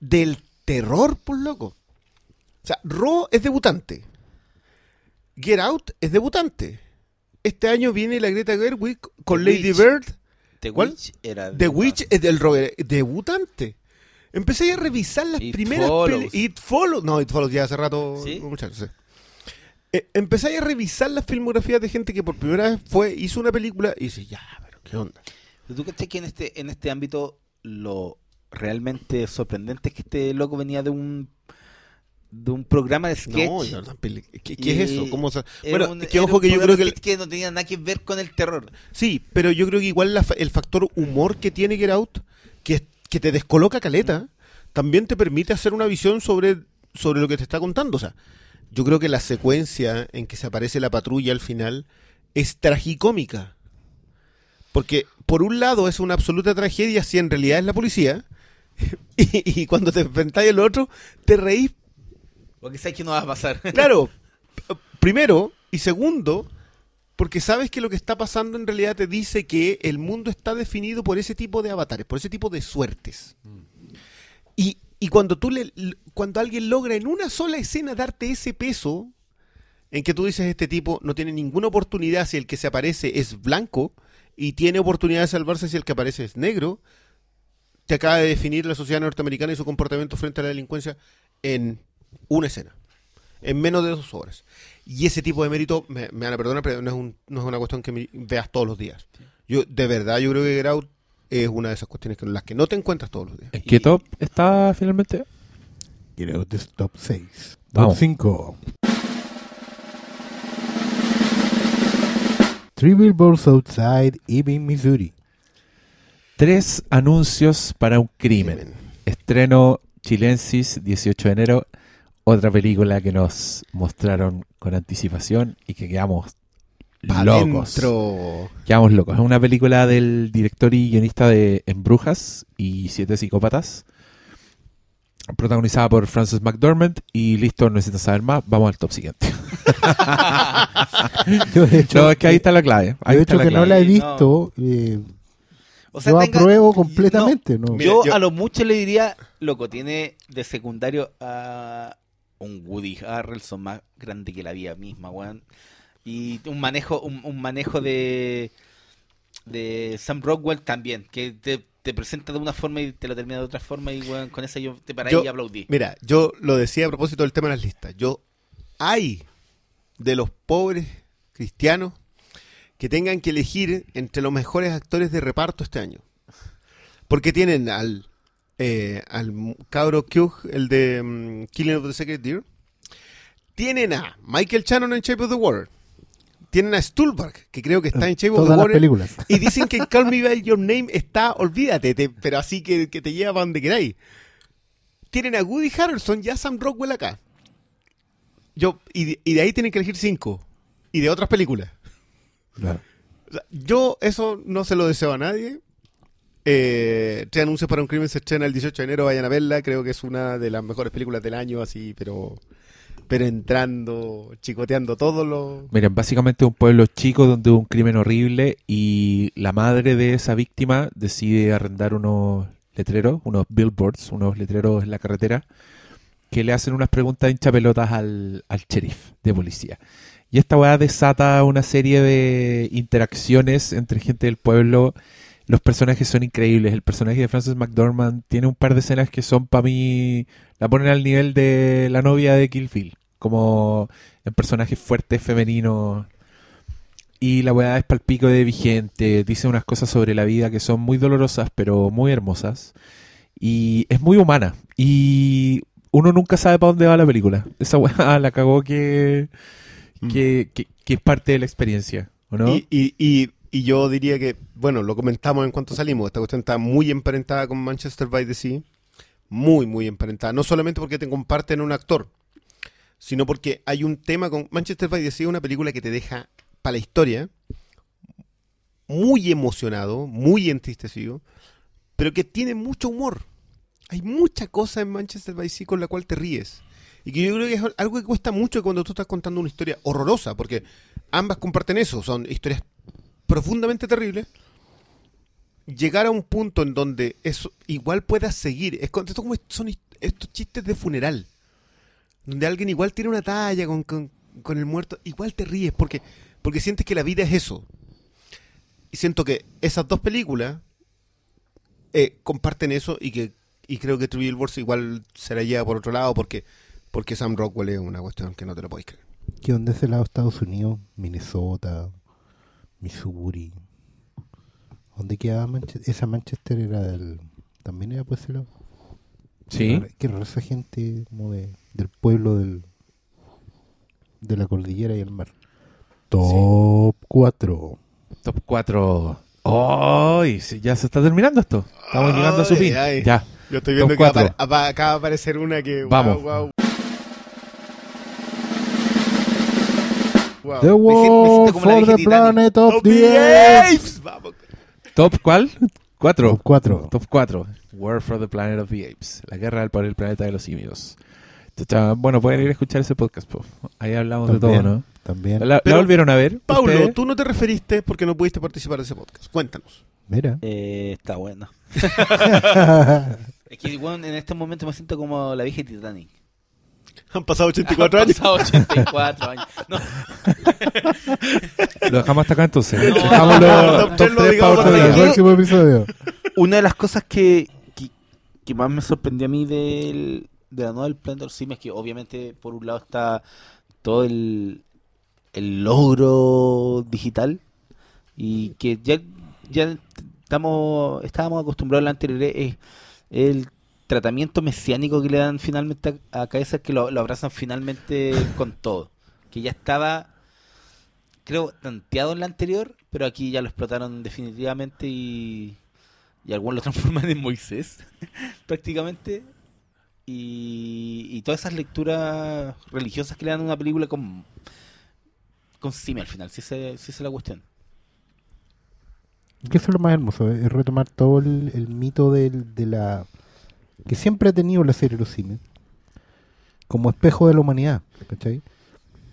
del terror, por loco. O sea, Raw es debutante. Get Out es debutante. Este año viene la Greta Gerwig con The Lady Witch. Bird. The ¿cuál? Witch era... The Witch es del debutante. Empecé a revisar las It primeras peli- It Follows. No, It Follows ya hace rato, ¿Sí? muchachos. sí. Eh, empecé a revisar las filmografías de gente que por primera vez fue, hizo una película y dice, ya, pero qué onda. ¿Tú crees que en este, en este ámbito lo realmente sorprendente es que este loco venía de un de un programa de sketch? No, Jordan Peele, ¿qué, es eso? ¿Cómo se- Era Bueno, un- que ojo que yo creo que... el- que no tenía nada que ver con el terror. Sí, pero yo creo que igual la el factor humor que tiene Get Out, que, que te descoloca caleta, también te permite hacer una visión sobre, sobre lo que te está contando. O sea, yo creo que la secuencia en que se aparece la patrulla al final es tragicómica. Porque por un lado es una absoluta tragedia si en realidad es la policía. (laughs) Y, y cuando te enfrentáis al otro, te reís Porque sabes que no va a pasar. (laughs) Claro, primero y segundo, porque sabes que lo que está pasando en realidad te dice que el mundo está definido por ese tipo de avatares, por ese tipo de suertes. Y, y cuando tú le, cuando alguien logra en una sola escena darte ese peso, en que tú dices este tipo no tiene ninguna oportunidad si el que se aparece es blanco y tiene oportunidad de salvarse si el que aparece es negro, te acaba de definir la sociedad norteamericana y su comportamiento frente a la delincuencia en una escena, en menos de dos horas. Y ese tipo de mérito, me, me van a perdonar, pero no es, un- no es una cuestión que mi- veas todos los días. Yo, de verdad, yo creo que Get Out, es una de esas cuestiones con las que no te encuentras todos los días. ¿En qué top está finalmente? Quiero de top 6. Top Vamos. 5. Three Billboards Outside Ebbing, Missouri. Tres anuncios para un crimen. Estreno Chilensis, 18 de enero. Otra película que nos mostraron con anticipación y que quedamos Pa' locos. dentro. Quedamos locos. Es una película del director y guionista de En Brujas y Siete Psicópatas. Protagonizada por Frances McDormand. Y listo, no necesitas saber más. Vamos al top siguiente. (laughs) Yo de hecho, No, es que ahí está la clave. Ahí yo de hecho que no la he No. visto. eh, O sea, yo tenga- apruebo completamente. ¿no? Mira, yo, yo- a lo mucho le diría, loco, tiene de secundario a un Woody Harrelson más grande que la vida misma, weón. Y un manejo, un, un manejo de de Sam Rockwell también, que te, te presenta de una forma y te lo termina de otra forma y weón, con esa yo te paré Yo- y aplaudí. Mira, yo lo decía a propósito del tema de las listas. Yo, hay de los pobres cristianos que tengan que elegir entre los mejores actores de reparto este año. Porque tienen al, eh, al cabro Hugh, el de mm, Killing of the Sacred Deer. Tienen a Michael Shannon en Shape of the Water. Tienen a Stuhlbarg, que creo que está en Shape of the Water. películas. Y dicen que (laughs) Call Me By Your Name está, olvídate, te- pero así que, que te lleva para donde queráis. Tienen a Woody Harrelson y a Sam Rockwell acá. Yo, y, de, y de ahí tienen que elegir cinco. Y de otras películas. Claro. O sea, yo eso no se lo deseo a nadie. Eh, Tres anuncios para un crimen se estrena el 18 de enero, vayan a verla. Creo que es una de las mejores películas del año, así, pero pero entrando, chicoteando todo lo... Miren, básicamente un pueblo chico donde hubo un crimen horrible y la madre de esa víctima decide arrendar unos letreros, unos billboards, unos letreros en la carretera, que le hacen unas preguntas hinchapelotas al, al sheriff de policía. Y esta weá desata una serie de interacciones entre gente del pueblo. Los personajes son increíbles. El personaje de Frances McDormand tiene un par de escenas que son para mí. La ponen al nivel de la novia de Kill Bill. Como en personajes fuertes, femeninos. Y la weá es palpico de vigente. Dice unas cosas sobre la vida que son muy dolorosas, pero muy hermosas. Y es muy humana. Y uno nunca sabe para dónde va la película. Esa weá (laughs) la cagó que, que, que, que es parte de la experiencia. ¿O no? Y, y, y, y yo diría que, bueno, lo comentamos en cuanto salimos, esta cuestión está muy emparentada con Manchester by the Sea, muy, muy emparentada, no solamente porque te comparten un actor, sino porque hay un tema con Manchester by the Sea, una película que te deja para la historia muy emocionado, muy entristecido, pero que tiene mucho humor. Hay mucha cosa en Manchester by the Sea con la cual te ríes. Y que yo creo que es algo que cuesta mucho cuando tú estás contando una historia horrorosa, porque ambas comparten eso, son historias profundamente terribles. Llegar a un punto en donde eso igual puedas seguir, es esto como son estos chistes de funeral, donde alguien igual tiene una talla con, con- el muerto, igual te ríes, porque, porque sientes que la vida es eso. Y siento que esas dos películas eh, comparten eso y que y creo que True Billboards igual se la lleva por otro lado porque porque Sam Rockwell es una cuestión que no te lo podéis creer. ¿Qué onda ese lado Estados Unidos? Minnesota, Missouri. ¿Dónde quedaba Manchester? Esa Manchester era del... También era por ese lado. Sí. Qué raro- esa gente como de, del pueblo del, de la cordillera y el mar. Top 4. Top 4. ¡Ay! sí, ya se está terminando esto. Estamos llegando a su fin. ay. Ya. Yo estoy Top viendo que cuatro. apare- apa- acaba de aparecer una que Vamos. wow, wow. Wow. The Me siento- me War for the. Planet of Of the Apes. Apes. Vamos. ¿Top cuál? 4. Top 4. Top 4. War for the Planet of the Apes. La guerra por el planeta de los simios. Bueno, pueden ir a escuchar ese podcast. po. Ahí hablamos de todo, ¿no? También. ¿La, volvieron a ver? Paulo, ustedes? tú no te referiste porque no pudiste participar de ese podcast. Cuéntanos. Mira. Eh, está buena. (laughs) Es que bueno, en este momento me siento como la vieja Titanic. Han pasado 84 Han años. pasado 84 años. No, Lo dejamos hasta acá entonces. No. Dejámoslo Top top tres lo 3 digamos para otro por día. aquí. Próximo episodio. una de las cosas que, que, que más me sorprendió a mí del, de la nueva del de los Simios es que obviamente por un lado está todo el, el logro digital y que ya, ya estamos estábamos acostumbrados a la anterior es el tratamiento mesiánico que le dan finalmente a, a Kaiser, que lo, lo abrazan finalmente (laughs) con todo. Que ya estaba, creo, tanteado en la anterior, pero aquí ya lo explotaron definitivamente y, y algunos lo transforman en Moisés, (laughs) prácticamente. Y, y todas esas lecturas religiosas que le dan a una película con, con Simi al final, si esa si es la cuestión. Que eso es lo más hermoso, es retomar todo el, el mito del- de la que siempre ha tenido la serie Los Simios como espejo de la humanidad, ¿cachai?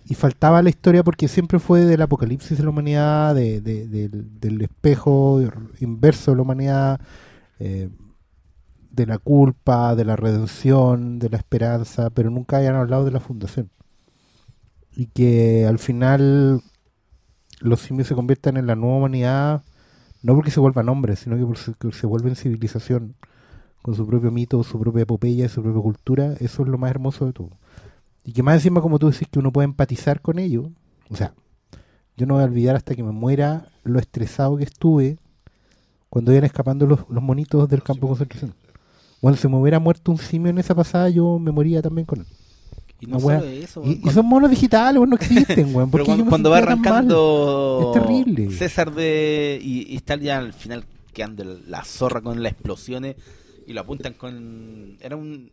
Y faltaba la historia porque siempre fue del apocalipsis de la humanidad, de, de- del, del espejo inverso de la humanidad, eh, de la culpa, de la redención, de la esperanza, pero nunca hayan hablado de la fundación. Y que al final los simios se conviertan en la nueva humanidad no porque se vuelvan hombres, sino que porque se vuelven civilización con su propio mito, su propia epopeya, su propia cultura, eso es lo más hermoso de todo. Y que más encima, como tú decís, que uno puede empatizar con ello, o sea, yo no voy a olvidar hasta que me muera lo estresado que estuve cuando iban escapando los, los monitos del campo de concentración. Bueno, si me hubiera muerto un simio en esa pasada, yo me moría también con él. Y no solo eso, Y, y cuando- son monos digitales, weón, no existen, weón. (laughs) ¿Por Pero cuando, cuando va arrancando Es terrible. César de y, y está ya al final quedando la zorra con las explosiones y lo apuntan con era un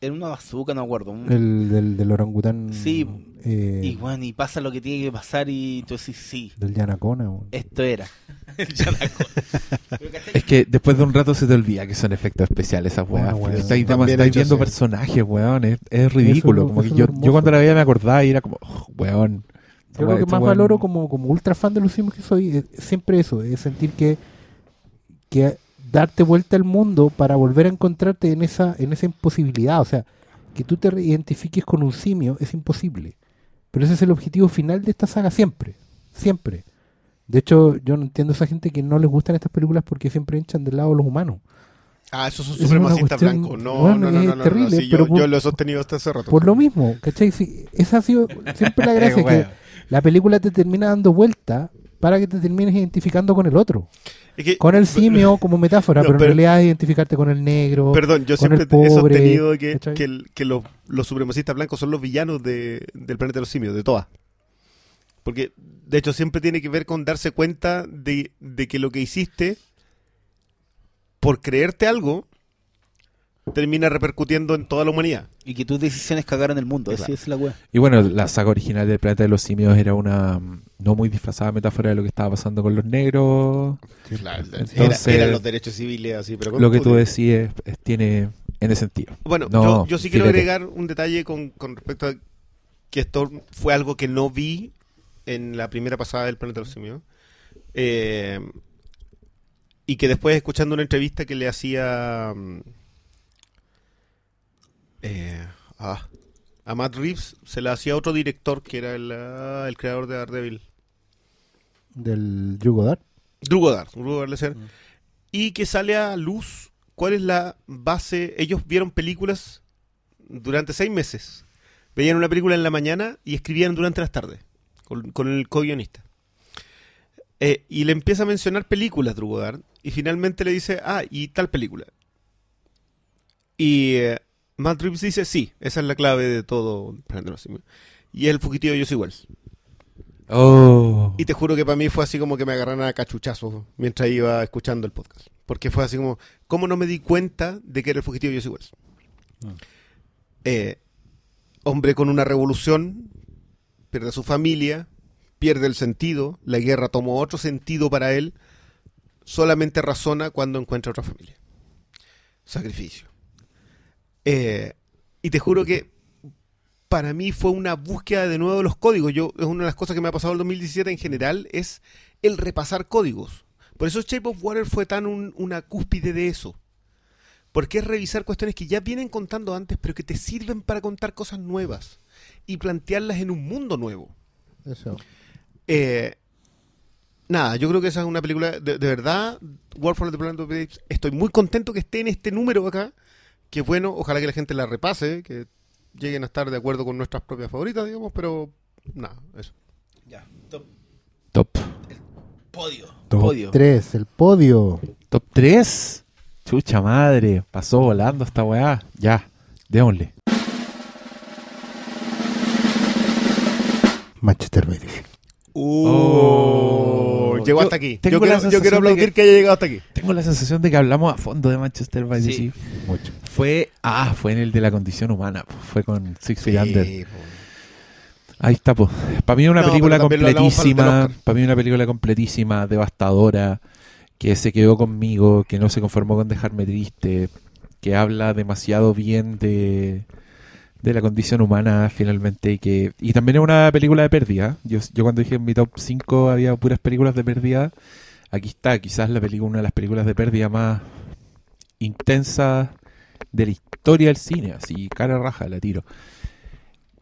era una bazooka, no me acuerdo. un- El del, del orangután. Sí, eh, y bueno, y pasa lo que tiene que pasar y tú decís, sí, Del Yanacona, weón. esto era. (laughs) El Yanaco. Pero, ¿cachai? Es que después de un rato se te olvida que son efectos especiales esas weas. Bueno, weón. Estáis, viendo personajes, weón. Es, es ridículo. Eso- como que eso yo, hermoso. yo cuando la veía me acordaba y era como, oh, weón. Yo lo que más weón- valoro como, como ultra fan de los Sims que soy es siempre eso, es sentir que, que darte vuelta al mundo para volver a encontrarte en esa, en esa imposibilidad. O sea, que tú te identifiques con un simio es imposible. Pero ese es el objetivo final de esta saga siempre. Siempre. De hecho, yo no entiendo a esa gente que no les gustan estas películas porque siempre hinchan del lado de los humanos. Ah, esos son Es supremacistas cuestión- blancos. No, bueno, no, no, es no, no, no, terrible, sí, yo, por- yo lo he sostenido hasta hace rato. Por lo mismo, ¿cachai? Sí, esa ha sido siempre la (laughs) gracia, que la película te termina dando vuelta para que te termines identificando con el otro. Es que- Con el (laughs) simio como metáfora, No, pero, pero- en realidad identificarte con el negro. Perdón, yo con siempre el pobre, he sostenido que, ¿cachai? que, el- que los, los supremacistas blancos son los villanos de- del planeta de los simios, de todas. Porque, de hecho, siempre tiene que ver con darse cuenta de, de que lo que hiciste por creerte algo termina repercutiendo en toda la humanidad. Y que tus decisiones cagaron el mundo, así Claro. es la wea. Y bueno, la saga original del Planeta de los Simios era una mm, no muy disfrazada metáfora de lo que estaba pasando con los negros. Entonces- eran los derechos civiles así, pero con Lo que tú decís tiene ese sentido. Bueno, No, yo, yo sí quiero fíjate. agregar un detalle con, con respecto a que esto fue algo que no vi en la primera pasada del Planeta de los Simios. Eh, y que después, escuchando una entrevista que le hacía mm, eh, ah, a Matt Reeves, se la hacía otro director que era el, ah, el creador de Daredevil. Del. Drew Goddard, Drew Goddard Lesser, y que sale a luz cuál es la base. Ellos vieron películas durante seis meses. Veían una película en la mañana y escribían durante las tardes con, con el co-guionista. Eh, y le empieza a mencionar películas, Drew Goddard, y finalmente le dice, ah, y tal película. Y eh, Matt Reeves dice, sí, esa es la clave de todo. Planeta de los Simios". Y es el fugitivo Yo soy Wells. Oh. Y te juro que para mí fue así como que me agarraron a cachuchazos mientras iba escuchando el podcast. Porque fue así como, ¿cómo no me di cuenta de que era el fugitivo de Jesse Wells? Eh, hombre con una revolución, pierde a su familia, pierde el sentido, la guerra tomó otro sentido para él, solamente razona cuando encuentra otra familia. Sacrificio. Eh, y te juro que para mí fue una búsqueda de nuevo de los códigos. Yo, es una de las cosas que me ha pasado en el 2017 en general, es el repasar códigos. Por eso Shape of Water fue tan un- una cúspide de eso. Porque es revisar cuestiones que ya vienen contando antes, pero que te sirven para contar cosas nuevas y plantearlas en un mundo nuevo. Eso. Eh, nada, yo creo que esa es una película de, de verdad. War for the Planet of the Apes. Estoy muy contento que esté en este número acá. Que bueno, ojalá que la gente la repase, que lleguen a estar de acuerdo con nuestras propias favoritas, digamos, pero nada, eso. Ya, top, Top. podio. Top podio. 3, el podio. Top 3. Chucha madre, pasó volando esta weá. Ya, démosle. Manchester by Sea. Oh. llegó hasta aquí. Yo quiero, yo quiero aplaudir que- que... haya llegado hasta aquí. Tengo la sensación de que hablamos a fondo de Manchester by the Sí. Sea. Mucho. Fue, ah, fue en el de la condición humana. Fue con Six Feet Under. Po. Ahí está, pues. Para mí una No, película completísima. Para mí una película completísima, devastadora, que se quedó conmigo, que no se conformó con dejarme triste, que habla demasiado bien de, de la condición humana finalmente y que y también es una película de pérdida. Yo, yo cuando dije en mi top 5 había puras películas de pérdida, aquí está, quizás la película una de las películas de pérdida más intensas de la historia del cine, así cara raja la tiro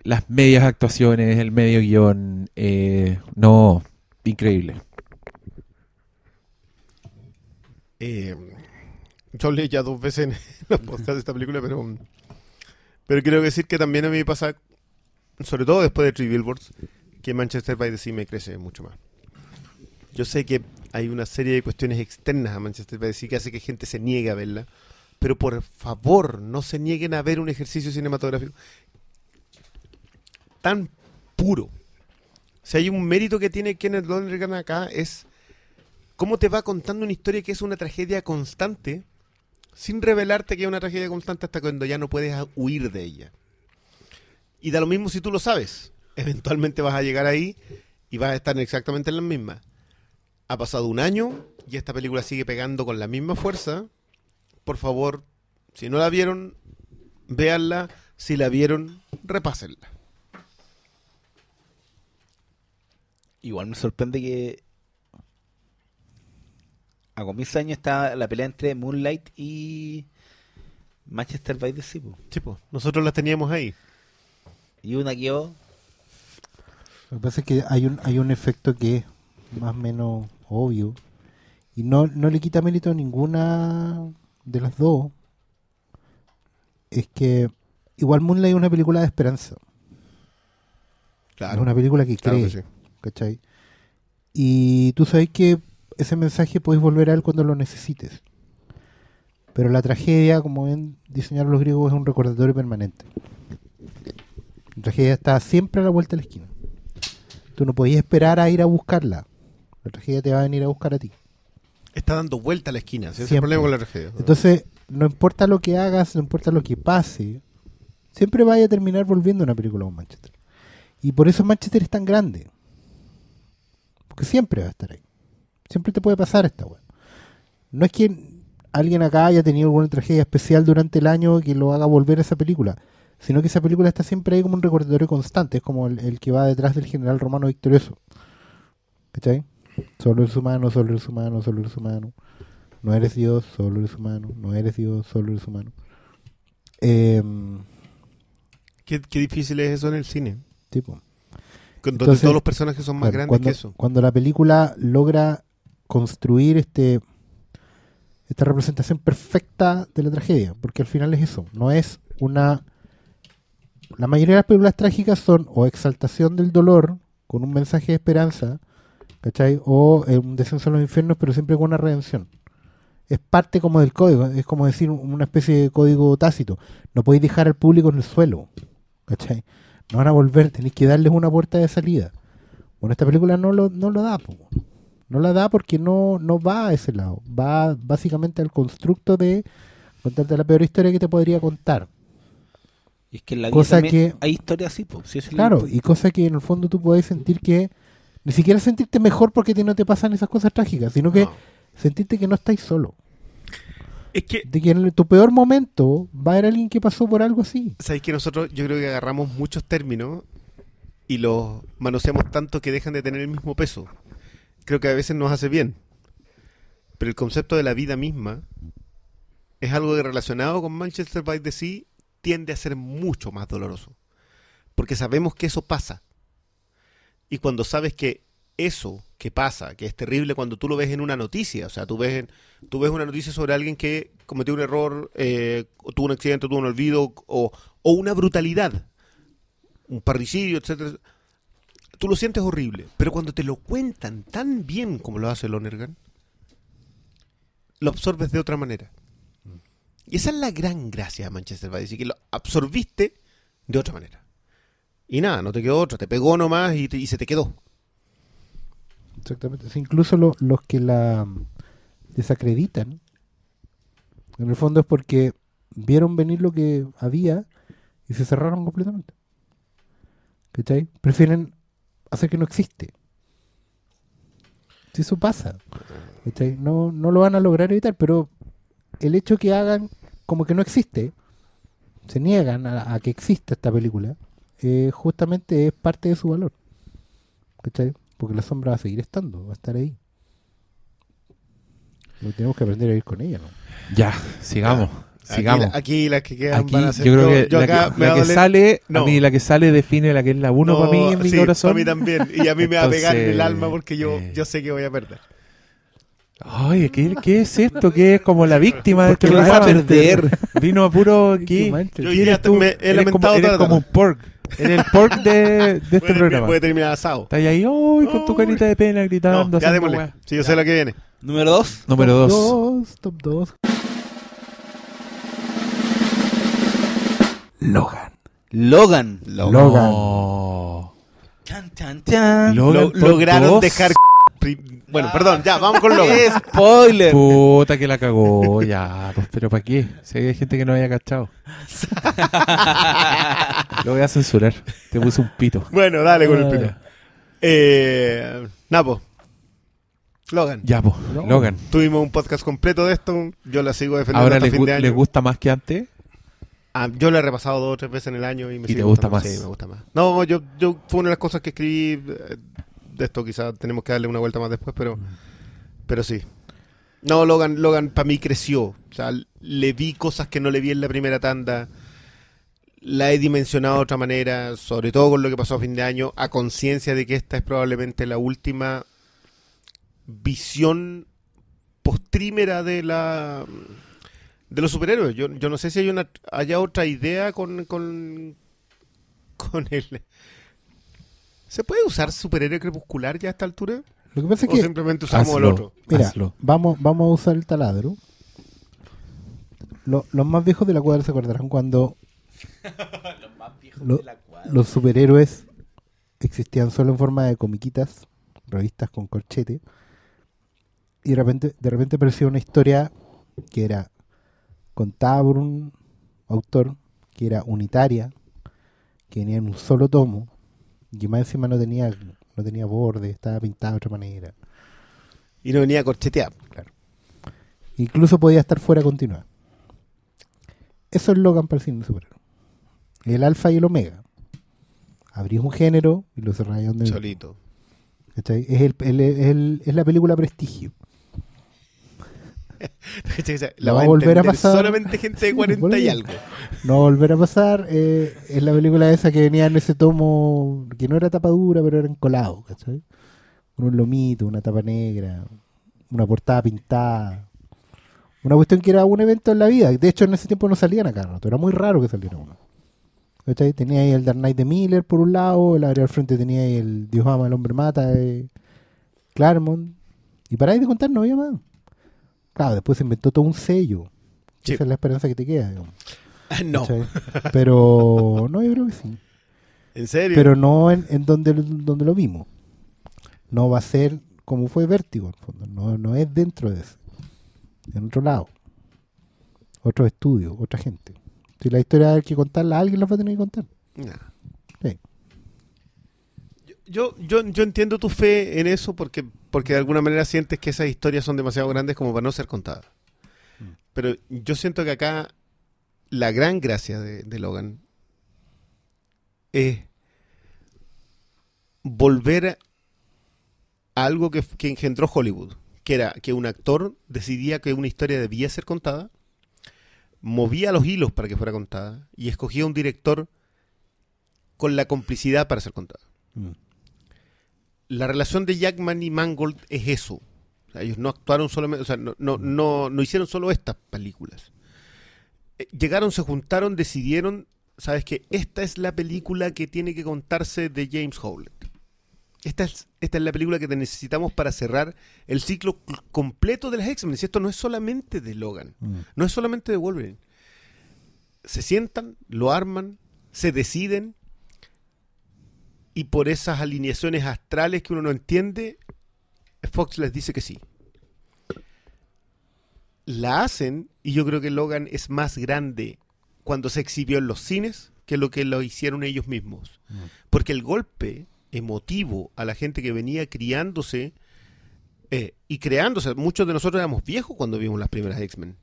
las medias actuaciones, el medio guion, eh, no, increíble. Eh, yo hablé ya dos veces en (laughs) los podcasts de esta película, pero, pero quiero decir que también a mí me pasa, sobre todo después de Three Billboards, que Manchester by the Sea me crece mucho más. Yo sé que hay una serie de cuestiones externas a Manchester by the Sea que hace que gente se niegue a verla, pero por favor no se nieguen a ver un ejercicio cinematográfico tan puro. Si hay un mérito que tiene Kenneth Lonergan acá es cómo te va contando una historia que es una tragedia constante sin revelarte que es una tragedia constante hasta cuando ya no puedes huir de ella. Y da lo mismo si tú lo sabes. Eventualmente vas a llegar ahí y vas a estar exactamente en la misma. Ha pasado un año y esta película sigue pegando con la misma fuerza. Por favor, si no la vieron, véanla. Si la vieron, repásenla. Igual me sorprende que a comienzo de año está la pelea entre Moonlight y Manchester by the Sea. po. Sí, pues, nosotros las teníamos ahí. Y una quedó Lo que pasa es que hay un, hay un efecto que es más o menos obvio y no, no le quita mérito a ninguna de las dos. Es que igual Moonlight es una película de esperanza. Es una película que claro cree, que sí. ¿cachai? Y tú sabes que ese mensaje puedes volver a él cuando lo necesites. Pero la tragedia, como ven diseñaron los griegos, es un recordatorio permanente. La tragedia está siempre a la vuelta de la esquina. Tú no podías esperar a ir a buscarla. La tragedia te va a venir a buscar a ti. Está dando vuelta a la esquina. Ese es el Siempre. problema con la tragedia. Entonces, no importa lo que hagas, no importa lo que pase, siempre vaya a terminar volviendo a una película con Manchester. Y por eso Manchester es tan grande. Porque siempre va a estar ahí. Siempre te puede pasar esta weá. No es que alguien acá haya tenido alguna tragedia especial durante el año que lo haga volver a esa película, sino que esa película está siempre ahí como un recordatorio constante, es como el, el que va detrás del general romano victorioso. ¿Cachai? Solo eres humano, solo eres humano, solo eres humano. No eres Dios, solo eres humano. No eres Dios, solo eres humano. Em, ¿Qué, qué difícil es eso en el cine. tipo. Entonces, todos los personajes son más grandes cuando, que eso. cuando la película logra construir este esta representación perfecta de la tragedia, porque al final es eso, no es una la mayoría de las películas trágicas son o exaltación del dolor con un mensaje de esperanza, ¿cachai? O eh, un descenso a los infiernos, pero siempre con una redención. Es parte como del código, es como decir una especie de código tácito. No podéis dejar al público en el suelo, ¿cachai? No van a volver, tenéis que darles una puerta de salida. Bueno, esta película no lo, no lo da, po. No la da porque no, no va a ese lado. Va básicamente al constructo de contarte la peor historia que te podría contar. Y es que en la vida Cosa también que- hay historias así, po. Si eso es Claro, y cosa que en el fondo tú puedes sentir que ni siquiera sentirte mejor porque no te pasan esas cosas trágicas, sino que No. sentirte que no estáis solo. Es que, De que en tu peor momento va a haber alguien que pasó por algo así. ¿sabéis que nosotros yo creo que agarramos muchos términos y los manoseamos tanto que dejan de tener el mismo peso? Creo que a veces nos hace bien. Pero el concepto de la vida misma es algo que relacionado con Manchester by the Sea tiende a ser mucho más doloroso. Porque sabemos que eso pasa. Y cuando sabes que eso que pasa, que es terrible cuando tú lo ves en una noticia, o sea, tú ves, tú ves una noticia sobre alguien que cometió un error, eh, o tuvo un accidente, tuvo un olvido, o, o una brutalidad, un parricidio, etcétera, tú lo sientes horrible. Pero cuando te lo cuentan tan bien como lo hace Lonergan, lo absorbes de otra manera. Y esa es la gran gracia de Manchester by the Sea, que lo absorbiste de otra manera. Y nada, no te quedó otra, te pegó nomás y, se te quedó. Exactamente. Incluso lo- los que la desacreditan, en el fondo es porque vieron venir lo que había y se cerraron completamente. ¿Cachai? Prefieren hacer que no existe. Si eso pasa. No, no lo van a lograr evitar, pero el hecho que hagan como que no existe, se niegan a, a que exista esta película, eh, justamente es parte de su valor. ¿Cachai? Porque la sombra va a seguir estando, va a estar ahí. Lo tenemos que aprender a ir con ella, ¿no? Ya, sigamos. Sigamos. Aquí, la- aquí las que quedan Aquí van a ser. yo creo que yo la, acá que, me la a que doler- sale, No. a mí la que sale define la que es la uno para mí en mi sí, corazón. Para mí también. Y a mí me va a pegar en el alma porque yo, eh, yo sé que voy a perder. Ay, ¿qué, ¿qué es esto? ¿Qué es como la víctima de este ¿Por qué vas a programa? perder? Vino a puro... ¿Qué, Qué mancha. ¿Qué Yo ya eres tú? me he Eres como, lamentado eres toda la como un tarde. pork. Eres el pork de, de (laughs) este Puede, programa. puede terminar asado. Estás ahí, ¡ay! con tu carita de pena gritando. No, ya démosle. weá. Sí, yo sé lo que viene. Número 2. Número Top 2. dos, Top 2. Logan. Logan. Logan. No. Lo- lograron dos. dejar. Bueno, perdón, ya, vamos con Logan. Spoiler. Puta que la cagó, ya, pues, pero ¿para qué? Si hay gente que no haya cachado. (laughs) Lo voy a censurar. Te puse un pito. Bueno, dale con el Ah. pito. Eh, Napo. Logan. Ya, pues, Logan. Logan. Tuvimos un podcast completo de esto. Yo la sigo defendiendo Ahora hasta les, fin gu- de año. les gusta más que antes. Ah, yo la he repasado dos o tres veces en el año y me ¿Y sigue te gusta más? Sí, me gusta más. No, yo, yo fue una de las cosas que escribí eh, de esto, quizás tenemos que darle una vuelta más después, pero, pero sí. No, Logan, Logan para mí creció. O sea, le vi cosas que no le vi en la primera tanda. La he dimensionado de otra manera, sobre todo con lo que pasó a fin de año, a conciencia de que esta es probablemente la última visión postrímera de la de los superhéroes. Yo, yo no sé si hay una haya otra idea con con con el ¿Se puede usar superhéroe crepuscular ya a esta altura? Lo que pasa es ¿O que, simplemente usamos el otro? mira, Hazlo. vamos, vamos a usar el taladro. Lo- los más viejos de la cuadra se acordarán cuando (laughs) Lo- los superhéroes existían solo en forma de comiquitas, revistas con corchete. Y de repente, de repente apareció una historia que era contada por un autor, que era unitaria, que venía en un solo tomo, y más encima no tenía, no tenía borde, estaba pintada de otra manera. Y no venía corcheteado. Incluso podía estar fuera continuada. Eso es Logan para el cine de superhéroe. El alfa y el omega. Abrís un género y lo cerráis donde Solito. Es, el, el- el- es la película Prestigio. (laughs) La No va a volver a pasar. Solamente gente de 40 y algo. No va a volver a pasar. eh, es la película esa que venía en ese tomo que no era tapa dura, pero era encolado. ¿cachai? Con un lomito, una tapa negra, una portada pintada. Una cuestión que era un evento en la vida. De hecho, en ese tiempo no salían acá rato. Era muy raro que saliera uno. ¿Cachai? Tenía ahí el Dark Knight de Miller por un lado, el área al frente tenía ahí el Dios ama, el hombre mata de Claremont. Y para ahí de contar no había más. Claro, después se inventó todo un sello. Sí. Esa es la esperanza que te queda, digamos. No. ¿cachai? Pero no, yo creo que sí. ¿En serio? Pero no en, en donde, donde lo vimos. No va a ser como fue Vértigo, en fondo. No, no es dentro de ese. En otro lado. Otro estudio, otra gente. Si la historia hay que contarla, alguien la va a tener que contar. Nah. Yo, yo, yo entiendo tu fe en eso porque, porque de alguna manera sientes que esas historias son demasiado grandes como para no ser contadas. Pero yo siento que acá la gran gracia de, de Logan es volver a algo que, que engendró Hollywood, que era que un actor decidía que una historia debía ser contada, movía los hilos para que fuera contada y escogía un director con la complicidad para ser contada la relación de Jackman y Mangold es eso. O sea, ellos no actuaron solamente, o sea, no, no, no, no hicieron solo estas películas. Eh, Llegaron, se juntaron, decidieron, sabes que esta es la película que tiene que contarse de James Howlett. esta es, esta es la película que necesitamos para cerrar el ciclo completo de las X-Men. Si esto no es solamente de Logan, Mm. no es solamente de Wolverine. Se sientan, lo arman, se deciden y por esas alineaciones astrales que uno no entiende, Fox les dice que sí. La hacen y yo creo que Logan es más grande cuando se exhibió en los cines que lo que lo hicieron ellos mismos. Mm. Porque el golpe emotivo a la gente que venía criándose eh, y creándose, muchos de nosotros éramos viejos cuando vimos las primeras X-Men.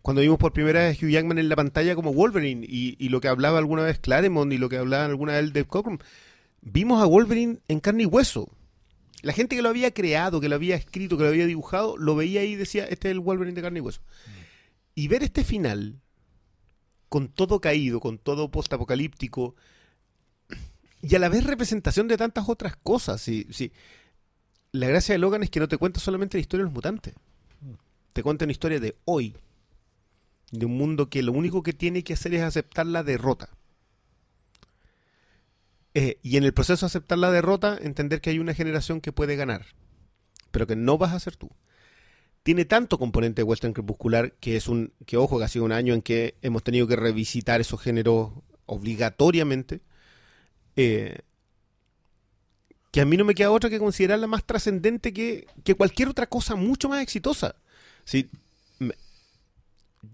Cuando vimos por primera vez Hugh Jackman en la pantalla como Wolverine y, y lo que hablaba alguna vez Claremont y lo que hablaba alguna vez Dave Cockrum, vimos a Wolverine en carne y hueso. La gente que lo había creado, que lo había escrito, que lo había dibujado, lo veía ahí y decía, este es el Wolverine de carne y hueso. Y ver este final, con todo caído, con todo postapocalíptico, y a la vez representación de tantas otras cosas. Sí, sí. La gracia de Logan es que no te cuenta solamente la historia de los mutantes. Te cuenta una historia de hoy. De un mundo que lo único que tiene que hacer es aceptar la derrota. Eh, y en el proceso de aceptar la derrota, entender que hay una generación que puede ganar. Pero que no vas a ser tú. Tiene tanto componente western crepuscular que es un. que ojo, que ha sido un año en que hemos tenido que revisitar esos géneros obligatoriamente. eh, que a mí no me queda otra que considerarla más trascendente que, que cualquier otra cosa mucho más exitosa. Sí,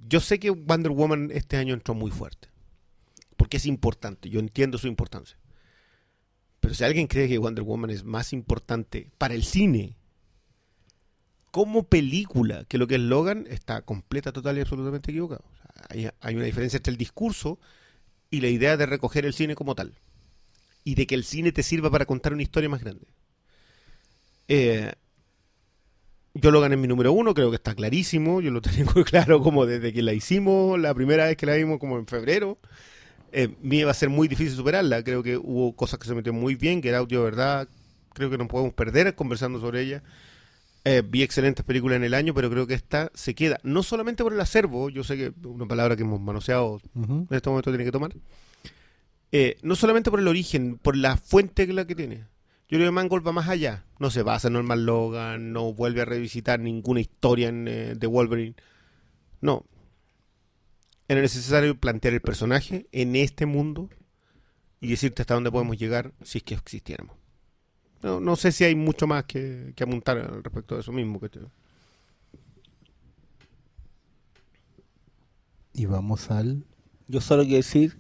yo sé que Wonder Woman este año entró muy fuerte. Porque es importante, yo entiendo su importancia. Pero si alguien cree que Wonder Woman es más importante para el cine como película que lo que es Logan, está completa, total y absolutamente equivocado. O sea, hay, hay una diferencia entre el discurso y la idea de recoger el cine como tal. Y de que el cine te sirva para contar una historia más grande. Eh, yo Logan es mi número uno, creo que está clarísimo. Yo lo (laughs) tengo claro como desde que la hicimos, la primera vez que la vimos como en febrero. Eh, me iba a ser muy difícil superarla. Creo que hubo cosas que se metieron muy bien, que era audio verdad. Creo que no podemos perder conversando sobre ella. Eh, vi excelentes películas en el año, pero creo que esta se queda. No solamente por el acervo, yo sé que una palabra que hemos manoseado Ujú. en este momento tiene que tomar. Eh, no solamente por el origen, por la fuente que la que tiene. Yo creo que Mangold va más allá. No se basa en Norman Logan, no vuelve a revisitar ninguna historia en, eh, de Wolverine. No. Era necesario plantear el personaje en este mundo y decirte hasta dónde podemos llegar si es que existiéramos. No, no sé si hay mucho más que, que apuntar al respecto de eso mismo. Que te- Y vamos al. Yo solo quiero decir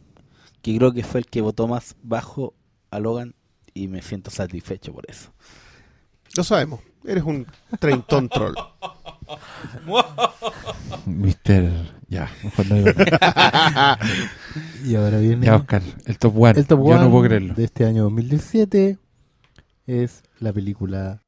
que creo que fue el que votó más bajo a Logan y me siento satisfecho por eso. Lo sabemos. Eres un treintón troll. (laughs) Mister. Ya, mejor no digo nada. (laughs) Y ahora viene. Ya, Oscar, el top one. el top Yo no one puedo creerlo. de este año 2017 es la película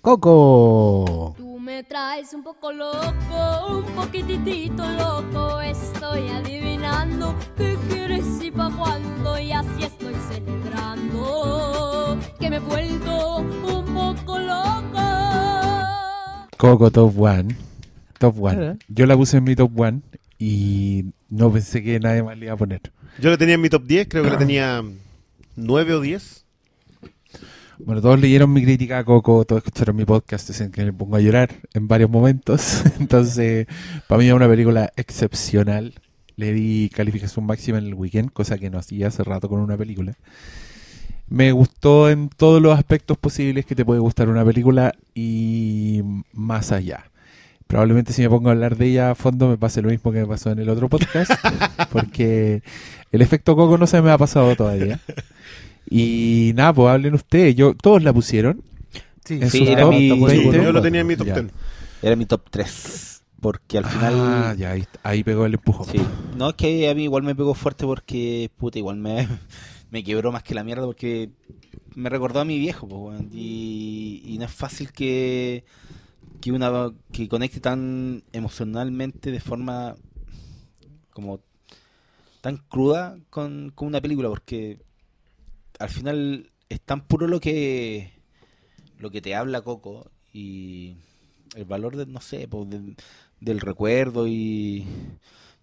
Coco. Tú me traes un poco loco, un poquitito loco. Estoy adivinando qué quieres y pa' cuándo. Y así estoy celebrando que me he vuelto un poco loco. Coco Top One. Top One. Mira. Yo la puse en mi top one y no pensé que nadie más le iba a poner. Yo la tenía en mi top 10, creo que la tenía 9 o 10. Bueno, todos leyeron mi crítica a Coco, todos escucharon mi podcast, dicen que me pongo a llorar en varios momentos. (laughs) Entonces, para mí es una película excepcional. Le di calificación máxima en el weekend, cosa que no hacía hace rato con una película. Me gustó en todos los aspectos posibles que te puede gustar una película y más allá. Probablemente si me pongo a hablar de ella a fondo me pase lo mismo que me pasó en el otro podcast, (laughs) porque el efecto Coco no se me ha pasado todavía. Y nada, pues hablen ustedes. Yo, todos la pusieron. Sí, En Sí, sus era top mi- 20. Yo lo tenía en mi top Ya. 10. Era mi top 3. Porque al final. Ah, ya, ahí, ahí pegó el empujón. Sí. No, es que a mí igual me pegó fuerte porque, puta, igual me, me quebró más que la mierda porque me recordó a mi viejo, y, y no es fácil que, que una que conecte tan emocionalmente de forma como tan cruda con, con una película porque al final es tan puro lo que lo que te habla Coco y el valor de, no sé, del- recuerdo y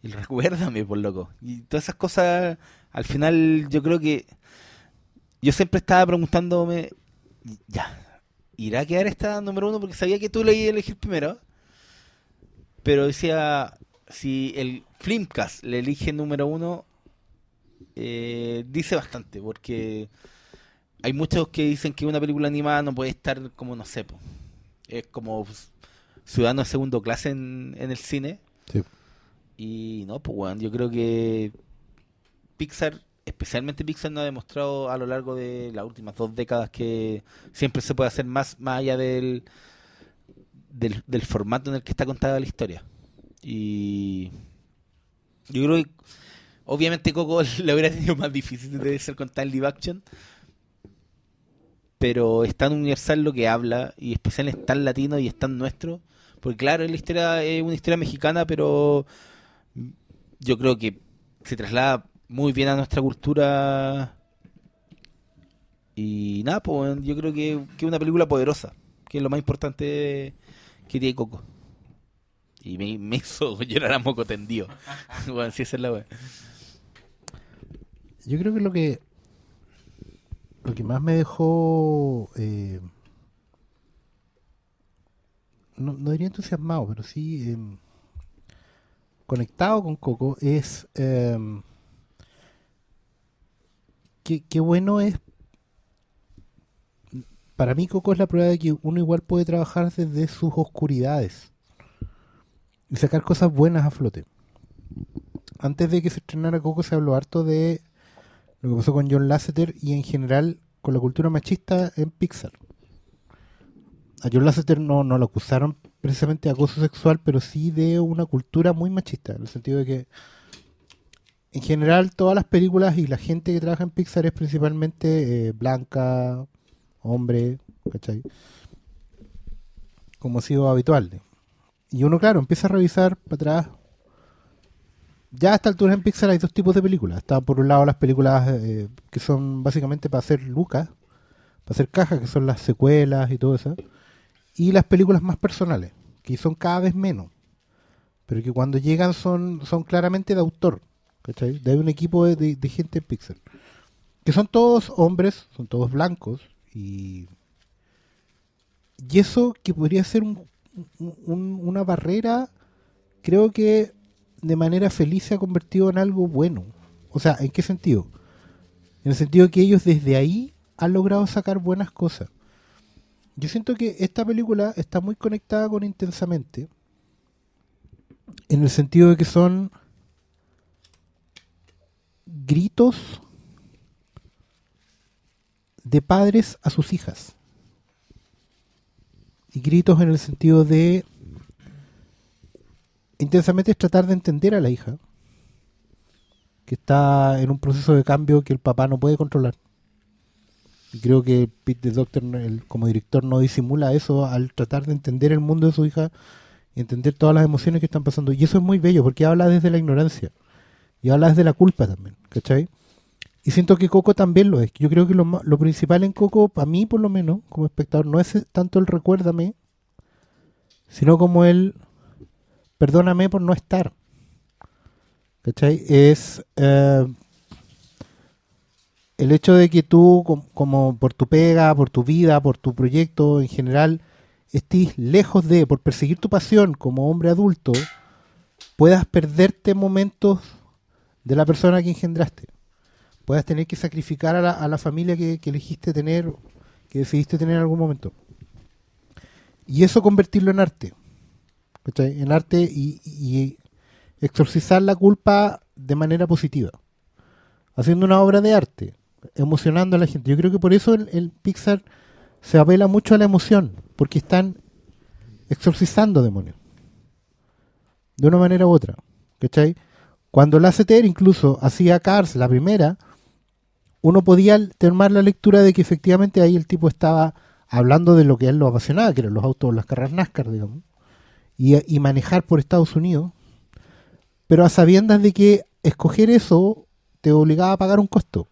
el (laughs) recuérdame, por loco. Y todas esas cosas, al final yo creo que yo siempre estaba preguntándome, ya, ¿irá a quedar esta número uno? Porque sabía que tú le ibas a elegir primero. Pero decía, si el Flimcast le elige número uno, eh, dice bastante, porque hay muchos que dicen que una película animada no puede estar como, no sé, po, es como ciudadano de segundo clase en, en el cine. Sí. Y no, pues bueno, yo creo que Pixar, especialmente Pixar, nos ha demostrado a lo largo de las últimas dos décadas que siempre se puede hacer más, más allá del, del, formato en el que está contada la historia. Y yo creo que obviamente Coco (laughs) le hubiera tenido más difícil de ser contada en live action. Pero es tan universal lo que habla, y especial es tan latino y es tan nuestro. Porque claro, es una historia mexicana, pero yo creo que se traslada muy bien a nuestra cultura. Y nada, pues yo creo que es una película poderosa, que es lo más importante que tiene Coco. Y me, hizo (laughs) llorar a moco tendido. (laughs) bueno, sí, esa es la wea. Yo creo que lo que lo que más me dejó eh, no, no diría entusiasmado, pero sí em, conectado con Coco es em, qué, bueno es para mí Coco es la prueba de que uno igual puede trabajar desde sus oscuridades y sacar cosas buenas a flote. Antes de que se estrenara Coco se habló harto de lo que pasó con John Lasseter y en general con la cultura machista en Pixar. A John Lasseter no, no lo acusaron precisamente de acoso sexual, pero sí de una cultura muy machista, en el sentido de que en general todas las películas y la gente que trabaja en Pixar es principalmente eh, blanca, hombre, ¿cachai? Como ha sido habitual. Y uno, claro, empieza a revisar para atrás ya a esta altura en Pixar hay dos tipos de películas. Están por un lado las películas eh, que son básicamente para hacer lucas, para hacer cajas, que son las secuelas y todo eso. Y las películas más personales, que son cada vez menos. Pero que cuando llegan son, son claramente de autor. ¿Cachai? De un equipo de, gente en Pixar. Que son todos hombres, son todos blancos. Y, y eso que podría ser un- un- una barrera, creo que de manera feliz se ha convertido en algo bueno. O sea, ¿en qué sentido? En el sentido que ellos desde ahí han logrado sacar buenas cosas. Yo siento que esta película está muy conectada con Intensamente. En el sentido de que son gritos de padres a sus hijas. Y gritos en el sentido de intensamente es tratar de entender a la hija que está en un proceso de cambio que el papá no puede controlar. Y creo que Pete the Doctor como director no disimula eso al tratar de entender el mundo de su hija y entender todas las emociones que están pasando. Y eso es muy bello porque habla desde la ignorancia y habla desde la culpa también, ¿cachai? Y siento que Coco también lo es. Yo creo que lo, lo principal en Coco, para mí por lo menos, como espectador, no es tanto el recuérdame, sino como el perdóname por no estar. ¿Cachai? Es eh, el hecho de que tú, com- como por tu pega, por tu vida, por tu proyecto en general, estés lejos de, por perseguir tu pasión como hombre adulto, puedas perderte momentos de la persona que engendraste. Puedas tener que sacrificar a la, a la familia que, que elegiste tener, que decidiste tener en algún momento. Y eso convertirlo en arte. ¿cachai? En arte y, y exorcizar la culpa de manera positiva. Haciendo una obra de arte, emocionando a la gente. Yo creo que por eso el, el Pixar se apela mucho a la emoción, porque están exorcizando demonios. De una manera u otra. ¿Cachai? Cuando la CTR incluso hacía Cars, la primera, uno podía tomar la lectura de que efectivamente ahí el tipo estaba hablando de lo que él lo apasionaba, que eran los autos, las carreras NASCAR, digamos y, manejar por Estados Unidos, pero a sabiendas de que escoger eso te obligaba a pagar un costo.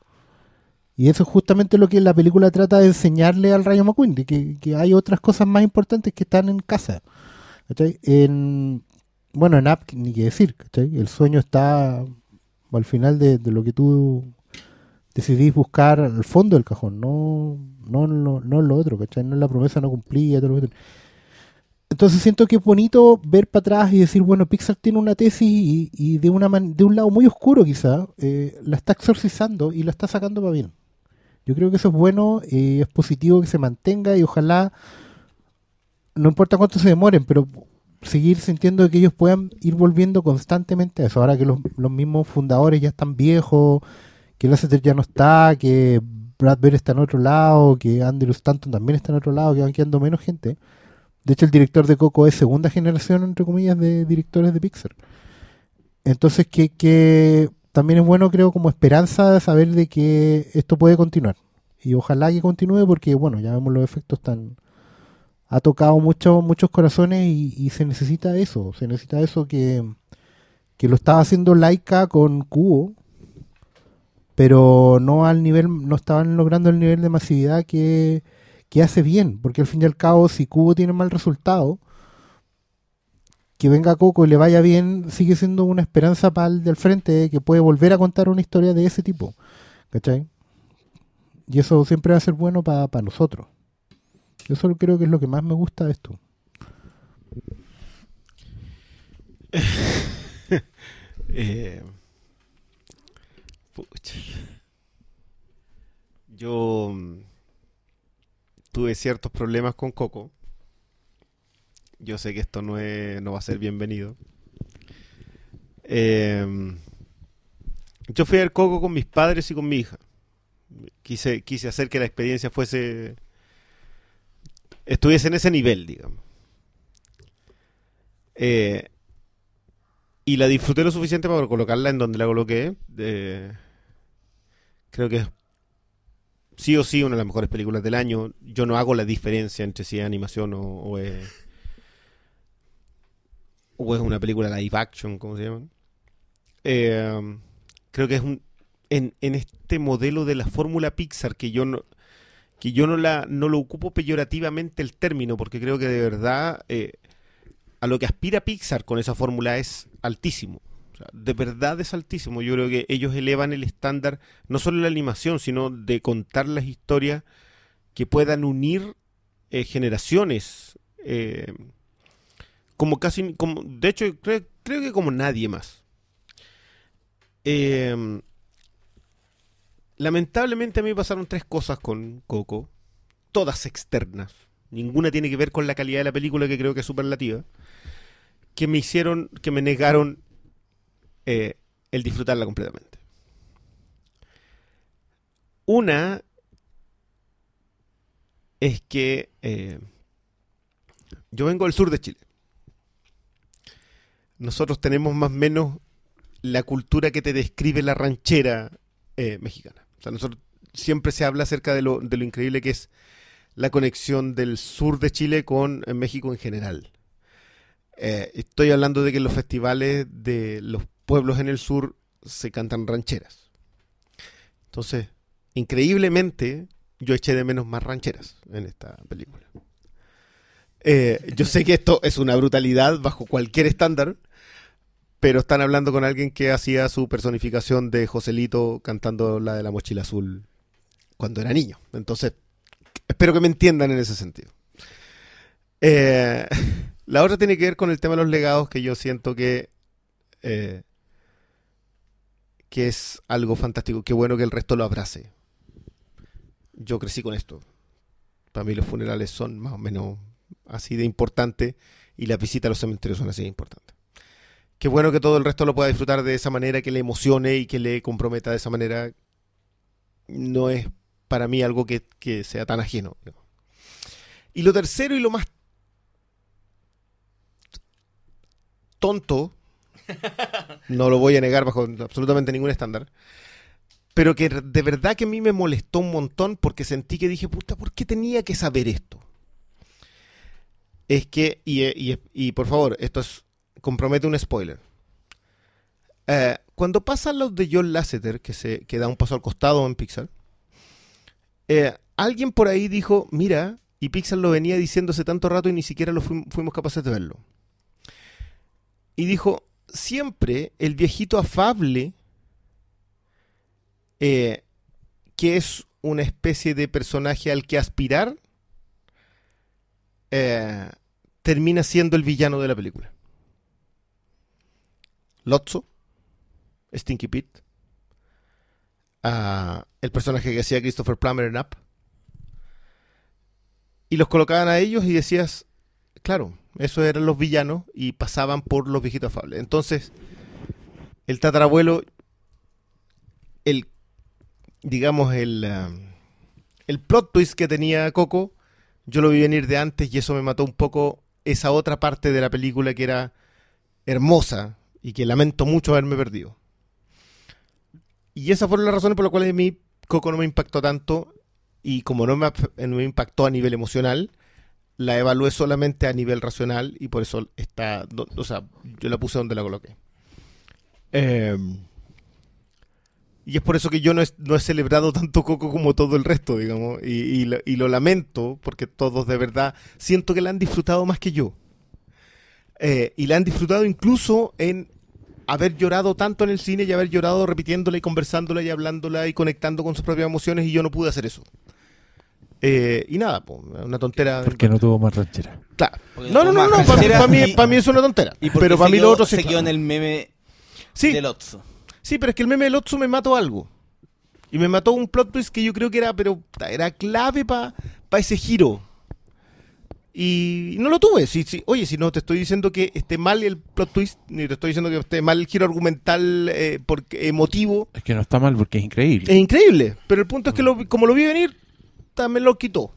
Y eso es justamente lo que la película trata de enseñarle al Rayo McQueen, de que, hay otras cosas más importantes que están en casa. En, bueno, en App ni que decir, ¿cachai? El sueño está al final de, lo que tú decidís buscar al fondo del cajón, no, no, no lo otro, ¿cachai? No en la promesa no cumplida, Entonces siento que es bonito ver para atrás y decir, bueno, Pixar tiene una tesis y, de, una man- de un lado muy oscuro quizá, eh, la está exorcizando y la está sacando para bien. Yo creo que eso es bueno, y es positivo que se mantenga y ojalá, no importa cuánto se demoren, pero seguir sintiendo que ellos puedan ir volviendo constantemente a eso. Ahora que los, los mismos fundadores ya están viejos, que Lasseter ya no está, que Brad Bird está en otro lado, que Andrew Stanton también está en otro lado, que van quedando menos gente. De hecho, el director de Coco es segunda generación, entre comillas, de directores de Pixar. Entonces, que, que también es bueno, creo, como esperanza de saber de que esto puede continuar. Y ojalá que continúe porque, bueno, ya vemos los efectos tan... Ha tocado mucho, muchos corazones y, se necesita eso. Se necesita eso que, que lo estaba haciendo Laika con Cubo, pero no al nivel, no estaban logrando el nivel de masividad que, que hace bien, porque al fin y al cabo, si Cubo tiene mal resultado, que venga Coco y le vaya bien, sigue siendo una esperanza para el del frente que puede volver a contar una historia de ese tipo. ¿Cachai? Y eso siempre va a ser bueno para nosotros. Eso creo que es lo que más me gusta de esto. (laughs) Eh. Yo mm, tuve ciertos problemas con Coco. Yo sé que esto no, es, no va a ser bienvenido. Eh, yo fui a ver Coco con mis padres y con mi hija. Quise, quise hacer que la experiencia fuese. Estuviese en ese nivel, digamos. Eh, y la disfruté lo suficiente para colocarla en donde la coloqué. Creo que es sí o sí una de las mejores películas del año. Yo no hago la diferencia entre si es animación o, es, o es una película live action, como se llama. Eh, creo que es un en, en este modelo de la fórmula Pixar que yo no que yo no la no lo ocupo peyorativamente el término porque creo que de verdad eh, a lo que aspira Pixar con esa fórmula es altísimo. O sea, de verdad es altísimo. Yo creo que ellos elevan el estándar no solo en la animación, sino de contar las historias que puedan unir eh, generaciones. eh, como casi, como, de hecho, creo, creo que como nadie más. Eh, lamentablemente a mí pasaron tres cosas con Coco, todas externas. Ninguna tiene que ver con la calidad de la película, que creo que es superlativa que me hicieron, que me negaron eh, el disfrutarla completamente. Una es que eh, yo vengo del sur de Chile. Nosotros tenemos más o menos la cultura que te describe la ranchera eh, mexicana. O sea, nosotros siempre se habla acerca de lo, increíble que es la conexión del sur de Chile con eh, México en general. Eh, estoy hablando de que en los festivales de los pueblos en el sur se cantan rancheras. Entonces, increíblemente, yo eché de menos más rancheras en esta película. Eh, yo sé que esto es una brutalidad bajo cualquier estándar, pero están hablando con alguien que hacía su personificación de Joselito cantando la de la mochila azul cuando era niño. Entonces, espero que me entiendan en ese sentido. Eh, (laughs) la otra tiene que ver con el tema de los legados, que yo siento que, eh, que es algo fantástico. Qué bueno que el resto lo abrace. Yo crecí con esto. Para mí los funerales son más o menos así de importantes y las visitas a los cementerios son así de importantes. Qué bueno que todo el resto lo pueda disfrutar de esa manera, que le emocione y que le comprometa de esa manera. No es para mí algo que, que sea tan ajeno. ¿no? Y lo tercero y lo más tonto, (laughs) no lo voy a negar bajo absolutamente ningún estándar, pero que de verdad que a mí me molestó un montón porque sentí que dije, puta, ¿por qué tenía que saber esto? Es que, y, y, y por favor, esto es, compromete un spoiler. Eh, cuando pasan los de John Lasseter, que, se, que da un paso al costado en Pixar, eh, alguien por ahí dijo, mira, y Pixar lo venía diciendo hace tanto rato y ni siquiera lo fuim- fuimos capaces de verlo. y dijo, siempre el viejito afable, eh, que es una especie de personaje al que aspirar, eh, termina siendo el villano de la película. Lotso, Stinky Pete, ah, el personaje que hacía Christopher Plummer en Up, y los colocaban a ellos y decías, claro, esos eran los villanos y pasaban por los viejitos afables. Entonces, el tatarabuelo, el, digamos, el, ah, el plot twist que tenía Coco, yo lo vi venir de antes y eso me mató un poco esa otra parte de la película que era hermosa y que lamento mucho haberme perdido. Y esas fueron las razones por las cuales mí Coco no me impactó tanto y como no me, me impactó a nivel emocional, la evalué solamente a nivel racional y por eso está, o sea, yo la puse donde la coloqué. Eh, y es por eso que yo no he, no he celebrado tanto Coco como todo el resto, digamos, y, y lo lamento porque todos de verdad siento que la han disfrutado más que yo. Eh, y la han disfrutado incluso en haber llorado tanto en el cine y haber llorado repitiéndola y conversándola y hablándola y conectando con sus propias emociones y yo no pude hacer eso. Eh, y nada, po, una tontera. Porque no tuvo más ranchera. Claro. No, no, no, no, para mí, es una tontera. Y Pero para mí lo otro sí. se quedó en el meme Sí, del Otso. Sí, pero es que el meme del Otsu me mató algo. Y me mató un plot twist que yo creo que era, pero era clave para ese giro. Y no lo tuve. Sí, sí. Oye, si no te estoy diciendo que esté mal el plot twist, ni te estoy diciendo que esté mal el giro argumental eh, porque, emotivo. Es que no está mal porque es increíble. Es increíble. Pero el punto es que lo, como lo vi venir, también lo quitó.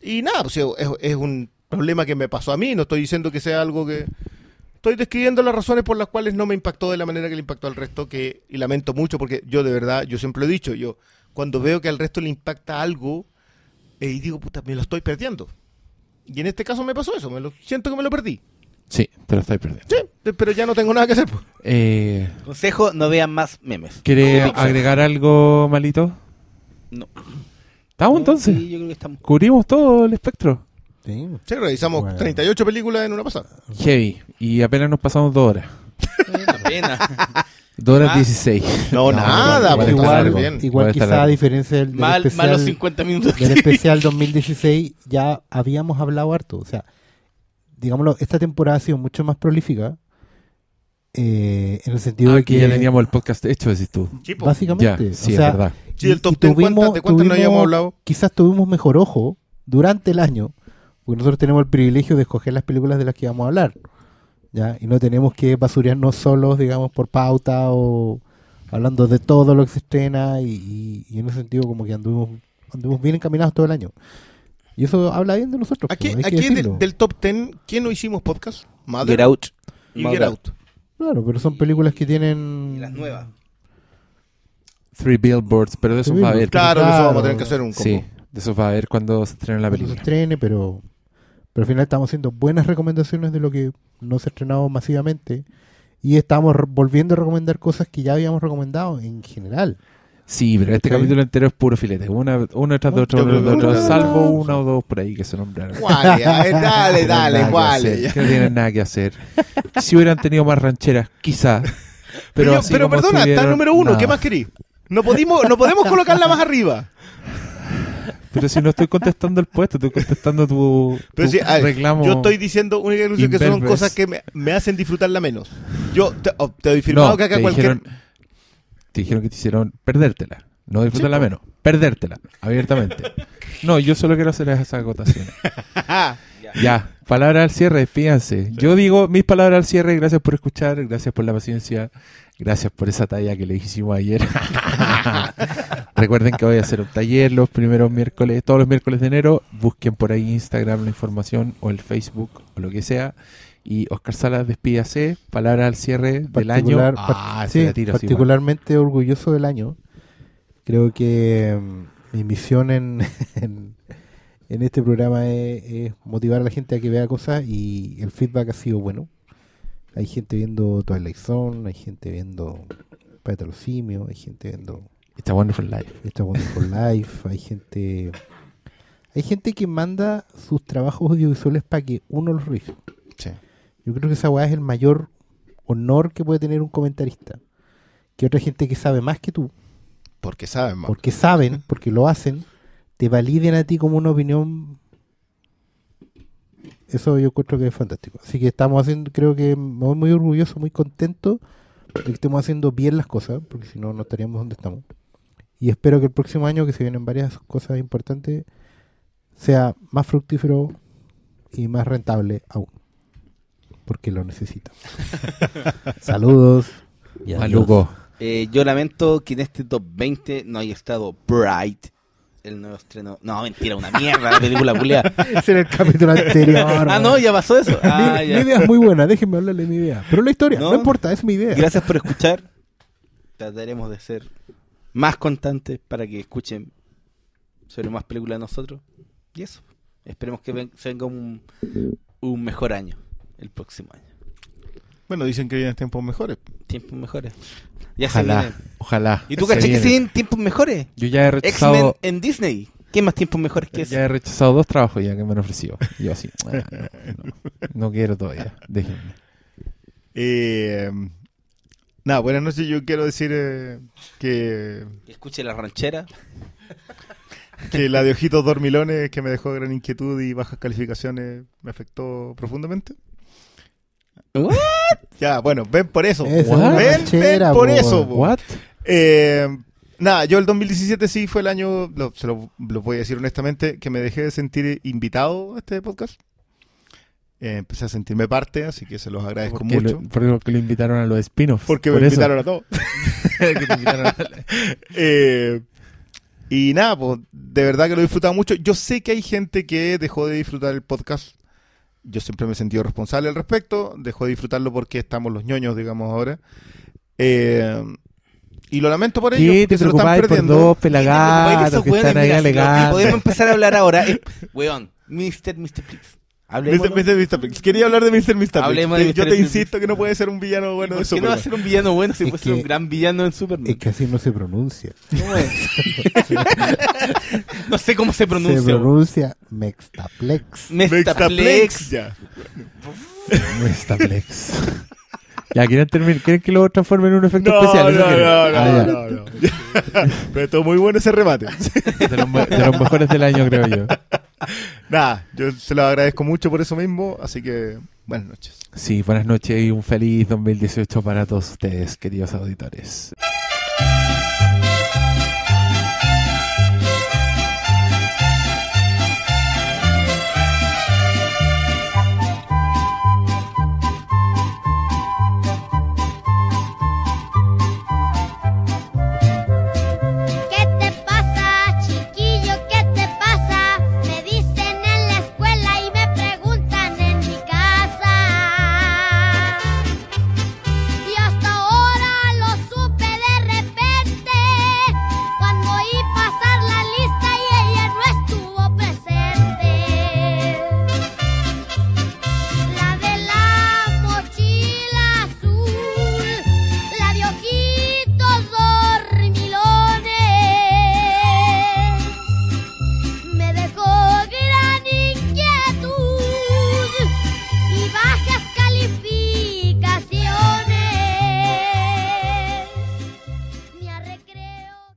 Y nada, pues, es, es un problema que me pasó a mí. No estoy diciendo que sea algo que... Estoy describiendo las razones por las cuales no me impactó de la manera que le impactó al resto, que y lamento mucho porque yo de verdad, yo siempre lo he dicho, yo cuando veo que al resto le impacta algo y digo, puta, me lo estoy perdiendo. Y en este caso me pasó eso, me lo, siento que me lo perdí. Sí, te lo estáis perdiendo. Sí, pero ya no tengo nada que hacer. pues. Eh, Consejo, no vean más memes. ¿Quiere Pixar. agregar algo, malito? No. ¿Estamos entonces? Sí, yo creo que estamos. ¿Cubrimos todo el espectro? Sí. Sí, revisamos Bueno. 38 películas en una pasada. Heavy. Y apenas nos pasamos dos horas. Pena. Dos horas Ah. 16. No, nada, igual pues, igual, quizá a diferencia del, del Mal, especial, malos 50 minutos. del especial (laughs) 2016, ya habíamos hablado harto. O sea, digámoslo, esta temporada ha sido mucho más prolífica. eh, en el sentido de Aquí que ya teníamos el podcast hecho, decís tú. Sí, po. Ya, básicamente, sí, o sea, es verdad. Sí, el y- top y 10, tuvimos- ¿cuántas- ¿de cuántas no habíamos hablado? quizás tuvimos mejor ojo durante el año, porque nosotros tenemos el privilegio de escoger las películas de las que vamos a hablar, ¿ya? Y no tenemos que basurearnos solos, digamos, por pauta o hablando de todo lo que se estrena y, y- y en ese sentido como que anduvimos, anduvimos bien encaminados todo el año. Y eso habla bien de nosotros. Aquí, pues, hay que aquí del, del top 10, ¿quién no hicimos podcast? Mother Get Out. y Mother. Get Out. Claro, pero son películas que tienen... Y las nuevas. Three Billboards, pero de eso va a haber. Billboards. Claro, que eso Claro. vamos a tener que hacer un combo. Sí, de eso va a haber cuando se estrene la cuando se película. estrene, pero, pero al final estamos haciendo buenas recomendaciones de lo que no se ha estrenado masivamente y estamos volviendo a recomendar cosas que ya habíamos recomendado en general. Sí, pero este Sí. capítulo entero es puro filete. Una, uno detrás de otro, uno de salvo una o dos por ahí que se nombraron. Guale, a ver, dale, (laughs) dale, Que no tienen nada que hacer. Si hubieran tenido más rancheras, quizá. (laughs) Pero, Pero, así pero como perdona, está el número uno, nada. ¿qué más querís? No podemos, no podemos colocarla más arriba. (laughs) Pero si no estoy contestando el puesto, estoy contestando tu, Pero tu ver, reclamo. Yo estoy diciendo única y que son cosas que me, me hacen disfrutarla menos. Yo te, oh, te doy firmado no, que acá te cualquier. dijeron, te dijeron que te hicieron perdértela. No disfrutarla Sí, menos. Perdértela, abiertamente. No, yo solo quiero hacer esas acotaciones. (laughs) Ya, palabras al cierre, fíjense. Yo digo mis palabras al cierre, gracias por escuchar, gracias por la paciencia, gracias por esa talla que le hicimos ayer. (laughs) Recuerden que voy a hacer un taller los primeros miércoles, todos los miércoles de enero. Busquen por ahí Instagram la información o el Facebook o lo que sea. Y Oscar Salas, despídase, palabras al cierre del año. Ah, sí, tiro particularmente orgulloso del año. Creo que mm, mi misión en, (laughs) en, en este programa es, es motivar a la gente a que vea cosas y el feedback ha sido bueno. Hay gente viendo Twilight Zone, hay gente viendo Simios, hay gente viendo It's a Wonderful Life. esta Wonderful Life, hay gente hay gente que manda sus trabajos audiovisuales para que uno los revise. Sí. Yo creo que esa weá es el mayor honor que puede tener un comentarista. Que otra gente que sabe más que tú, Porque saben, man. porque saben, porque lo hacen, te validen a ti como una opinión. Eso yo encuentro que es fantástico. Así que estamos haciendo, creo que muy orgulloso, muy contento de que estemos haciendo bien las cosas, porque si no, no estaríamos donde estamos. Y espero que el próximo año, que se vienen varias cosas importantes, sea más fructífero y más rentable aún. Porque lo necesita. (laughs) Saludos. y. Maluco. Eh, yo lamento que en este top 20 no haya estado Bright, el nuevo estreno. No, mentira, una mierda la película culiada. (laughs) Ese era el capítulo anterior. (laughs) Ah, no, ya pasó eso. Ah, mi, ya. mi idea es muy buena, déjenme hablarle de mi idea. Pero la historia, no, No. importa, es mi idea. Gracias por escuchar. Trataremos de ser más constantes para que escuchen sobre más películas de nosotros. Y eso. Esperemos que ven- se venga un, un mejor año el próximo año. Bueno, dicen que vienen tiempos mejores. Tiempos mejores. Ya se Ojalá, vienen. ojalá. ¿Y tú Se caché que se vienen tiempos mejores? Yo ya he X-Men rechazado, en Disney. ¿Qué más tiempos mejores que eso? ya he rechazado dos trabajos ya que me han ofrecido. Yo así, ah, no, no, no quiero todavía. Déjenme. Eh, nada, buenas noches. Yo quiero decir eh, que, Que Escuche la ranchera. (laughs) que la de ojitos dormilones que me dejó gran inquietud y bajas calificaciones me afectó profundamente. What? Ya, bueno, ven por eso. Esa Ven, ranchera, ven por po. eso. What? Eh, nada, yo el 2017 sí fue el año, lo, se lo, lo voy a decir honestamente, que me dejé de sentir invitado a este podcast. Eh, empecé a sentirme parte, así que se los agradezco Porque mucho. lo, porque lo invitaron a los spin-offs. porque Por me eso. invitaron a todos. (laughs) Que te invitaron a- (laughs) Eh, y nada, pues de verdad que lo he disfrutado mucho. Yo sé que hay gente que dejó de disfrutar el podcast. Yo siempre me he sentido responsable al respecto. Dejó de disfrutarlo porque estamos los ñoños, digamos, ahora. Eh, y lo lamento por ello. ¿Qué te preocupáis por perdiendo. dos ¿Qué te preocupáis de pelagatos que están ahí si? Podemos empezar a hablar ahora. weón, Mr. Mr. Please. Hablemos. Mr. Mr. Mr. Quería hablar de Mr. Mr. Hablemos de Yo Mr. te insisto que no puede ser un villano bueno de ¿Por qué no va a Superman. ser un villano bueno si Es puede ser un gran villano en Superman? Es que así no se pronuncia. ¿Cómo es? (laughs) no sé cómo se pronuncia. Se pronuncia Mextaplex. Mestaplex. Ya. Mestaplex. Ya, ¿quieren, terminar? ¿quieren que lo transforme en un efecto No, especial? no, ¿Eso no, no, Ah, ya. no, no. Pero estuvo muy bueno ese remate. De, los, de los mejores del año, creo yo. Nada, yo se lo agradezco mucho por eso mismo, así que buenas noches. Sí, buenas noches y un feliz 2018 para todos ustedes, queridos auditores.